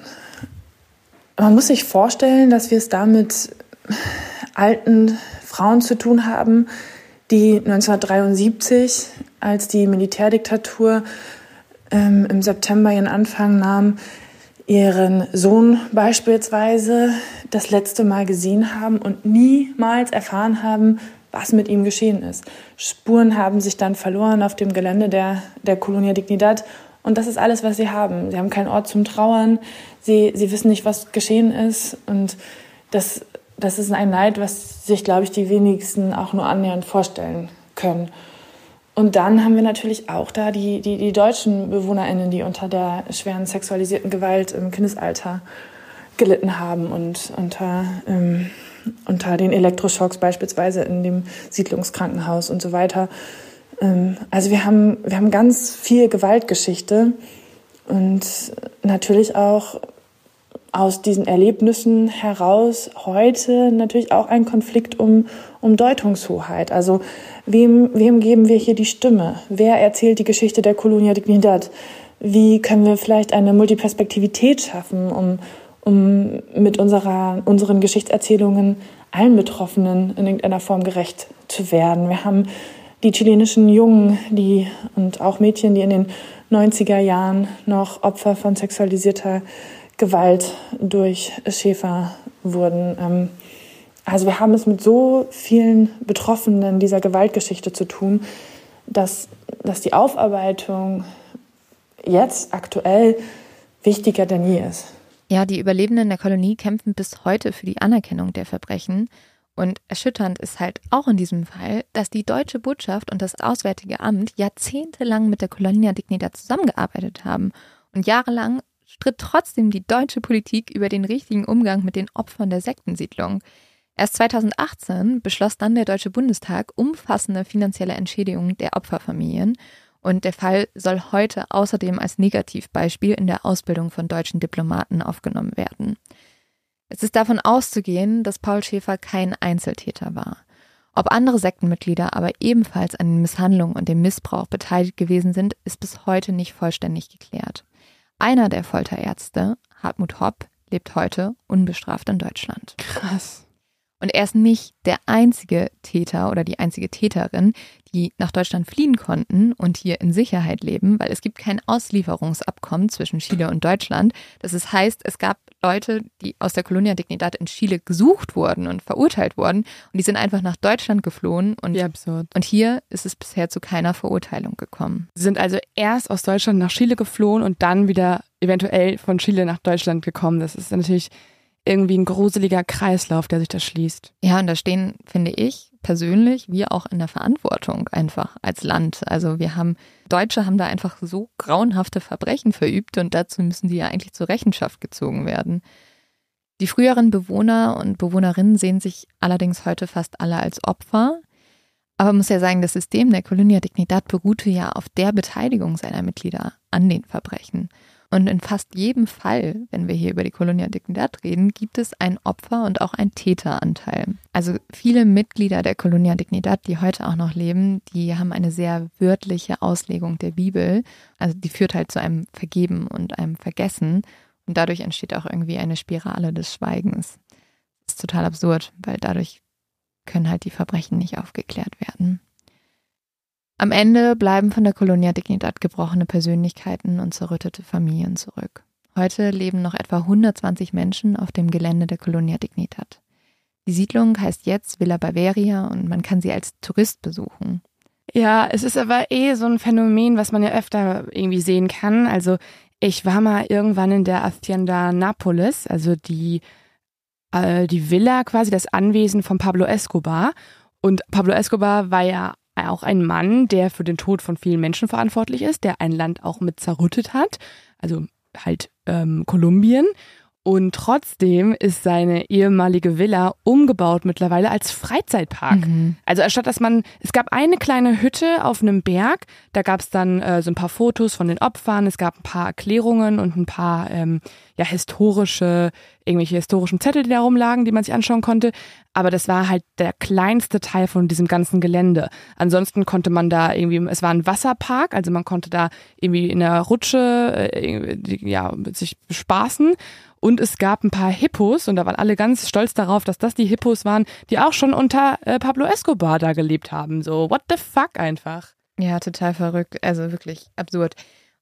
Man muss sich vorstellen, dass wir es da mit alten Frauen zu tun haben, die 1973, als die Militärdiktatur ähm, im September ihren Anfang nahm, ihren Sohn beispielsweise das letzte Mal gesehen haben und niemals erfahren haben, was mit ihm geschehen ist. Spuren haben sich dann verloren auf dem Gelände der, der Colonia Dignidad. Und das ist alles, was sie haben. Sie haben keinen Ort zum Trauern. Sie, sie wissen nicht, was geschehen ist. Und das, das ist ein Leid, was sich, glaube ich, die wenigsten auch nur annähernd vorstellen können. Und dann haben wir natürlich auch da die, die, die deutschen BewohnerInnen, die unter der schweren sexualisierten Gewalt im Kindesalter gelitten haben und unter, ähm, unter den Elektroschocks beispielsweise in dem Siedlungskrankenhaus und so weiter. Ähm, also wir haben, wir haben ganz viel Gewaltgeschichte und natürlich auch aus diesen Erlebnissen heraus heute natürlich auch ein Konflikt um, um Deutungshoheit. Also wem, wem geben wir hier die Stimme? Wer erzählt die Geschichte der Colonia Dignidad? Wie können wir vielleicht eine Multiperspektivität schaffen, um, um mit unserer, unseren Geschichtserzählungen allen Betroffenen in irgendeiner Form gerecht zu werden? Wir haben die chilenischen Jungen die, und auch Mädchen, die in den 90er Jahren noch Opfer von sexualisierter Gewalt durch Schäfer wurden. Also wir haben es mit so vielen Betroffenen dieser Gewaltgeschichte zu tun, dass, dass die Aufarbeitung jetzt aktuell wichtiger denn je ist. Ja, die Überlebenden der Kolonie kämpfen bis heute für die Anerkennung der Verbrechen. Und erschütternd ist halt auch in diesem Fall, dass die deutsche Botschaft und das Auswärtige Amt jahrzehntelang mit der Colonia Dignidad zusammengearbeitet haben und jahrelang stritt trotzdem die deutsche Politik über den richtigen Umgang mit den Opfern der Sektensiedlung. Erst 2018 beschloss dann der Deutsche Bundestag umfassende finanzielle Entschädigungen der Opferfamilien und der Fall soll heute außerdem als Negativbeispiel in der Ausbildung von deutschen Diplomaten aufgenommen werden. Es ist davon auszugehen, dass Paul Schäfer kein Einzeltäter war. Ob andere Sektenmitglieder aber ebenfalls an den Misshandlungen und dem Missbrauch beteiligt gewesen sind, ist bis heute nicht vollständig geklärt. Einer der Folterärzte, Hartmut Hopp, lebt heute unbestraft in Deutschland. Krass. Und er ist nicht der einzige Täter oder die einzige Täterin, die nach Deutschland fliehen konnten und hier in Sicherheit leben, weil es gibt kein Auslieferungsabkommen zwischen Chile und Deutschland. Das heißt, es gab Leute, die aus der Colonia Dignidad in Chile gesucht wurden und verurteilt wurden und die sind einfach nach Deutschland geflohen und, und hier ist es bisher zu keiner Verurteilung gekommen. Sie sind also erst aus Deutschland nach Chile geflohen und dann wieder eventuell von Chile nach Deutschland gekommen. Das ist natürlich irgendwie ein gruseliger Kreislauf, der sich da schließt. Ja, und da stehen, finde ich, persönlich, wir auch in der Verantwortung einfach als Land. Also wir haben, Deutsche haben da einfach so grauenhafte Verbrechen verübt und dazu müssen die ja eigentlich zur Rechenschaft gezogen werden. Die früheren Bewohner und Bewohnerinnen sehen sich allerdings heute fast alle als Opfer. Aber man muss ja sagen, das System der Colonia Dignidad beruhte ja auf der Beteiligung seiner Mitglieder an den Verbrechen. Und in fast jedem Fall, wenn wir hier über die Colonia Dignidad reden, gibt es ein Opfer und auch ein Täteranteil. Also viele Mitglieder der Colonia Dignidad, die heute auch noch leben, die haben eine sehr wörtliche Auslegung der Bibel. Also die führt halt zu einem Vergeben und einem Vergessen. Und dadurch entsteht auch irgendwie eine Spirale des Schweigens. Das ist total absurd, weil dadurch können halt die Verbrechen nicht aufgeklärt werden. Am Ende bleiben von der Colonia Dignidad gebrochene Persönlichkeiten und zerrüttete Familien zurück. Heute leben noch etwa 120 Menschen auf dem Gelände der Colonia Dignidad. Die Siedlung heißt jetzt Villa Bavaria und man kann sie als Tourist besuchen. Ja, es ist aber eh so ein Phänomen, was man ja öfter irgendwie sehen kann. Also ich war mal irgendwann in der Hacienda Napolis, also die, äh, die Villa quasi, das Anwesen von Pablo Escobar. Und Pablo Escobar war ja auch ein Mann, der für den Tod von vielen Menschen verantwortlich ist, der ein Land auch mit zerrüttet hat, also halt ähm, Kolumbien. Und trotzdem ist seine ehemalige Villa umgebaut mittlerweile als Freizeitpark. Mhm. Also anstatt dass man, es gab eine kleine Hütte auf einem Berg, da gab es dann äh, so ein paar Fotos von den Opfern, es gab ein paar Erklärungen und ein paar ähm, ja historische, irgendwelche historischen Zettel, die da rumlagen, die man sich anschauen konnte. Aber das war halt der kleinste Teil von diesem ganzen Gelände. Ansonsten konnte man da irgendwie, es war ein Wasserpark, also man konnte da irgendwie in der Rutsche äh, ja sich bespaßen. Und es gab ein paar Hippos und da waren alle ganz stolz darauf, dass das die Hippos waren, die auch schon unter äh, Pablo Escobar da gelebt haben. So, what the fuck einfach. Ja, total verrückt. Also wirklich absurd.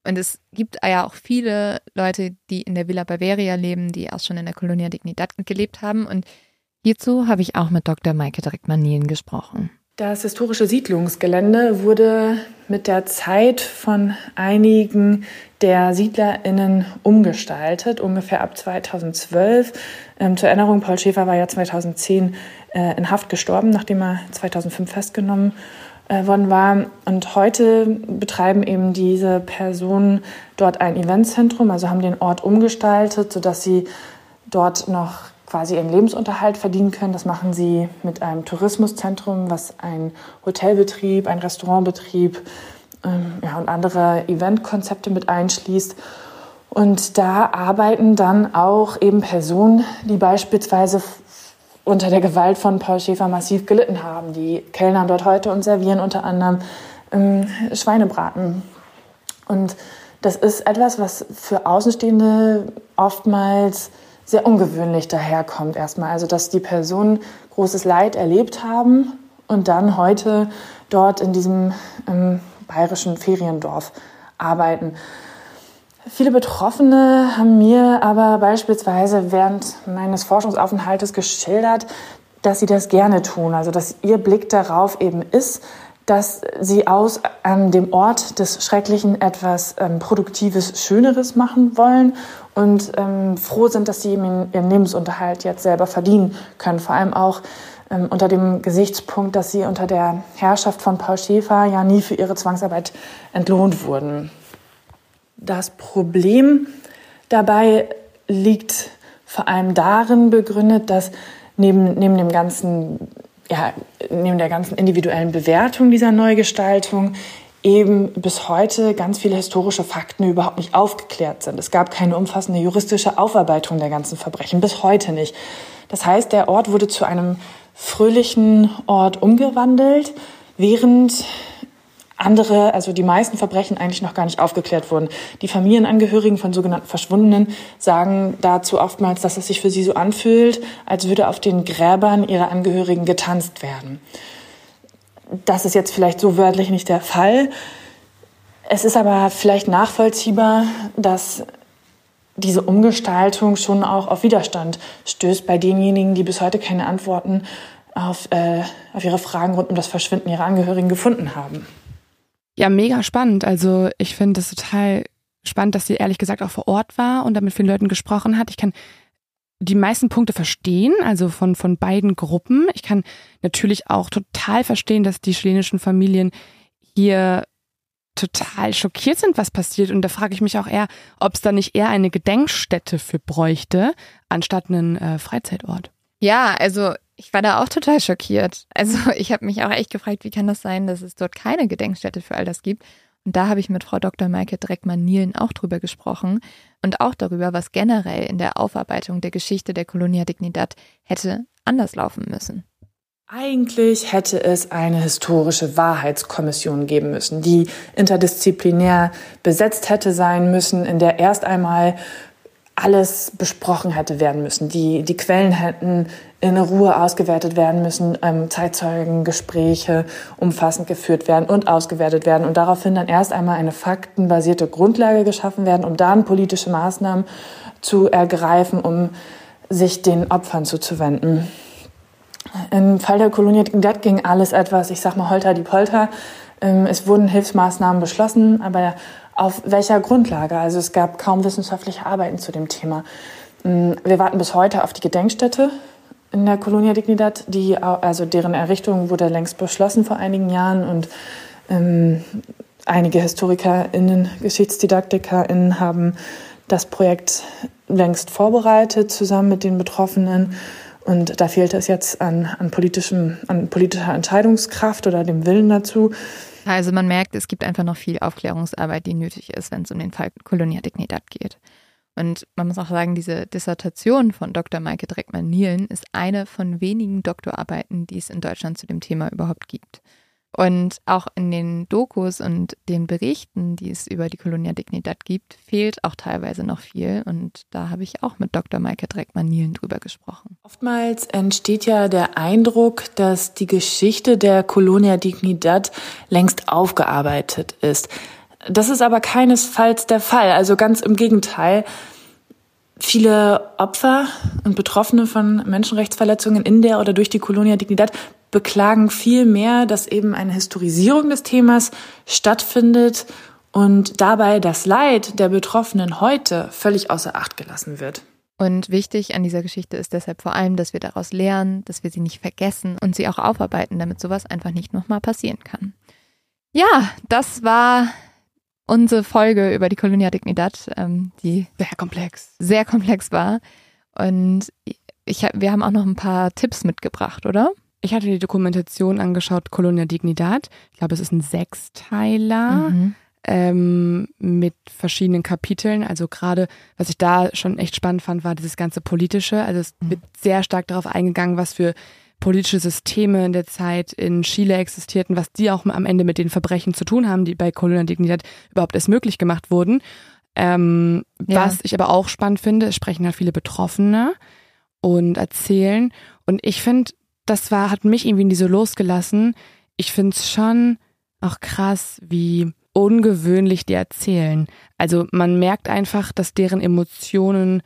Und es gibt ja auch viele Leute, die in der Villa Bavaria leben, die auch schon in der Colonia Dignidad gelebt haben. Und hierzu habe ich auch mit Dr. Maike Dreckmann-Nielen gesprochen. Das historische Siedlungsgelände wurde mit der Zeit von einigen der SiedlerInnen umgestaltet, ungefähr ab 2012. Ähm, zur Erinnerung, Paul Schäfer war ja 2010 äh, in Haft gestorben, nachdem er 2005 festgenommen äh, worden war. Und heute betreiben eben diese Personen dort ein Eventzentrum, also haben den Ort umgestaltet, sodass sie dort noch quasi ihren Lebensunterhalt verdienen können. Das machen sie mit einem Tourismuszentrum, was ein Hotelbetrieb, ein Restaurantbetrieb ähm, ja, und andere Eventkonzepte mit einschließt. Und da arbeiten dann auch eben Personen, die beispielsweise unter der Gewalt von Paul Schäfer massiv gelitten haben. Die kellnern dort heute und servieren unter anderem ähm, Schweinebraten. Und das ist etwas, was für Außenstehende oftmals sehr ungewöhnlich daherkommt erstmal. Also dass die Personen großes Leid erlebt haben und dann heute dort in diesem ähm, bayerischen Feriendorf arbeiten. Viele Betroffene haben mir aber beispielsweise während meines Forschungsaufenthaltes geschildert, dass sie das gerne tun. Also dass ihr Blick darauf eben ist, dass sie aus ähm, dem Ort des Schrecklichen etwas ähm, Produktives, Schöneres machen wollen und ähm, froh sind, dass sie ihren Lebensunterhalt jetzt selber verdienen können. Vor allem auch ähm, unter dem Gesichtspunkt, dass sie unter der Herrschaft von Paul Schäfer ja nie für ihre Zwangsarbeit entlohnt wurden. Das Problem dabei liegt vor allem darin begründet, dass neben, neben dem ganzen ja, neben der ganzen individuellen Bewertung dieser Neugestaltung eben bis heute ganz viele historische Fakten überhaupt nicht aufgeklärt sind. Es gab keine umfassende juristische Aufarbeitung der ganzen Verbrechen, bis heute nicht. Das heißt, der Ort wurde zu einem fröhlichen Ort umgewandelt, während andere, also die meisten Verbrechen eigentlich noch gar nicht aufgeklärt wurden. Die Familienangehörigen von sogenannten Verschwundenen sagen dazu oftmals, dass es sich für sie so anfühlt, als würde auf den Gräbern ihrer Angehörigen getanzt werden. Das ist jetzt vielleicht so wörtlich nicht der Fall. Es ist aber vielleicht nachvollziehbar, dass diese Umgestaltung schon auch auf Widerstand stößt bei denjenigen, die bis heute keine Antworten auf, äh, auf ihre Fragen rund um das Verschwinden ihrer Angehörigen gefunden haben. Ja, mega spannend. Also ich finde es total spannend, dass sie ehrlich gesagt auch vor Ort war und da mit vielen Leuten gesprochen hat. Ich kann die meisten Punkte verstehen, also von, von beiden Gruppen. Ich kann natürlich auch total verstehen, dass die chilenischen Familien hier total schockiert sind, was passiert. Und da frage ich mich auch eher, ob es da nicht eher eine Gedenkstätte für bräuchte, anstatt einen äh, Freizeitort. Ja, also ich war da auch total schockiert. Also ich habe mich auch echt gefragt, wie kann das sein, dass es dort keine Gedenkstätte für all das gibt. Und da habe ich mit Frau Dr. Maike Dreckmann-Nielen auch drüber gesprochen und auch darüber, was generell in der Aufarbeitung der Geschichte der Colonia Dignidad hätte anders laufen müssen. Eigentlich hätte es eine historische Wahrheitskommission geben müssen, die interdisziplinär besetzt hätte sein müssen, in der erst einmal alles besprochen hätte werden müssen. Die, die Quellen hätten in Ruhe ausgewertet werden müssen, ähm, Zeitzeugengespräche umfassend geführt werden und ausgewertet werden und daraufhin dann erst einmal eine faktenbasierte Grundlage geschaffen werden, um dann politische Maßnahmen zu ergreifen, um sich den Opfern zuzuwenden. Im Fall der Kolonie Dignidad ging alles etwas, ich sag mal, holter die Polter. Ähm, es wurden Hilfsmaßnahmen beschlossen, aber auf welcher Grundlage? Also es gab kaum wissenschaftliche Arbeiten zu dem Thema. Ähm, wir warten bis heute auf die Gedenkstätte in der Colonia Dignidad, die, also deren Errichtung wurde längst beschlossen vor einigen Jahren und ähm, einige HistorikerInnen, GeschichtsdidaktikerInnen haben das Projekt längst vorbereitet, zusammen mit den Betroffenen. Und da fehlt es jetzt an, an, politischem, an politischer Entscheidungskraft oder dem Willen dazu. Also man merkt, es gibt einfach noch viel Aufklärungsarbeit, die nötig ist, wenn es um den Fall Colonia Dignidad geht. Und man muss auch sagen, diese Dissertation von Dr. Maike Dreckmann-Nielen ist eine von wenigen Doktorarbeiten, die es in Deutschland zu dem Thema überhaupt gibt. Und auch in den Dokus und den Berichten, die es über die Colonia Dignidad gibt, fehlt auch teilweise noch viel. Und da habe ich auch mit Dr. Maike Dreckmann-Nielen drüber gesprochen. Oftmals entsteht ja der Eindruck, dass die Geschichte der Colonia Dignidad längst aufgearbeitet ist. Das ist aber keinesfalls der Fall. Also ganz im Gegenteil. Viele Opfer und Betroffene von Menschenrechtsverletzungen in der oder durch die Colonia Dignidad beklagen vielmehr, dass eben eine Historisierung des Themas stattfindet und dabei das Leid der Betroffenen heute völlig außer Acht gelassen wird. Und wichtig an dieser Geschichte ist deshalb vor allem, dass wir daraus lernen, dass wir sie nicht vergessen und sie auch aufarbeiten, damit sowas einfach nicht nochmal passieren kann. Ja, das war unsere Folge über die Colonia Dignidad, ähm, die sehr komplex, sehr komplex war. Und ich, wir haben auch noch ein paar Tipps mitgebracht, oder? Ich hatte die Dokumentation angeschaut, Colonia Dignidad. Ich glaube, es ist ein Sechsteiler mhm. ähm, mit verschiedenen Kapiteln. Also gerade, was ich da schon echt spannend fand, war dieses ganze Politische. Also es mhm. wird sehr stark darauf eingegangen, was für politische Systeme in der Zeit in Chile existierten, was die auch am Ende mit den Verbrechen zu tun haben, die bei Colonia Dignidad überhaupt erst möglich gemacht wurden. Ähm, ja. Was ich aber auch spannend finde, es sprechen halt viele Betroffene und erzählen. Und ich finde, das war, hat mich irgendwie nie so losgelassen. Ich finde es schon auch krass, wie ungewöhnlich die erzählen. Also man merkt einfach, dass deren Emotionen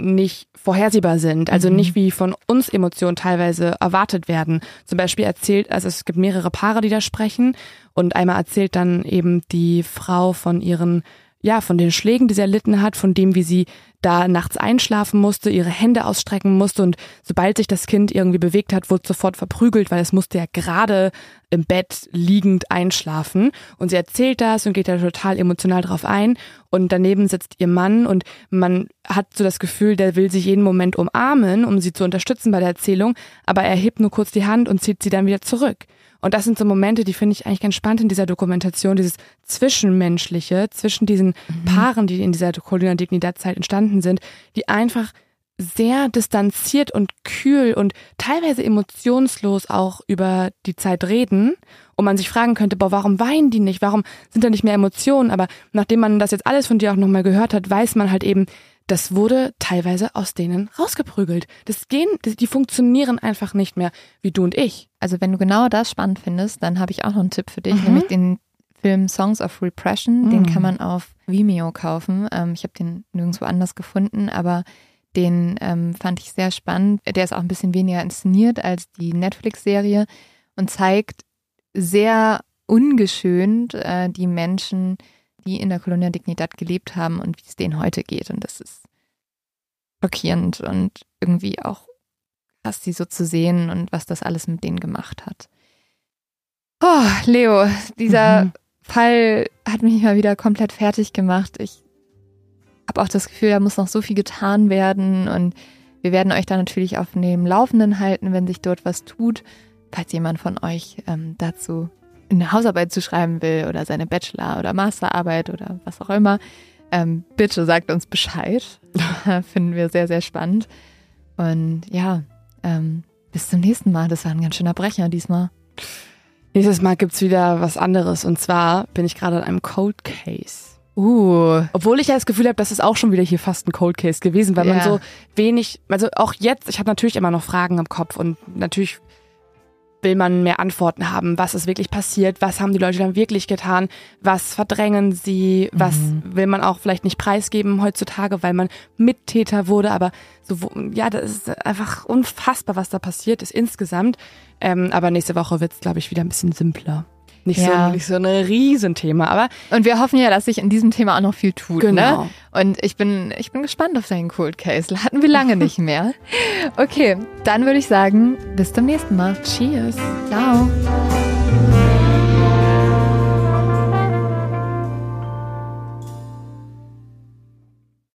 nicht vorhersehbar sind, also mhm. nicht wie von uns Emotionen teilweise erwartet werden. Zum Beispiel erzählt, also es gibt mehrere Paare, die da sprechen und einmal erzählt dann eben die Frau von ihren ja, von den Schlägen, die sie erlitten hat, von dem, wie sie da nachts einschlafen musste, ihre Hände ausstrecken musste und sobald sich das Kind irgendwie bewegt hat, wurde sofort verprügelt, weil es musste ja gerade im Bett liegend einschlafen. Und sie erzählt das und geht da total emotional drauf ein. Und daneben sitzt ihr Mann und man hat so das Gefühl, der will sich jeden Moment umarmen, um sie zu unterstützen bei der Erzählung, aber er hebt nur kurz die Hand und zieht sie dann wieder zurück. Und das sind so Momente, die finde ich eigentlich ganz spannend in dieser Dokumentation, dieses Zwischenmenschliche, zwischen diesen mhm. Paaren, die in dieser Colina Dignidad-Zeit entstanden sind, die einfach sehr distanziert und kühl und teilweise emotionslos auch über die Zeit reden und man sich fragen könnte, boah, warum weinen die nicht? Warum sind da nicht mehr Emotionen? Aber nachdem man das jetzt alles von dir auch nochmal gehört hat, weiß man halt eben, das wurde teilweise aus denen rausgeprügelt. Das gehen, die funktionieren einfach nicht mehr wie du und ich. Also wenn du genau das spannend findest, dann habe ich auch noch einen Tipp für dich, mhm. nämlich den Film Songs of Repression. Mhm. Den kann man auf Vimeo kaufen. Ähm, ich habe den nirgendwo anders gefunden, aber den ähm, fand ich sehr spannend. Der ist auch ein bisschen weniger inszeniert als die Netflix-Serie und zeigt sehr ungeschönt äh, die Menschen, die in der Colonia Dignidad gelebt haben und wie es denen heute geht. Und das ist schockierend und irgendwie auch krass, sie so zu sehen und was das alles mit denen gemacht hat. Oh, Leo, dieser mhm. Fall hat mich mal wieder komplett fertig gemacht. Ich habe auch das Gefühl, da muss noch so viel getan werden und wir werden euch da natürlich auf dem Laufenden halten, wenn sich dort was tut. Falls jemand von euch ähm, dazu eine Hausarbeit zu schreiben will oder seine Bachelor- oder Masterarbeit oder was auch immer, ähm, bitte sagt uns Bescheid. Finden wir sehr, sehr spannend. Und ja, ähm, bis zum nächsten Mal. Das war ein ganz schöner Brecher diesmal. Nächstes Mal gibt es wieder was anderes. Und zwar bin ich gerade an einem Cold Case. Uh. Obwohl ich ja das Gefühl habe, das ist auch schon wieder hier fast ein Cold Case gewesen, weil ja. man so wenig, also auch jetzt, ich habe natürlich immer noch Fragen im Kopf und natürlich will man mehr Antworten haben. Was ist wirklich passiert? Was haben die Leute dann wirklich getan? Was verdrängen sie? Was mhm. will man auch vielleicht nicht preisgeben heutzutage, weil man Mittäter wurde? Aber so, ja, das ist einfach unfassbar, was da passiert ist insgesamt. Ähm, aber nächste Woche wird es, glaube ich, wieder ein bisschen simpler. Nicht, ja. so, nicht so ein Riesenthema, aber. Und wir hoffen ja, dass sich in diesem Thema auch noch viel tut. Ne? Genau. Ne? Und ich bin, ich bin gespannt auf deinen Cold Case. Hatten wir lange nicht mehr. Okay, dann würde ich sagen, bis zum nächsten Mal. Cheers. Ciao.